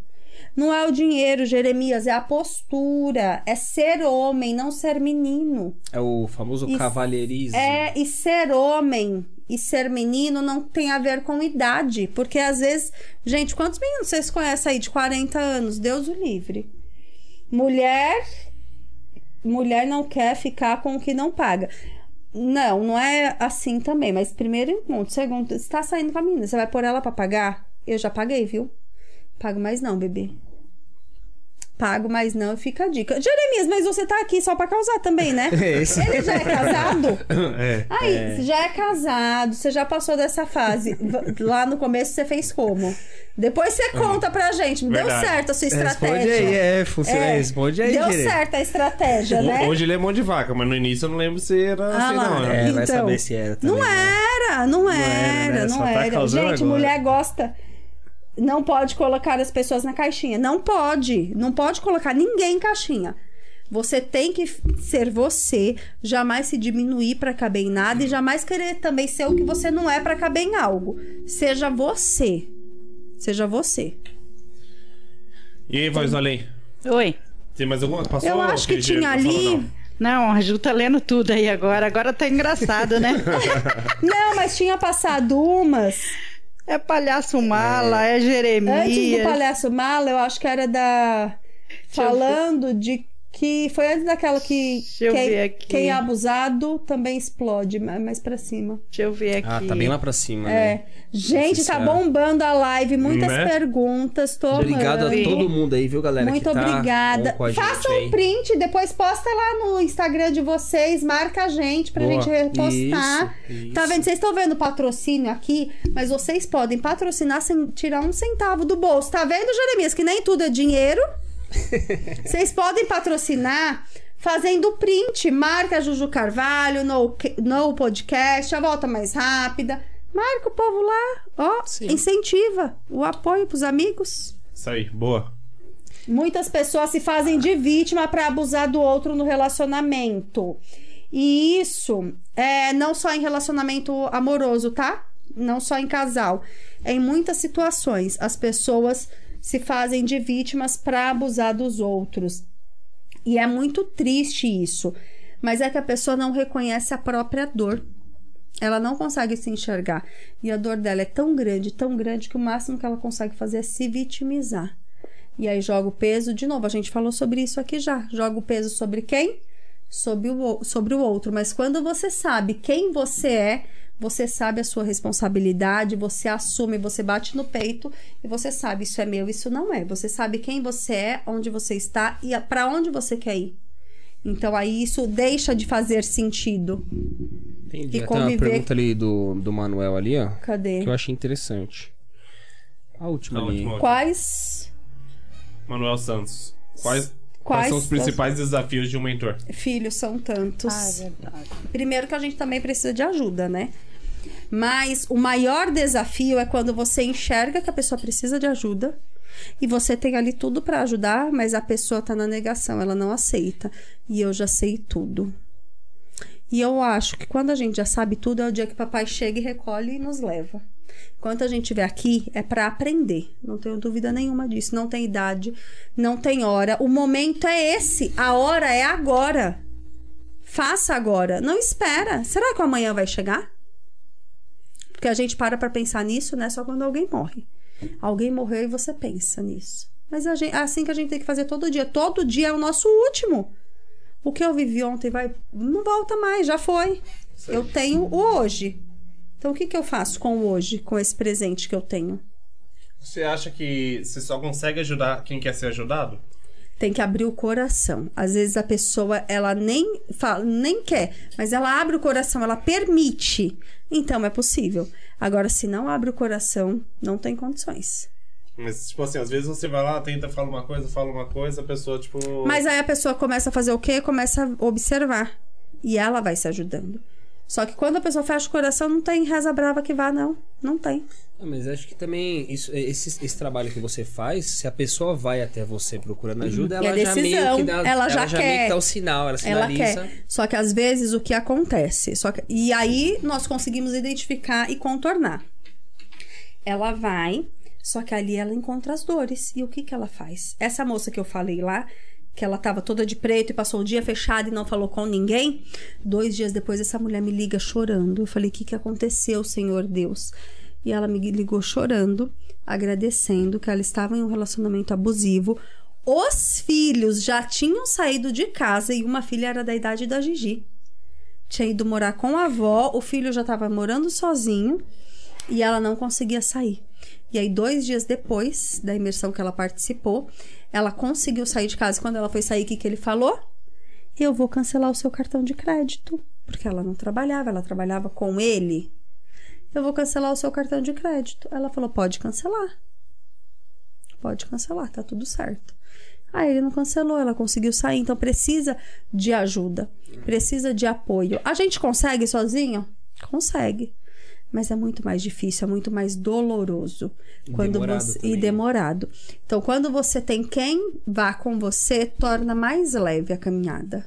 Não é o dinheiro, Jeremias, é a postura. É ser homem, não ser menino. É o famoso Isso- cavalheirismo. É, e ser homem e ser menino não tem a ver com idade. Porque às vezes. Gente, quantos meninos vocês conhecem aí de 40 anos? Deus o livre. Mulher. Mulher não quer ficar com o que não paga. Não, não é assim também. Mas primeiro encontro. Segundo, você tá saindo com a menina. Você vai pôr ela pra pagar? Eu já paguei, viu? Pago mais não, bebê. Pago mais não, fica a dica. Jeremias, mas você tá aqui só pra causar também, né? Esse. Ele já é casado? É. Aí, você já é casado, você já passou dessa fase. Lá no começo você fez como? Depois você conta pra gente. Deu Verdade. certo a sua estratégia. Responde aí, é, funciona. É, Responde aí, Deu direito. certo a estratégia, né? Hoje ele é mão de vaca, mas no início eu não lembro se era Ah assim, lá. não. né? É, vai Então, saber se era também. Não né? era, não era, era, né? não Só tá era. causando Gente, agora. mulher gosta. Não pode colocar as pessoas na caixinha. Não pode. Não pode colocar ninguém em caixinha. Você tem que ser você, jamais se diminuir pra caber em nada e jamais querer também ser o que você não é pra caber em algo. Seja você. Seja você. E aí, voz do além? Oi. Tem mais alguma? Passou Eu acho que tinha ali. não? Não, a Ju tá lendo tudo aí agora. Agora tá engraçado, né? Não, mas tinha passado umas. É palhaço mala, é, Jeremias. Antes do palhaço mala, eu acho que era da. Falando de Que foi antes daquela que Deixa eu quem, ver aqui. quem é abusado também explode, mas mais pra cima. Deixa eu ver aqui. Ah, tá bem lá pra cima, É. né? Gente, tá bombando a live, muitas Né? perguntas, tô Obrigado a amando. todo mundo aí, viu, galera? Muito que tá obrigada. a Faça um print, depois posta lá no Instagram de vocês, marca a gente pra Boa. gente repostar. Isso, isso. Tá vendo? Vocês estão vendo o patrocínio aqui, mas vocês podem patrocinar sem tirar um centavo do bolso. Tá vendo, Jeremias? Que nem tudo é dinheiro. Vocês podem patrocinar fazendo print. Marca Juju Carvalho, no, no podcast, a volta mais rápida. Marca o povo lá. Ó, Sim. incentiva o apoio pros amigos. Isso aí, boa. Muitas pessoas se fazem de vítima para abusar do outro no relacionamento. E isso é não só em relacionamento amoroso, tá? Não só em casal. É em muitas situações. As pessoas se fazem de vítimas para abusar dos outros. E é muito triste isso. Mas é que a pessoa não reconhece a própria dor. Ela não consegue se enxergar. E a dor dela é tão grande, tão grande, que o máximo que ela consegue fazer é se vitimizar. E aí joga o peso, de novo, a gente falou sobre isso aqui já. Joga o peso sobre quem? Sobre o, sobre o outro. Mas quando você sabe quem você é, você sabe a sua responsabilidade, você assume, você bate no peito e você sabe isso é meu, isso não é. Você sabe quem você é, onde você está e para onde você quer ir. Então aí isso deixa de fazer sentido. Entendi. e Tem uma pergunta ali do, do Manuel ali, ó. Cadê? Que eu achei interessante. A última A ali. última. Quais Manuel Santos. Quais, quais Quais- são os principais desafios de um mentor? filhos são tantos? Ah, é verdade. Primeiro que a gente também precisa de ajuda, né? Mas o maior desafio é quando você enxerga que a pessoa precisa de ajuda e você tem ali tudo pra ajudar, mas a pessoa tá na negação, ela não aceita. E eu já sei tudo. E eu acho que quando a gente já sabe tudo é o dia que papai chega e recolhe e nos leva. Enquanto a gente estiver aqui, é para aprender. Não tenho dúvida nenhuma disso. Não tem idade, não tem hora. O momento é esse. A hora é agora. Faça agora. Não espera. Será que o amanhã vai chegar? Porque a gente para pra pensar nisso, né? Só quando alguém morre. Alguém morreu e você pensa nisso. Mas gente- é assim que a gente tem que fazer todo dia. Todo dia é o nosso último. O que eu vivi ontem vai. Não volta mais, já foi. Eu tenho o hoje. Então o que, que eu faço com o hoje, com esse presente que eu tenho? Você acha que você só consegue ajudar quem quer ser ajudado? Tem que abrir o coração. Às vezes a pessoa, ela nem fala, nem quer, mas ela abre o coração, ela permite. Então é possível. Agora, se não abre o coração, não tem condições. Mas, tipo assim, às vezes você vai lá, tenta, fala uma coisa, fala uma coisa, a pessoa, tipo. Mas aí a pessoa começa a fazer o quê? Começa a observar. E ela vai se ajudando. Só que quando a pessoa fecha o coração, não tem reza brava que vá, não. Não tem. Ah, mas acho que também isso, esse, esse trabalho que você faz, se a pessoa vai até você procurando ajuda, E ela a já meio decisão, que dá, ela já meio quer. que dá o sinal, ela Ela sinaliza. quer. Só que às vezes o que acontece? Só que- E aí nós conseguimos identificar e contornar. Ela vai, só que ali ela encontra as dores. E o que que ela faz? Essa moça que eu falei lá, que ela tava toda de preto e passou o dia fechada e não falou com ninguém, dois dias depois essa mulher me liga chorando. Eu falei: "O que que aconteceu, Senhor Deus?" E ela me ligou chorando, agradecendo que ela estava em um relacionamento abusivo. Os filhos já tinham saído de casa e uma filha era da idade da Gigi. Tinha ido morar com a avó, o filho já estava morando sozinho e ela não conseguia sair. E aí, dois dias depois da imersão que ela participou, ela conseguiu sair de casa. Quando ela foi sair, o que, que ele falou? Eu vou cancelar o seu cartão de crédito. Porque ela não trabalhava, ela trabalhava com ele. Eu vou cancelar o seu cartão de crédito. Ela falou: pode cancelar. Pode cancelar, tá tudo certo. Aí ele não cancelou, ela conseguiu sair. Então precisa de ajuda, precisa de apoio. A gente consegue sozinho? Consegue. Mas é muito mais difícil, é muito mais doloroso. E quando demorado você... também, E demorado. Então, quando você tem quem vá com você, torna mais leve a caminhada.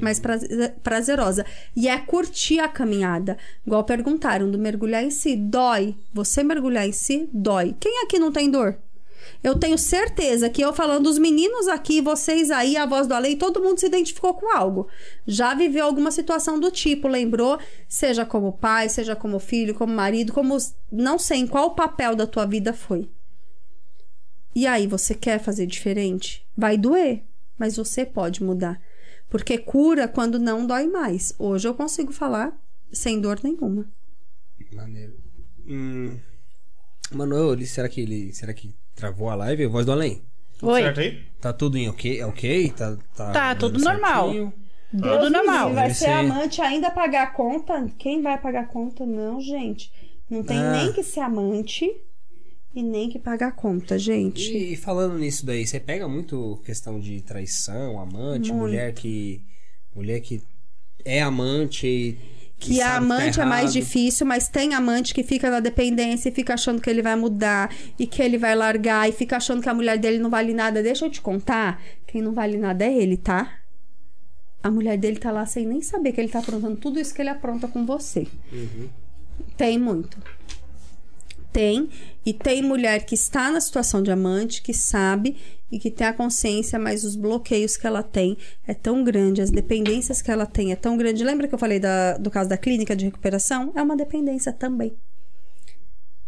Mais Uhum. praze- prazerosa. E é curtir a caminhada. Igual perguntaram do mergulhar em si. Dói. Você mergulhar em si, dói. Quem aqui não tem dor? Eu tenho certeza que eu falando, os meninos aqui, vocês aí, a voz do além, todo mundo se identificou com algo. Já viveu alguma situação do tipo, lembrou? Seja como pai, seja como filho, como marido, como. Não sei em qual papel da tua vida foi. E aí, você quer fazer diferente? Vai doer. Mas você pode mudar. Porque cura quando não dói mais. Hoje eu consigo falar sem dor nenhuma. Maneiro. Hum. Manuel, ele- será que ele. Será que travou a live? Voz do além. Tudo Oi. certo aí? Tá tudo em ok? ok? Tá, tá, Tá, tudo normal. certinho? Deus me normal. Vai ser ser- amante ainda pagar a conta? Quem vai pagar a conta? Não, gente. Não tem Ah. nem que ser amante e nem que pagar a conta, gente. E falando nisso daí, você pega muito questão de traição, amante, Muito. mulher que. Mulher que é amante e. Que a tá amante é mais difícil, mas tem amante que fica na dependência e fica achando que ele vai mudar e que ele vai largar e fica achando que a mulher dele não vale nada. Deixa eu te contar, quem não vale nada é ele, tá? A mulher dele tá lá sem nem saber que ele tá aprontando tudo isso que ele apronta com você. Tem muito. Tem. E tem mulher que está na situação de amante, que sabe e que tem a consciência, mas os bloqueios que ela tem é tão grande, as dependências que ela tem é tão grande. Lembra que eu falei da- do caso da clínica de recuperação? É uma dependência também.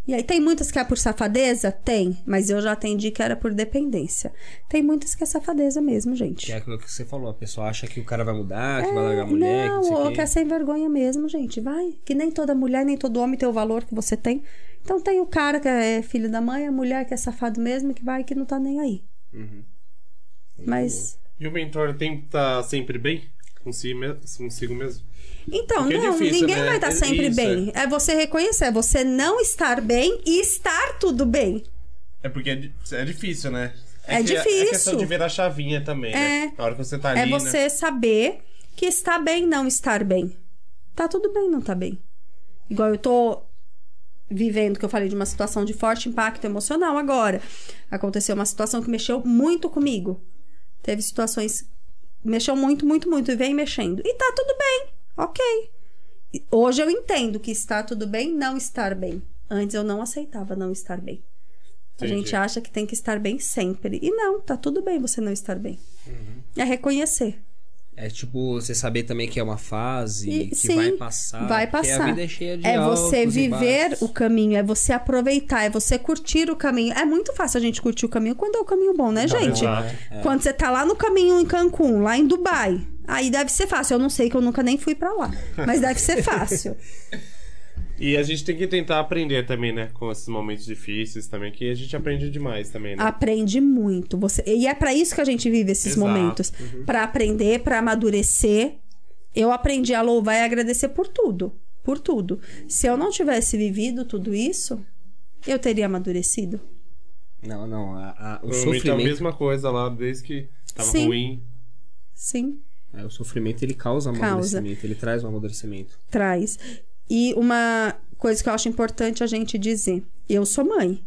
E aí tem muitas que é por safadeza? Tem, mas eu já atendi que era por dependência. Tem muitas que é safadeza mesmo, gente. Que é aquilo que você falou, a pessoa acha que o cara vai mudar, que vai largar a mulher, não, que não sei ou que é sem vergonha mesmo, gente. Vai. Que nem toda mulher, nem todo homem tem o valor que você tem. Então tem o cara que é filho da mãe, a mulher que é safado mesmo, que vai que não tá nem aí. Uhum. Mas. E o mentor tem que estar sempre bem? Consigo, me- consigo mesmo? Então, Porque é não, difícil, ninguém né? vai estar É sempre isso, bem. É você reconhecer, é você não estar bem e estar tudo bem. É porque é, é difícil, né? É que difícil. É questão de ver a chavinha também, né? É. Na hora que você tá ali, É né? você saber que está bem não estar bem. Tá tudo bem não tá bem. Igual eu tô vivendo, que eu falei de uma situação de forte impacto emocional agora. Aconteceu uma situação que mexeu muito comigo. Teve situações mexeu muito, muito, muito e vem mexendo. E tá tudo bem. OK. Hoje eu entendo que está tudo bem não estar bem. Antes eu não aceitava não estar bem. A Entendi. gente acha que tem que estar bem sempre. E não, tá tudo bem você não estar bem. É reconhecer. É tipo, você saber também que é uma fase, E- que sim, vai passar. vai passar. a vida é cheia de É você altos viver o caminho, é você aproveitar, é você curtir o caminho. É muito fácil a gente curtir o caminho quando é o caminho bom, né, gente? exato. Quando você tá lá no caminho em Cancún, lá em Dubai, aí deve ser fácil. Eu não sei que eu nunca nem fui pra lá, mas deve ser fácil. E a gente tem que tentar aprender também, né? Com esses momentos difíceis também, que a gente aprende demais também, né? Aprende muito. Você e é pra isso que a gente vive esses Exato. momentos, Pra aprender, pra amadurecer. Eu aprendi a louvar e agradecer por tudo, por tudo. Se eu não tivesse vivido tudo isso, eu teria amadurecido. Não, não. a- a- o Provavelmente é a sofrimento. mesma coisa lá, desde que tava Sim. ruim. Sim. é, o sofrimento ele causa Causa. amadurecimento, ele traz um amadurecimento. traz. E uma coisa que eu acho importante a gente dizer: eu sou mãe.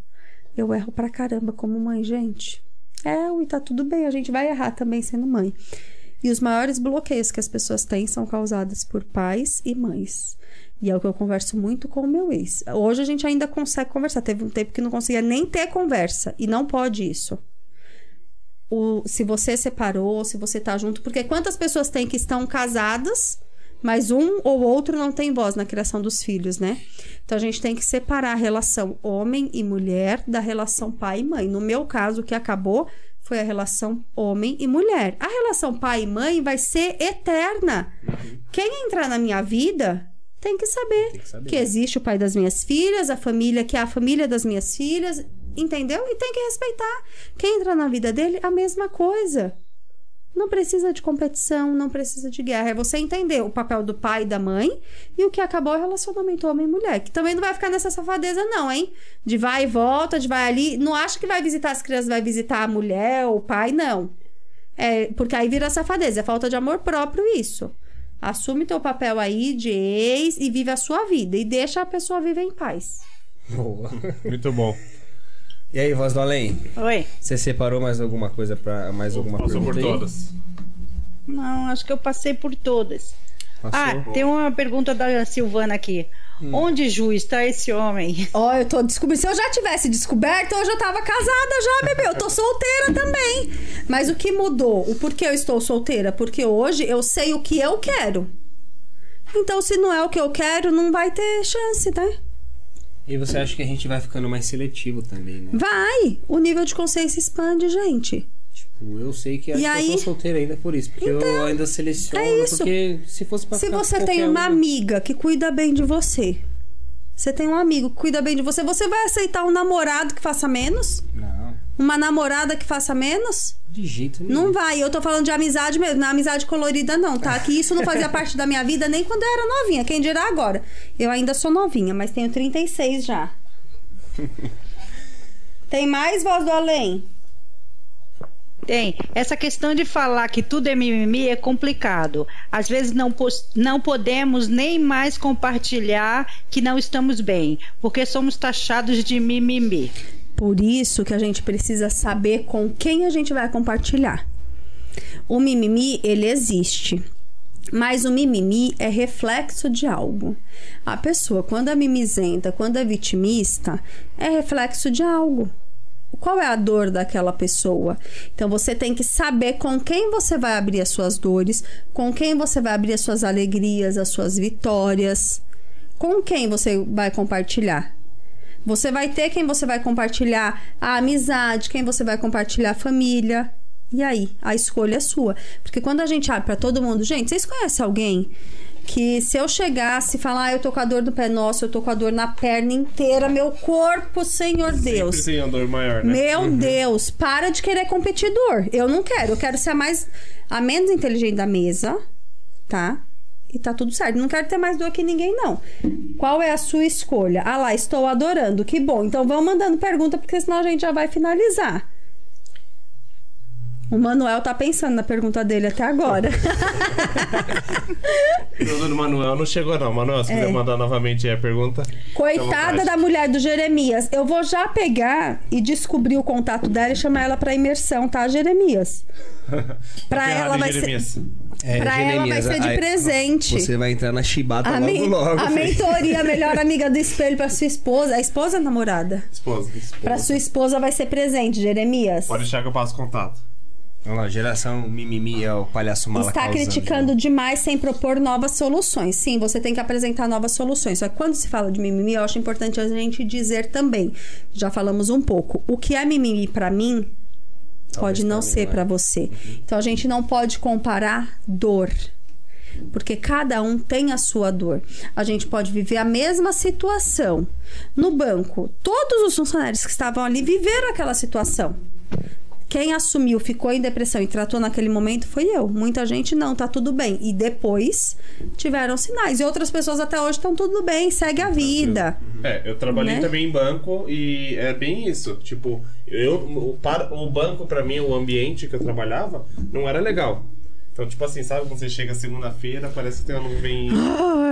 Eu erro pra caramba como mãe, gente. É, e tá tudo bem, a gente vai errar também sendo mãe. E os maiores bloqueios que as pessoas têm são causados por pais e mães. E é o que eu converso muito com o meu ex. Hoje a gente ainda consegue conversar. Teve um tempo que não conseguia nem ter conversa. E não pode isso. O, se você separou, se você tá junto. Porque quantas pessoas têm que estão casadas, mas um ou outro não tem voz na criação dos filhos, né? Então a gente tem que separar a relação homem e mulher da relação pai e mãe. No meu caso, o que acabou foi a relação homem e mulher. A relação pai e mãe vai ser eterna. Quem entrar na minha vida tem que saber, Tem que saber. que existe o pai das minhas filhas, a família que é a família das minhas filhas, entendeu? E tem que respeitar. Quem entra na vida dele, a mesma coisa. Não precisa de competição, não precisa de guerra. É você entender o papel do pai e da mãe e o que acabou é o relacionamento homem e mulher. Que também não vai ficar nessa safadeza, não, hein? De vai e volta, de vai ali. Não acha que vai visitar as crianças, vai visitar a mulher ou o pai, não. É, porque aí vira safadeza, é falta de amor próprio isso. Assume teu papel aí de ex e vive a sua vida. E deixa a pessoa viver em paz. Boa. Muito bom. E aí, voz do além? Oi. Você separou mais alguma coisa para mais alguma Passou por pergunta aí? todas. Não, acho que eu passei por todas. Passou? Ah, tem uma pergunta da Silvana aqui. Onde, Ju, está esse homem? Ó, eu tô descobrindo. Se eu já tivesse descoberto, eu já tava casada já, bebê. Eu tô solteira também. Mas o que mudou? O porquê eu estou solteira? Porque hoje eu sei o que eu quero. Então, se não é o que eu quero, não vai ter chance, né? E você acha que a gente vai ficando mais seletivo também, né? Vai! O nível de consciência expande, gente. Eu sei que, acho E que eu aí? tô solteiro ainda por isso. Porque eu ainda seleciono. é isso. Porque se fosse pra Se você tem uma um- amiga que cuida bem de você, você tem um amigo que cuida bem de você, você vai aceitar um namorado que faça menos? Não, Uma namorada que faça menos? de jeito nenhum. Não vai. Eu tô falando de amizade mesmo, não é amizade colorida, não, tá? Que isso não fazia parte da minha vida nem quando eu era novinha. Quem dirá agora? Eu ainda sou novinha, mas tenho 36 já. Tem mais voz do além? Tem. Essa questão de falar que tudo é mimimi é complicado. Às vezes não, pos- não podemos nem mais compartilhar que não estamos bem, porque somos taxados de mimimi. Por isso que a gente precisa saber com quem a gente vai compartilhar. O mimimi, ele existe. Mas o mimimi é reflexo de algo. A pessoa, quando é mimizenta, quando é vitimista, é reflexo de algo. Qual é a dor daquela pessoa? Então você tem que saber com quem você vai abrir as suas dores, com quem você vai abrir as suas alegrias, as suas vitórias. Com quem você vai compartilhar? Você vai ter quem você vai compartilhar a amizade, quem você vai compartilhar a família. E aí, a escolha é sua. Porque quando a gente abre pra todo mundo, gente, vocês conhecem alguém que se eu chegasse e falar, ah, eu tô com a dor do pé, nossa, eu tô com a dor na perna inteira, meu corpo, Senhor Deus. Sempre tem a dor maior, né? Meu Deus, para de querer competidor. Eu não quero, eu quero ser a mais a menos inteligente da mesa, tá? E tá tudo certo. Não quero ter mais dor que ninguém, não. Qual é a sua escolha? Ah lá, estou adorando. Que bom. Então vão mandando pergunta, porque senão a gente já vai finalizar. O Manuel tá pensando na pergunta dele até agora. O do Manuel não chegou, não. Manuel, se quiser mandar novamente a pergunta. Coitada da mulher do Jeremias. Eu vou já pegar e descobrir o contato dela e chamar ela pra imersão, tá, Jeremias? Pra Tá ela vai hein, ser. É, Pra ela vai ser de aí- presente. Você vai entrar na chibata A, logo men- logo. a filho. mentoria melhor amiga do espelho pra sua esposa. A esposa ou a namorada? Esposa. Pra sua esposa vai ser presente, Jeremias. Pode deixar que eu passo contato. Vamos lá, geração mimimi é o palhaço mala Está causando. criticando demais sem propor novas soluções. Sim, você tem que apresentar novas soluções. Só que quando se fala de mimimi, eu acho importante a gente dizer também. Já falamos um pouco. O que é mimimi pra mim pode não ser não é. pra você. Então a gente não pode comparar dor. Porque cada um tem a sua dor. A gente pode viver a mesma situação. No banco, todos os funcionários que estavam ali viveram aquela situação. Quem assumiu, ficou em depressão e tratou naquele momento foi eu. Muita gente não, tá tudo bem. E depois tiveram sinais. E outras pessoas até hoje estão tudo bem, segue a vida. É, eu trabalhei Né? também em banco e é bem isso. Tipo, eu, o, para, o banco, pra mim, o ambiente que eu trabalhava, não era legal. Então, tipo assim, sabe quando você chega segunda-feira, parece que tem uma nuvem.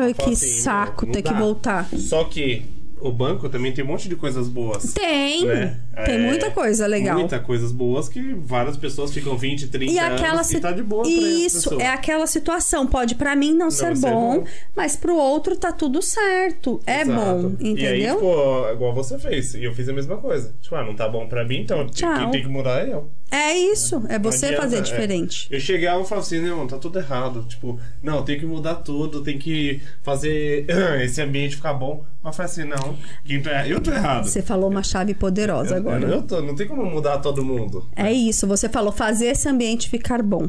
Ai, que assim, saco não ter que dá. voltar. Só que o banco também tem um monte de coisas boas. Tem, né? tem É, muita coisa legal. Muita coisas boas que várias pessoas ficam 20, 30 E aquela anos e tá de boa Isso, é aquela situação. Pode pra mim não, ser, ser bom, bom. mas pro outro tá tudo certo. É Exato. bom, E aí, entendeu? tipo, igual você fez. E eu fiz a mesma coisa. Tipo, ah, não tá bom pra mim, então Tchau. quem tem que mudar é eu. É isso, é você adianta, fazer é. diferente. Eu chegava e falava assim, não, tá tudo errado. Tipo, não, tem que mudar tudo, tem que fazer esse ambiente ficar bom. Mas eu falei assim, não, quem tá errado? eu tô errado. Você falou uma chave poderosa Eu- agora. Eu, tô, não tem como mudar todo mundo. É isso, você falou fazer esse ambiente ficar bom.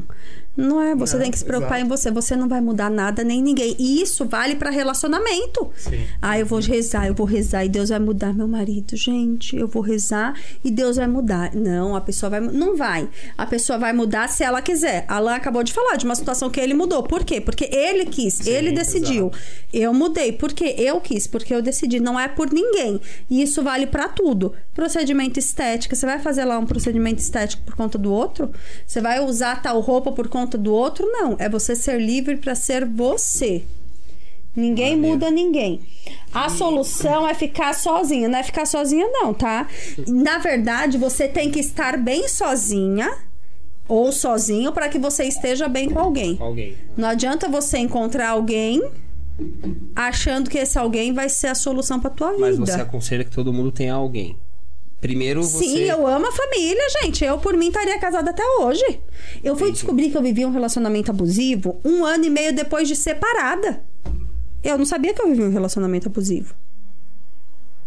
Não é, você Não, tem que se preocupar exato. em você, você não vai mudar nada nem ninguém. E isso vale pra relacionamento. Sim. Ah, eu vou rezar, eu vou rezar e Deus vai mudar meu marido. Gente, eu vou rezar e Deus vai mudar. Não, a pessoa vai não vai. A pessoa vai mudar se ela quiser. Alan acabou de falar de uma situação que ele mudou. Por quê? Porque ele quis, ele decidiu. Eu mudei porque eu quis, porque eu decidi, não é por ninguém. E isso vale pra tudo. Procedimento estético, você vai fazer lá um procedimento estético por conta do outro? Você vai usar tal roupa por conta do outro? Não, é você ser livre pra ser você. Ninguém muda ninguém. A solução é ficar sozinha. Não é ficar sozinha, não, tá? Na verdade, você tem que estar bem sozinha ou sozinho para que você esteja bem com alguém. Alguém. Não adianta você encontrar alguém achando que esse alguém vai ser a solução para tua Mas vida. você aconselha que todo mundo tenha alguém. Primeiro você. Sim, eu amo a família, gente. Eu, por mim, estaria casada até hoje. Eu fui descobrir que eu vivia um relacionamento abusivo um ano e meio depois de separada. Eu não sabia que eu vivia um relacionamento abusivo.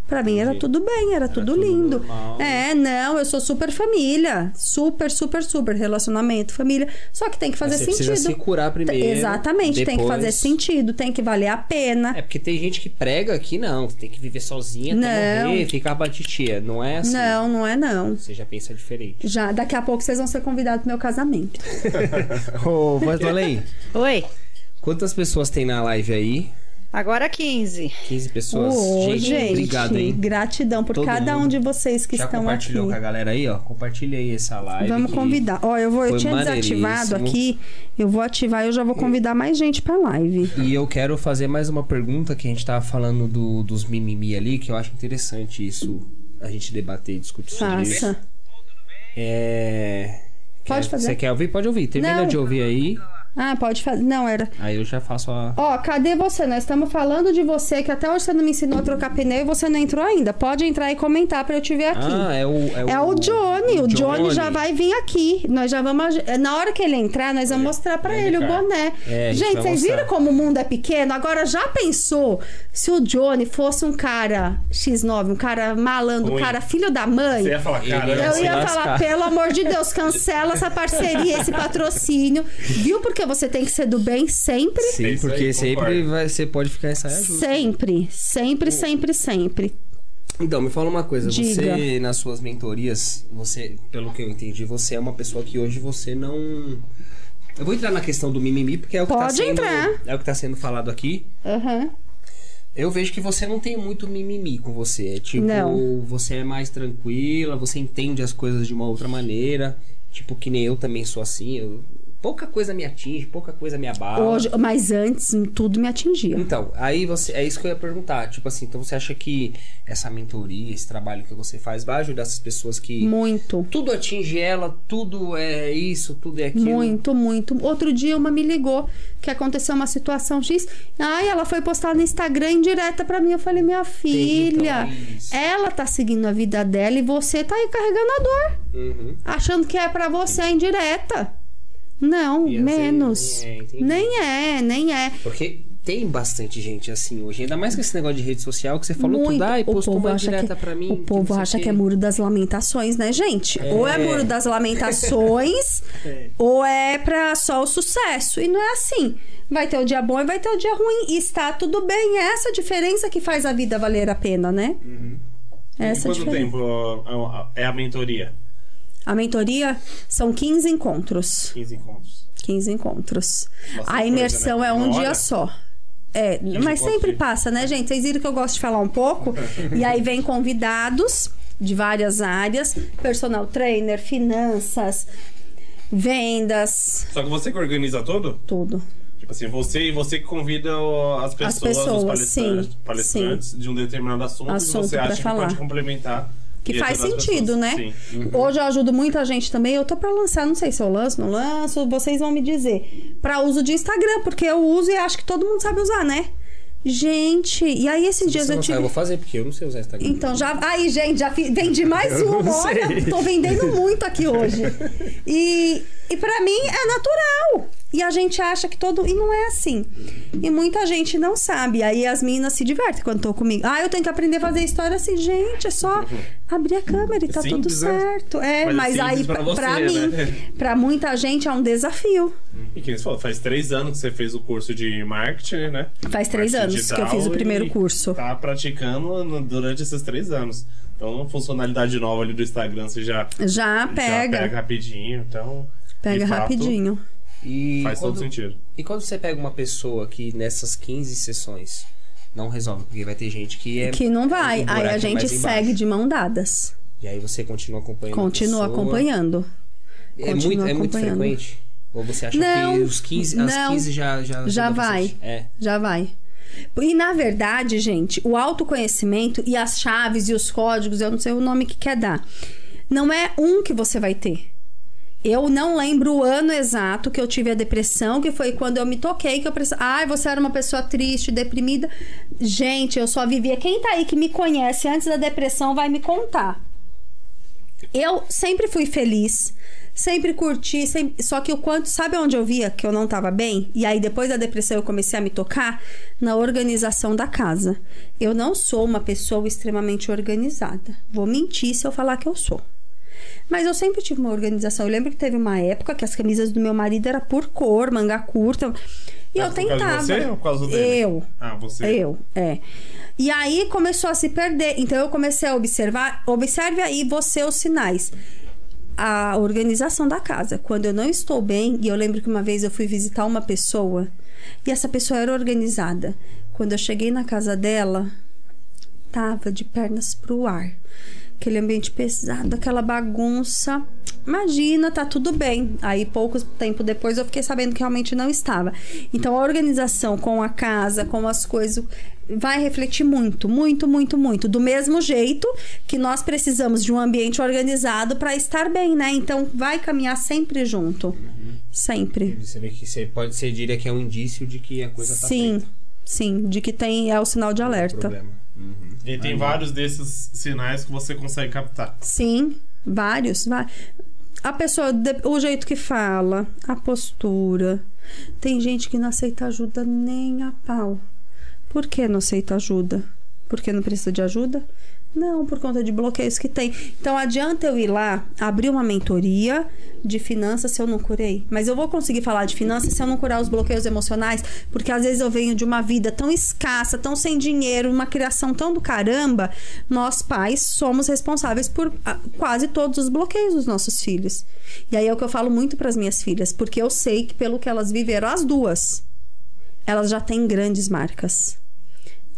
Pra mim era tudo bem, era, tudo, tudo lindo. normal. É, não, eu sou super família. Super, super, super. Relacionamento, família. Só que tem que fazer Mas você sentido. precisa se curar primeiro. Exatamente, tem que depois- fazer sentido, tem que valer a pena. É porque tem gente que prega que não, tem que viver sozinha até Não. morrer, ficar pra titia. Não é assim. Não, não é não. Você já pensa diferente. Já, daqui a pouco vocês vão ser convidados pro meu casamento. Ô, mas olha aí. Oi, Quantas pessoas tem na live aí? Agora 15. 15 pessoas. Ô, gente, obrigado aí. gratidão por Todo cada um mundo. de vocês que Já estão aqui. compartilhou com a galera aí, ó? Compartilha aí essa live. Vamos convidar. Ó, eu vou, eu tinha desativado aqui, eu vou ativar e eu já vou convidar mais gente pra live. E eu quero fazer mais uma pergunta que a gente tava falando do, dos mimimi ali, que eu acho interessante isso, a gente debater e discutir sobre isso. Faça. É... Pode quer- fazer. Você quer ouvir? Pode ouvir. Termina Não. de ouvir aí, Ah, pode fazer. Não, era. aí eu já faço a... Ó, cadê você? Nós estamos falando de você, que até hoje você não me ensinou a trocar pneu e você não entrou ainda. Pode entrar e comentar pra eu te ver aqui. Ah, é o... É o Johnny, o Johnny já vai vir aqui. Nós já vamos. Na hora que ele entrar, nós vamos mostrar pra ele o boné. É, gente vocês mostrar. viram como o mundo é pequeno? Agora já pensou se o Johnny fosse um cara X9, um cara malandro, um cara filho da mãe? Você ia falar, cara, Eu ia falar, pelo amor de Deus, cancela essa parceria, esse patrocínio. Viu? Porque você tem que ser do bem sempre. Sim, aí, porque sempre concordo. vai, você pode ficar em saia justa. Sempre, sempre, sempre, sempre. Então, me fala uma coisa. Diga. Você, nas suas mentorias, você, pelo que eu entendi, você é uma pessoa que hoje você não... Eu vou entrar na questão do mimimi, porque é o que tá Pode sendo... entrar. É o que tá sendo falado aqui. Aham. Eu vejo que você não tem muito mimimi com você. É tipo, Não. você é mais tranquila, você entende as coisas de uma outra maneira. Tipo, que nem eu também sou assim. eu- pouca coisa me atinge, pouca coisa me abala. Hoje, mas antes, tudo me atingia. Então, aí você. É isso que eu ia perguntar. Tipo assim, então você acha que essa mentoria, esse trabalho que você faz, vai ajudar essas pessoas que. Muito. Tudo atinge ela, tudo é isso, tudo é aquilo. Muito, muito. Outro dia uma me ligou que aconteceu uma situação X. Ai, ela foi postar no Instagram em direta pra mim. Eu falei, minha filha, então, isso. ela tá seguindo a vida dela e você tá aí carregando a dor. Uhum. Achando que é pra você em direta. Não, E menos. nem é, nem é, nem é. Porque tem bastante gente assim hoje. Ainda mais com esse negócio de rede social que você falou Muito. tudo. Ah, e O postou povo uma acha direta que- pra mim. O que povo acha o que é muro das lamentações, né, gente? Ou é muro das lamentações, É. ou é pra só o sucesso. E não é assim. Vai ter o dia bom e vai ter o dia ruim. E está tudo bem. É essa a diferença que faz a vida valer a pena, né? Uhum. Essa a Quanto diferença. tempo é a mentoria? A mentoria são 15 encontros. 15 encontros. 15 encontros. Bastante a imersão coisa, né? é um Uma dia hora? só. É, mas sempre passa, né, gente? Vocês viram que eu gosto de falar um pouco. e aí vem convidados de várias áreas: personal trainer, finanças, vendas, Só que você que organiza tudo? tudo. Tipo assim, você e você que convida as pessoas, pessoas, os palestrantes, sim, palestrantes de um determinado assunto, Assunto e você acha que falar. pode complementar. Que e faz sentido, pessoas. né? Sim. Hoje eu ajudo muita gente também. Eu tô pra lançar, não sei se eu lanço, não lanço, vocês vão me dizer. Pra uso de Instagram, porque eu uso e acho que todo mundo sabe usar, né? Gente, e aí esses dias Você eu não sabe, tive. eu vou fazer, porque eu não sei usar Instagram. Então já. Aí, gente, já fi- vendi mais uma. Olha, tô vendendo muito aqui hoje. E, e para mim é natural. E a gente acha que todo. E não é assim. E muita gente não sabe. Aí as meninas se divertem quando estão comigo. Ah, eu tenho que aprender a fazer história assim. Gente, é só abrir a câmera e tá tudo Simples, né? certo. É, Mas é mas, aí pra pra, você, pra mim, né? pra muita gente é um desafio. E que você falou, faz três anos que você fez o curso de marketing, né? Faz três Marketing anos que eu fiz o digital primeiro e curso. Tá praticando durante esses três anos. Então, uma funcionalidade nova ali do Instagram você já, Já já pega. pega rapidinho. Então, Pega de fato, rapidinho. E Faz quando, todo sentido. E quando você pega uma pessoa que nessas 15 sessões não resolve, porque vai ter gente que é. Que não vai. é um aí a gente segue de mão dadas. E aí você continua acompanhando. Continua acompanhando. É continua muito, é muito acompanhando. frequente? Ou você acha Não, que os 15, as não. 15 já já, Já vai. É. Já vai. E na verdade, gente, o autoconhecimento e as chaves e os códigos, eu não sei o nome que quer dar. Não é um que você vai ter. Eu não lembro o ano exato que eu tive a depressão, que foi quando eu me toquei, que eu pensei, ai, você era uma pessoa triste, deprimida. Gente, eu só vivia. Quem tá aí que me conhece antes da depressão vai me contar. Eu sempre fui feliz, Sempre curti, sempre... só que o quanto. Sabe onde eu via que eu não tava bem? E aí, depois da depressão, eu comecei a me tocar na organização da casa. Eu não sou uma pessoa extremamente organizada. Vou mentir se eu falar que eu sou. Mas eu sempre tive uma organização. Eu lembro que teve uma época que as camisas do meu marido era por cor, manga curta. E eu Mas tentava. você ou por causa dele? Eu. Ah, você. Eu, é. E aí começou a se perder. Então eu comecei a observar. Observe aí você os sinais. A organização da casa. Quando eu não estou bem, e eu lembro que uma vez eu fui visitar uma pessoa e essa pessoa era organizada. Quando eu cheguei na casa dela, tava de pernas pro ar. Aquele ambiente pesado, aquela bagunça. Imagina, tá tudo bem. Aí, pouco tempo depois, eu fiquei sabendo que realmente não estava. Então, a organização com a casa, com as coisas, vai refletir muito, muito, muito, muito. Do mesmo jeito que nós precisamos de um ambiente organizado para estar bem, né? Então, vai caminhar sempre junto. Sempre. Você vê que você pode ser diria que é um indício de que a coisa tá Sim, feita. sim. De que tem é o sinal de Não tem alerta. problema. Uhum. E tem vários desses sinais que você consegue captar. Sim, vários. A pessoa, de- o jeito que fala, a postura. Tem gente que não aceita ajuda nem a pau. Por que não aceita ajuda? Porque não precisa de ajuda? Não, por conta de bloqueios que tem. Então adianta eu ir lá, abrir uma mentoria de finanças se eu não curei. Mas eu vou conseguir falar de finanças se eu não curar os bloqueios emocionais, porque às vezes eu venho de uma vida tão escassa, tão sem dinheiro, uma criação tão do caramba. Nós pais somos responsáveis por ah, quase todos os bloqueios dos nossos filhos. E aí é o que eu falo muito para as minhas filhas, porque eu sei que pelo que elas viveram as duas, elas já têm grandes marcas.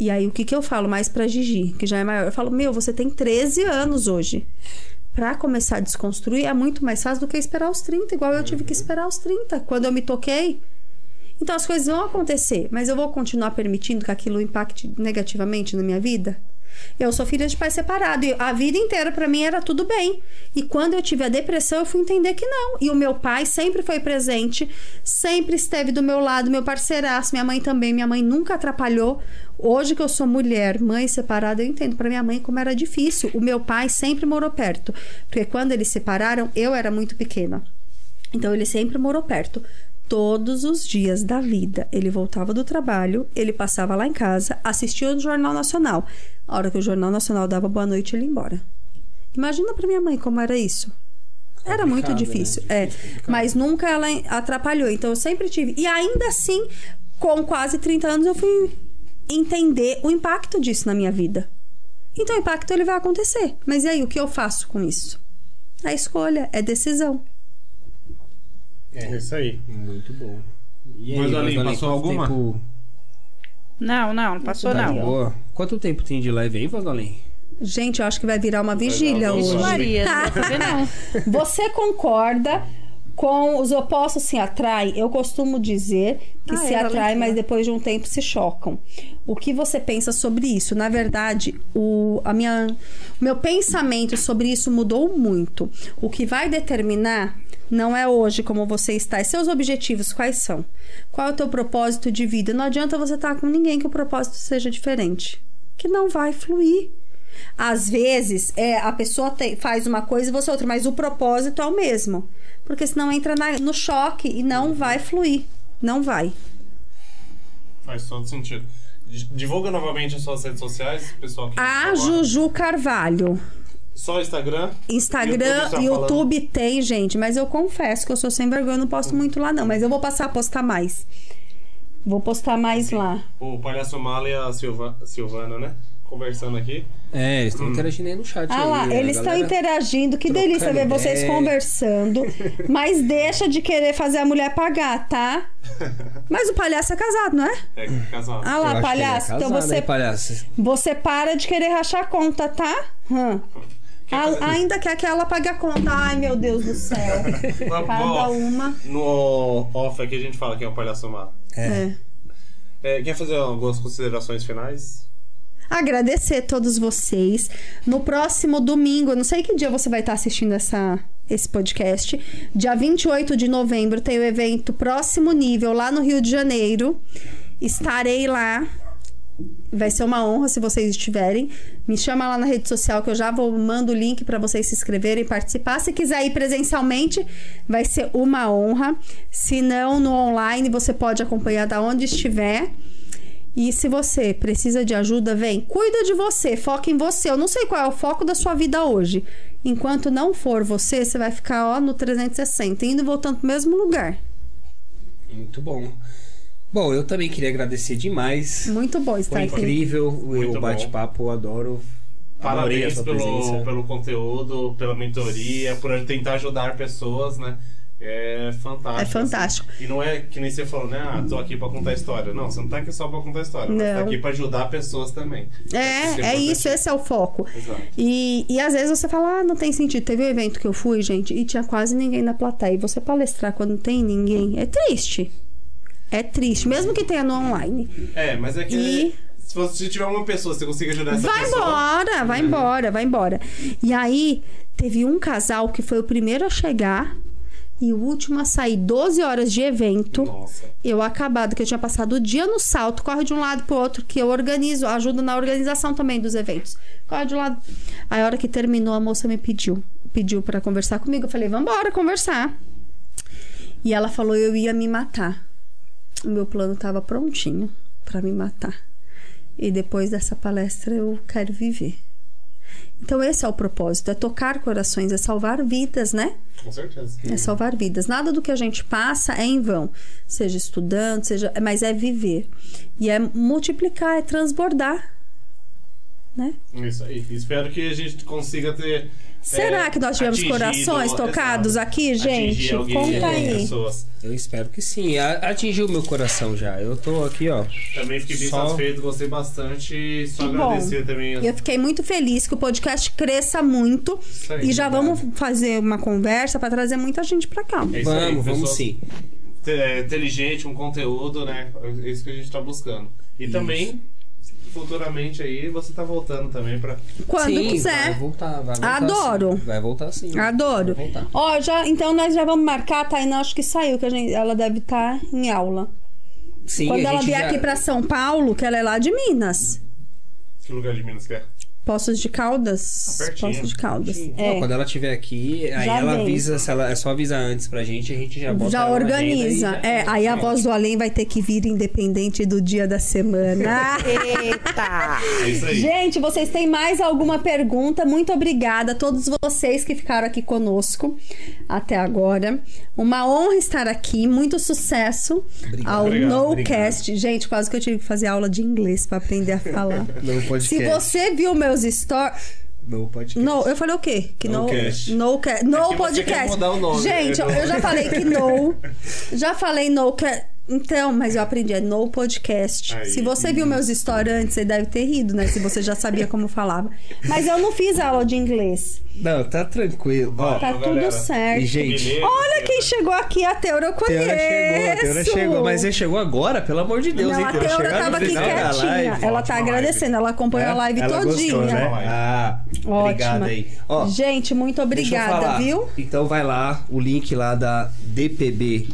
E aí, o que, que eu falo mais pra Gigi, que já é maior? Eu falo, meu, você tem 13 anos hoje. Pra começar a desconstruir é muito mais fácil do que esperar os 30, igual eu tive que esperar os 30. Quando eu me toquei. Então as coisas vão acontecer, mas eu vou continuar permitindo que aquilo impacte negativamente na minha vida? Eu sou filha de pai separado e a vida inteira pra mim era tudo bem. E quando eu tive a depressão, eu fui entender que não. E o meu pai sempre foi presente, sempre esteve do meu lado, meu parceiraço, minha mãe também. Minha mãe nunca atrapalhou. Hoje que eu sou mulher, mãe separada, eu entendo pra minha mãe como era difícil. O meu pai sempre morou perto, porque quando eles separaram, eu era muito pequena. Então ele sempre morou perto. Todos os dias da vida. Ele voltava do trabalho, ele passava lá em casa, assistia o Jornal Nacional. A hora que o Jornal Nacional dava boa noite, ele ia embora. Imagina pra minha mãe como era isso. Era muito difícil, né? é. Mas nunca ela atrapalhou. Então eu sempre tive. E ainda assim, com quase 30 anos, eu fui entender o impacto disso na minha vida. Então o impacto ele vai acontecer. Mas e aí, o que eu faço com isso? É escolha, é decisão. É isso aí. Muito bom. E Mas, Aline, Aline, passou alguma? tempo- Não, não, não passou Tá não. boa. Quanto tempo tem de live aí, Vosalém? Gente, eu acho que vai virar uma vigília hoje. Maria, não vai ver não. Você concorda com os opostos se atraem? Eu costumo dizer que Ah, se é, atraem, mas depois de um tempo se chocam. O que você pensa sobre isso? Na verdade, o a minha, o meu pensamento sobre isso mudou muito. O que vai determinar não é hoje como você está, é seus objetivos quais são? Qual é o teu propósito de vida? Não adianta você estar com ninguém que o propósito seja diferente, que não vai fluir. Às vezes, é, a pessoa tem- faz uma coisa e você outra, mas o propósito é o mesmo. Porque senão entra na- no choque e não vai fluir. Não vai. Faz todo sentido. Divulga novamente as suas redes sociais, pessoal. Que A. Juju Carvalho. Só Instagram. Instagram, YouTube, falando. tem, gente, mas eu confesso que eu sou sem vergonha, eu não posto muito lá, não. Mas eu vou passar a postar mais. Vou postar mais lá. O Palhaço Mala e a Silva, Silvana, né? Conversando aqui. É, eles estão interagindo aí no chat. Ah aí, lá, a eles estão interagindo, que delícia ver vocês conversando. Mas deixa de querer fazer a mulher pagar, tá? Mas o palhaço é casado, não é? É casal. Ah lá, é palhaço. então casado, você, hein, palhaço. você para de querer rachar a conta, tá? Hum. Fazer- ainda quer que ela pague a conta. Ai, meu Deus do céu. Cada uma. No off aqui a gente fala que é o Palhaço Mala. É. É, quer fazer algumas considerações finais? Agradecer a todos vocês. No próximo domingo, eu não sei que dia você vai estar assistindo essa, esse podcast. Dia 28 de novembro tem o evento Próximo Nível lá no Rio de Janeiro. Estarei lá. Vai ser uma honra se vocês estiverem. Me chama lá na rede social que eu já vou mando o link para vocês se inscreverem e participar. Se quiser ir presencialmente, vai ser uma honra. Se não, no online você pode acompanhar da onde estiver. E se você precisa de ajuda, vem, cuida de você, foca em você. Eu não sei qual é o foco da sua vida hoje. Enquanto não for você, você vai ficar ó no 360, indo e voltando pro mesmo lugar. Muito bom. Bom, eu também queria agradecer demais. Muito bom estar Foi aqui. incrível Muito o bate-papo, eu adoro. Parabéns pelo, presença. pelo conteúdo, pela mentoria, por tentar ajudar pessoas, né? É fantástico. É fantástico. assim. E não é que nem você falou, né? Ah, tô aqui pra contar história. Não, você não tá aqui só pra contar história. Você tá Não. aqui pra ajudar pessoas também. É, é importante. isso, esse é o foco. Exato. E, e às vezes você fala, ah, não tem sentido. Teve um evento que eu fui, gente, e tinha quase ninguém na plateia. E você palestrar quando não tem ninguém, é triste. É triste, mesmo que tenha no online. É, mas é que E- se você tiver uma pessoa, você consegue ajudar essa Vai pessoa. embora, vai embora, vai embora. E aí, teve um casal que foi o primeiro a chegar e o último a sair 12 horas de evento. Nossa. Eu acabado, que eu tinha passado o dia no salto, corre de um lado pro outro, que eu organizo, ajudo na organização também dos eventos. Corre de um lado. Aí, a hora que terminou, a moça me pediu, pediu para conversar comigo. Eu falei, vambora conversar. E ela falou, eu ia me matar. O meu plano tava prontinho para me matar. E depois dessa palestra, eu quero viver. Então, esse é o propósito: é tocar corações, é salvar vidas, né? Com certeza. É salvar vidas. Nada do que a gente passa é em vão. Seja estudando, seja, mas é viver. E é multiplicar, é transbordar. Né? Isso aí. Espero que a gente consiga ter. Será é, que nós tivemos atingido- corações tocados exato. aqui, gente? alguém, Conta aí. pessoas. Eu espero que sim. A- Atingiu o meu coração já. Eu tô aqui, ó. Também fiquei bem Só- satisfeito, gostei bastante. Só Que bom. agradecer também. E eu fiquei muito feliz que o podcast cresça muito. Isso aí, e já obrigado. vamos fazer uma conversa para trazer muita gente para cá. É isso aí, vamos, vamos sim. é, inteligente, um conteúdo, né? É isso que a gente tá buscando. E Isso. também, futuramente aí, você tá voltando também pra. Quando sim, Vai quiser. voltar, vai voltar. Adoro. sim. Vai voltar sim. Adoro. Vai voltar. Ó, já, então nós já vamos marcar, a Tainá acho que saiu, que a gente, ela deve estar em aula. Sim, Quando ela vier já- aqui pra São Paulo, que ela é lá de Minas. Que lugar de Minas que é? Poços de Caldas. Ah, pertinho. Poços de Caldas. Não, É. quando ela estiver aqui, aí Já ela vem. avisa, se ela, é só avisar antes pra gente, a gente já bota Já organiza. agenda É, aí a voz do além vai ter que vir independente do dia da semana. Eita! É isso aí. Gente, vocês têm mais alguma pergunta? Muito obrigada a todos vocês que ficaram aqui conosco até agora. Uma honra estar aqui. Muito sucesso Obrigado. ao NoCast. Gente, quase que eu tive que fazer aula de inglês para aprender a falar. No podcast. Se você viu meus stories. No podcast. No, eu falei o quê? Que no, Nocast. no, ca- É no você podcast. mudar o nome, Gente, né? eu já falei que no. Já falei no. ca- Então, mas eu aprendi, é no podcast. Aí. Se você viu meus stories antes, você deve ter rido, né? Se você já sabia como falava. Mas eu não fiz aula de inglês. Não, tá tranquilo. Ó, Tá tudo galera. certo. E, gente, Beleza. Olha quem chegou aqui, a Teura eu conheço. Teora chegou, a Teora chegou. Mas ele chegou agora, pelo amor de Deus, Não, hein, a? Teura no tava aqui quietinha. Ela tá agradecendo, ela acompanhou a live Ela todinha. Gostou, né? Ah, obrigado aí. Ó, Gente, muito obrigada, viu? Então vai lá, o link lá da DPB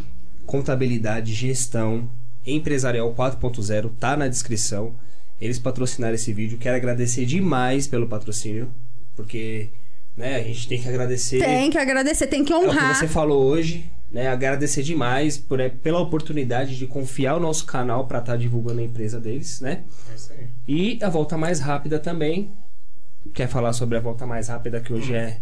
Contabilidade Gestão Empresarial 4.0 tá na descrição. Eles patrocinaram esse vídeo. Quero agradecer demais pelo patrocínio, porque né, a gente tem que agradecer. Tem que agradecer, tem que É o que honrar. você falou hoje, né? Agradecer demais por, é, pela oportunidade de confiar o nosso canal para estar divulgando a empresa deles, né? É isso aí. E a volta mais rápida também. Quer falar sobre a volta mais rápida que hoje é?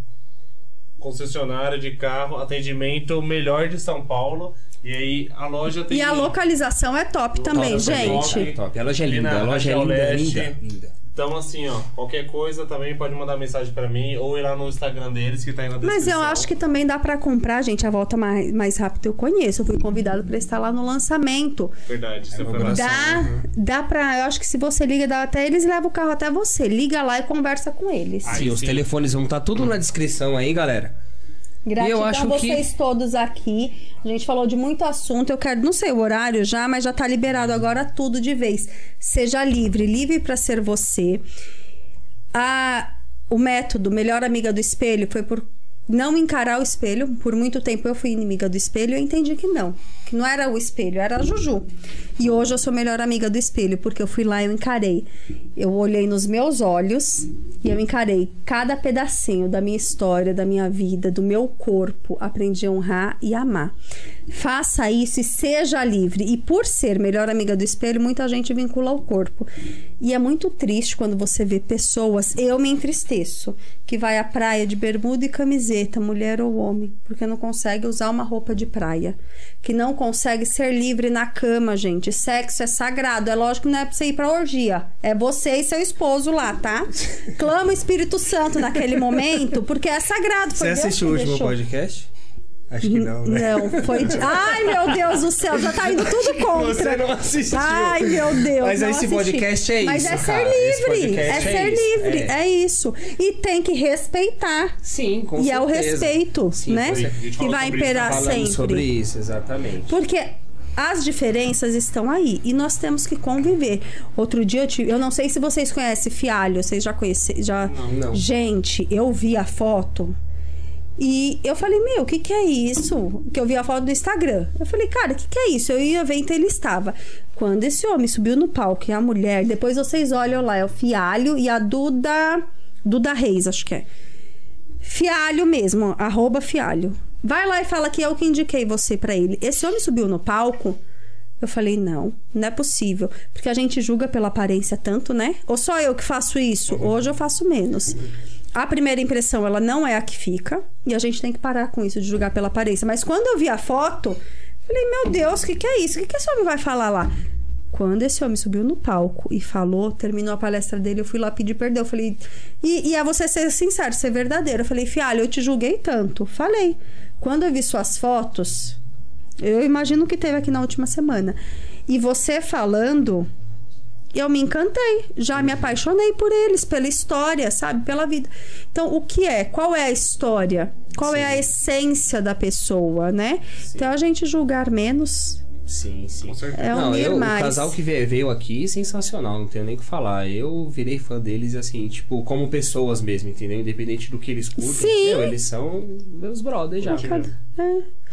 Concessionária de carro, atendimento melhor de São Paulo. E aí a loja tem. E a localização é top também, Top, gente. top. Top. A loja é linda, a loja é linda, linda, linda. Então, assim, ó, qualquer coisa também pode mandar mensagem pra mim ou ir lá no Instagram deles que tá aí na descrição. Mas eu acho que também dá pra comprar, gente. A volta mais, mais rápida eu conheço. Eu fui convidado pra estar lá no lançamento. Verdade, você É foi lá. graça. Dá, dá pra. Eu acho que se você liga, dá até eles levam o carro até você. Liga lá e conversa com eles. Aí Sim, os sim. telefones vão estar tudo na descrição aí, galera. Gratidão eu acho a vocês que- todos aqui. A gente falou de muito assunto. Eu quero, não sei o horário já, mas já tá liberado agora tudo de vez. Seja livre, livre pra ser você. A, o método Melhor Amiga do Espelho foi por não encarar o espelho. Por muito tempo eu fui inimiga do espelho e eu entendi que não. Que não era o espelho, era a Juju. E hoje eu sou melhor amiga do espelho, porque eu fui lá e eu encarei. Eu olhei nos meus olhos e eu encarei cada pedacinho da minha história, da minha vida, do meu corpo. Aprendi a honrar e amar. Faça isso e seja livre. E por ser melhor amiga do espelho, muita gente vincula ao corpo. E é muito triste quando você vê pessoas, eu me entristeço, que vai à praia de bermuda e camiseta, mulher ou homem, porque não consegue usar uma roupa de praia. Que não consegue ser livre na cama, gente. Sexo é sagrado. É lógico que não é pra você ir pra orgia. É você e seu esposo lá, tá? Clama o Espírito Santo naquele momento, porque é sagrado. Foi Você Deus assistiu o último podcast? Acho que não, né? Não, foi de... Ai, meu Deus do céu, já tá indo tudo contra. Você não assistiu. Ai, meu Deus. Mas não esse assisti. podcast é Mas isso, é ser cara. Esse livre. É é ser isso, livre. é. É. isso. E tem que respeitar. Sim, com e é o certeza. respeito, Sim, né? certeza. Que vai sobre isso, imperar Falando sempre. sobre isso, exatamente. Porque as diferenças estão aí e nós temos que conviver. Outro dia eu, tive, eu não sei se vocês conhecem Fialho, vocês já conhecem, já não. Gente, eu vi a foto e eu falei, meu, o que que é isso? Que eu vi a foto do Instagram. Eu falei, cara, o que que é isso? Eu ia ver, então ele estava. Quando esse homem subiu no palco e a mulher, depois vocês olham lá, é o Fialho e a Duda, Duda Reis, acho que é. Fialho mesmo, arroba Fialho. Vai lá e fala que eu que indiquei você pra ele. Esse homem subiu no palco. Eu falei, não, não é possível. Porque a gente julga pela aparência tanto, né? Ou só eu que faço isso? Hoje eu faço menos. A primeira impressão, ela não é a que fica. E a gente tem que parar com isso de julgar pela aparência. Mas quando eu vi a foto, falei, meu Deus, o que, que é isso? O que, que esse homem vai falar lá? Quando esse homem subiu no palco e falou, terminou a palestra dele, eu fui lá pedir perdão. Eu falei, e, e é você ser sincero, ser verdadeiro. Eu falei, Fialho, eu te julguei tanto. Falei. Quando eu vi suas fotos, eu imagino que teve aqui na última semana. E você falando, eu me encantei. Já me apaixonei por eles, pela história, sabe? Pela vida. Então, o que é? Qual é a história? Qual é a essência da pessoa, né? Então, a gente julgar menos Sim, sim. Com certeza. é não, unir eu, mais. o casal que veio, aqui, sensacional, não tenho nem o que falar. Eu virei fã deles, assim, tipo, como pessoas mesmo, entendeu? Independente do que eles curtem. Sim. Meu, eles são meus brothers já.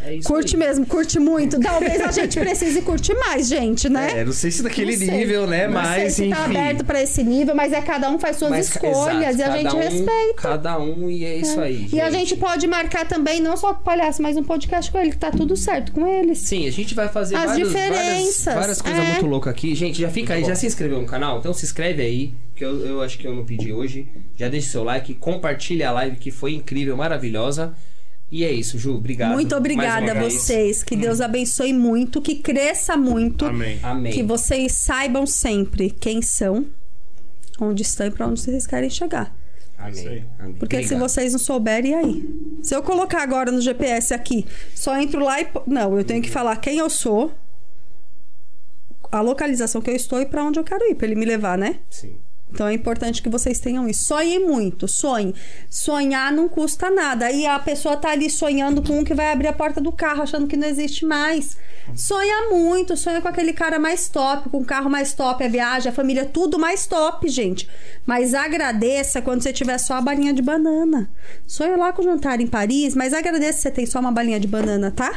É isso Curte aí. mesmo, curte muito. Talvez a gente precise curtir mais, gente, né? É, não sei se daquele Não sei. nível, né? Não mas, sei se tá enfim. aberto pra esse nível, mas é cada um faz suas Mas, escolhas exato, e a gente um- respeita. Cada um e é isso aí. E a gente pode marcar também, não só com o palhaço, mas um podcast com ele, que tá tudo certo com eles. Sim, a gente vai fazer As vários- diferenças, várias, várias coisas é. muito loucas aqui. Gente, já fica aí, já se inscreveu no canal? Então se inscreve aí, que eu, eu acho que eu não pedi hoje. Já deixa o seu like, compartilha a live que foi incrível, maravilhosa. E é isso, Ju, obrigado. Muito obrigada a vocês. Que Deus abençoe muito, que cresça muito. Amém. Amém. Que vocês saibam sempre quem são, onde estão e pra onde vocês querem chegar. Amém. Amém. Porque se vocês não souberem, e aí? Se eu colocar agora no GPS aqui, só entro lá e. Não, eu tenho que falar quem eu sou, a localização que eu estou e pra onde eu quero ir, pra ele me levar, né? Sim. Então é importante que vocês tenham isso. Sonhem muito, sonhem. Sonhar não custa nada. Aí a pessoa tá ali sonhando com um que vai abrir a porta do carro, achando que não existe mais. Sonha muito, sonha com aquele cara mais top, com o carro mais top, a viagem, a família, tudo mais top, gente. Mas agradeça quando você tiver só a balinha de banana. Sonha lá com o jantar em Paris, mas agradeça se você tem só uma balinha de banana, tá?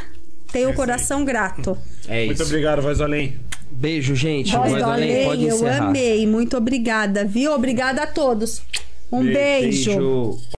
Tenha o coração grato. É Muito isso. obrigado, Voz Além. Beijo, gente. Voz do Além, pode Além, eu encerrar. amei. Muito obrigada, viu? Obrigada a todos. Um beijo. Beijo.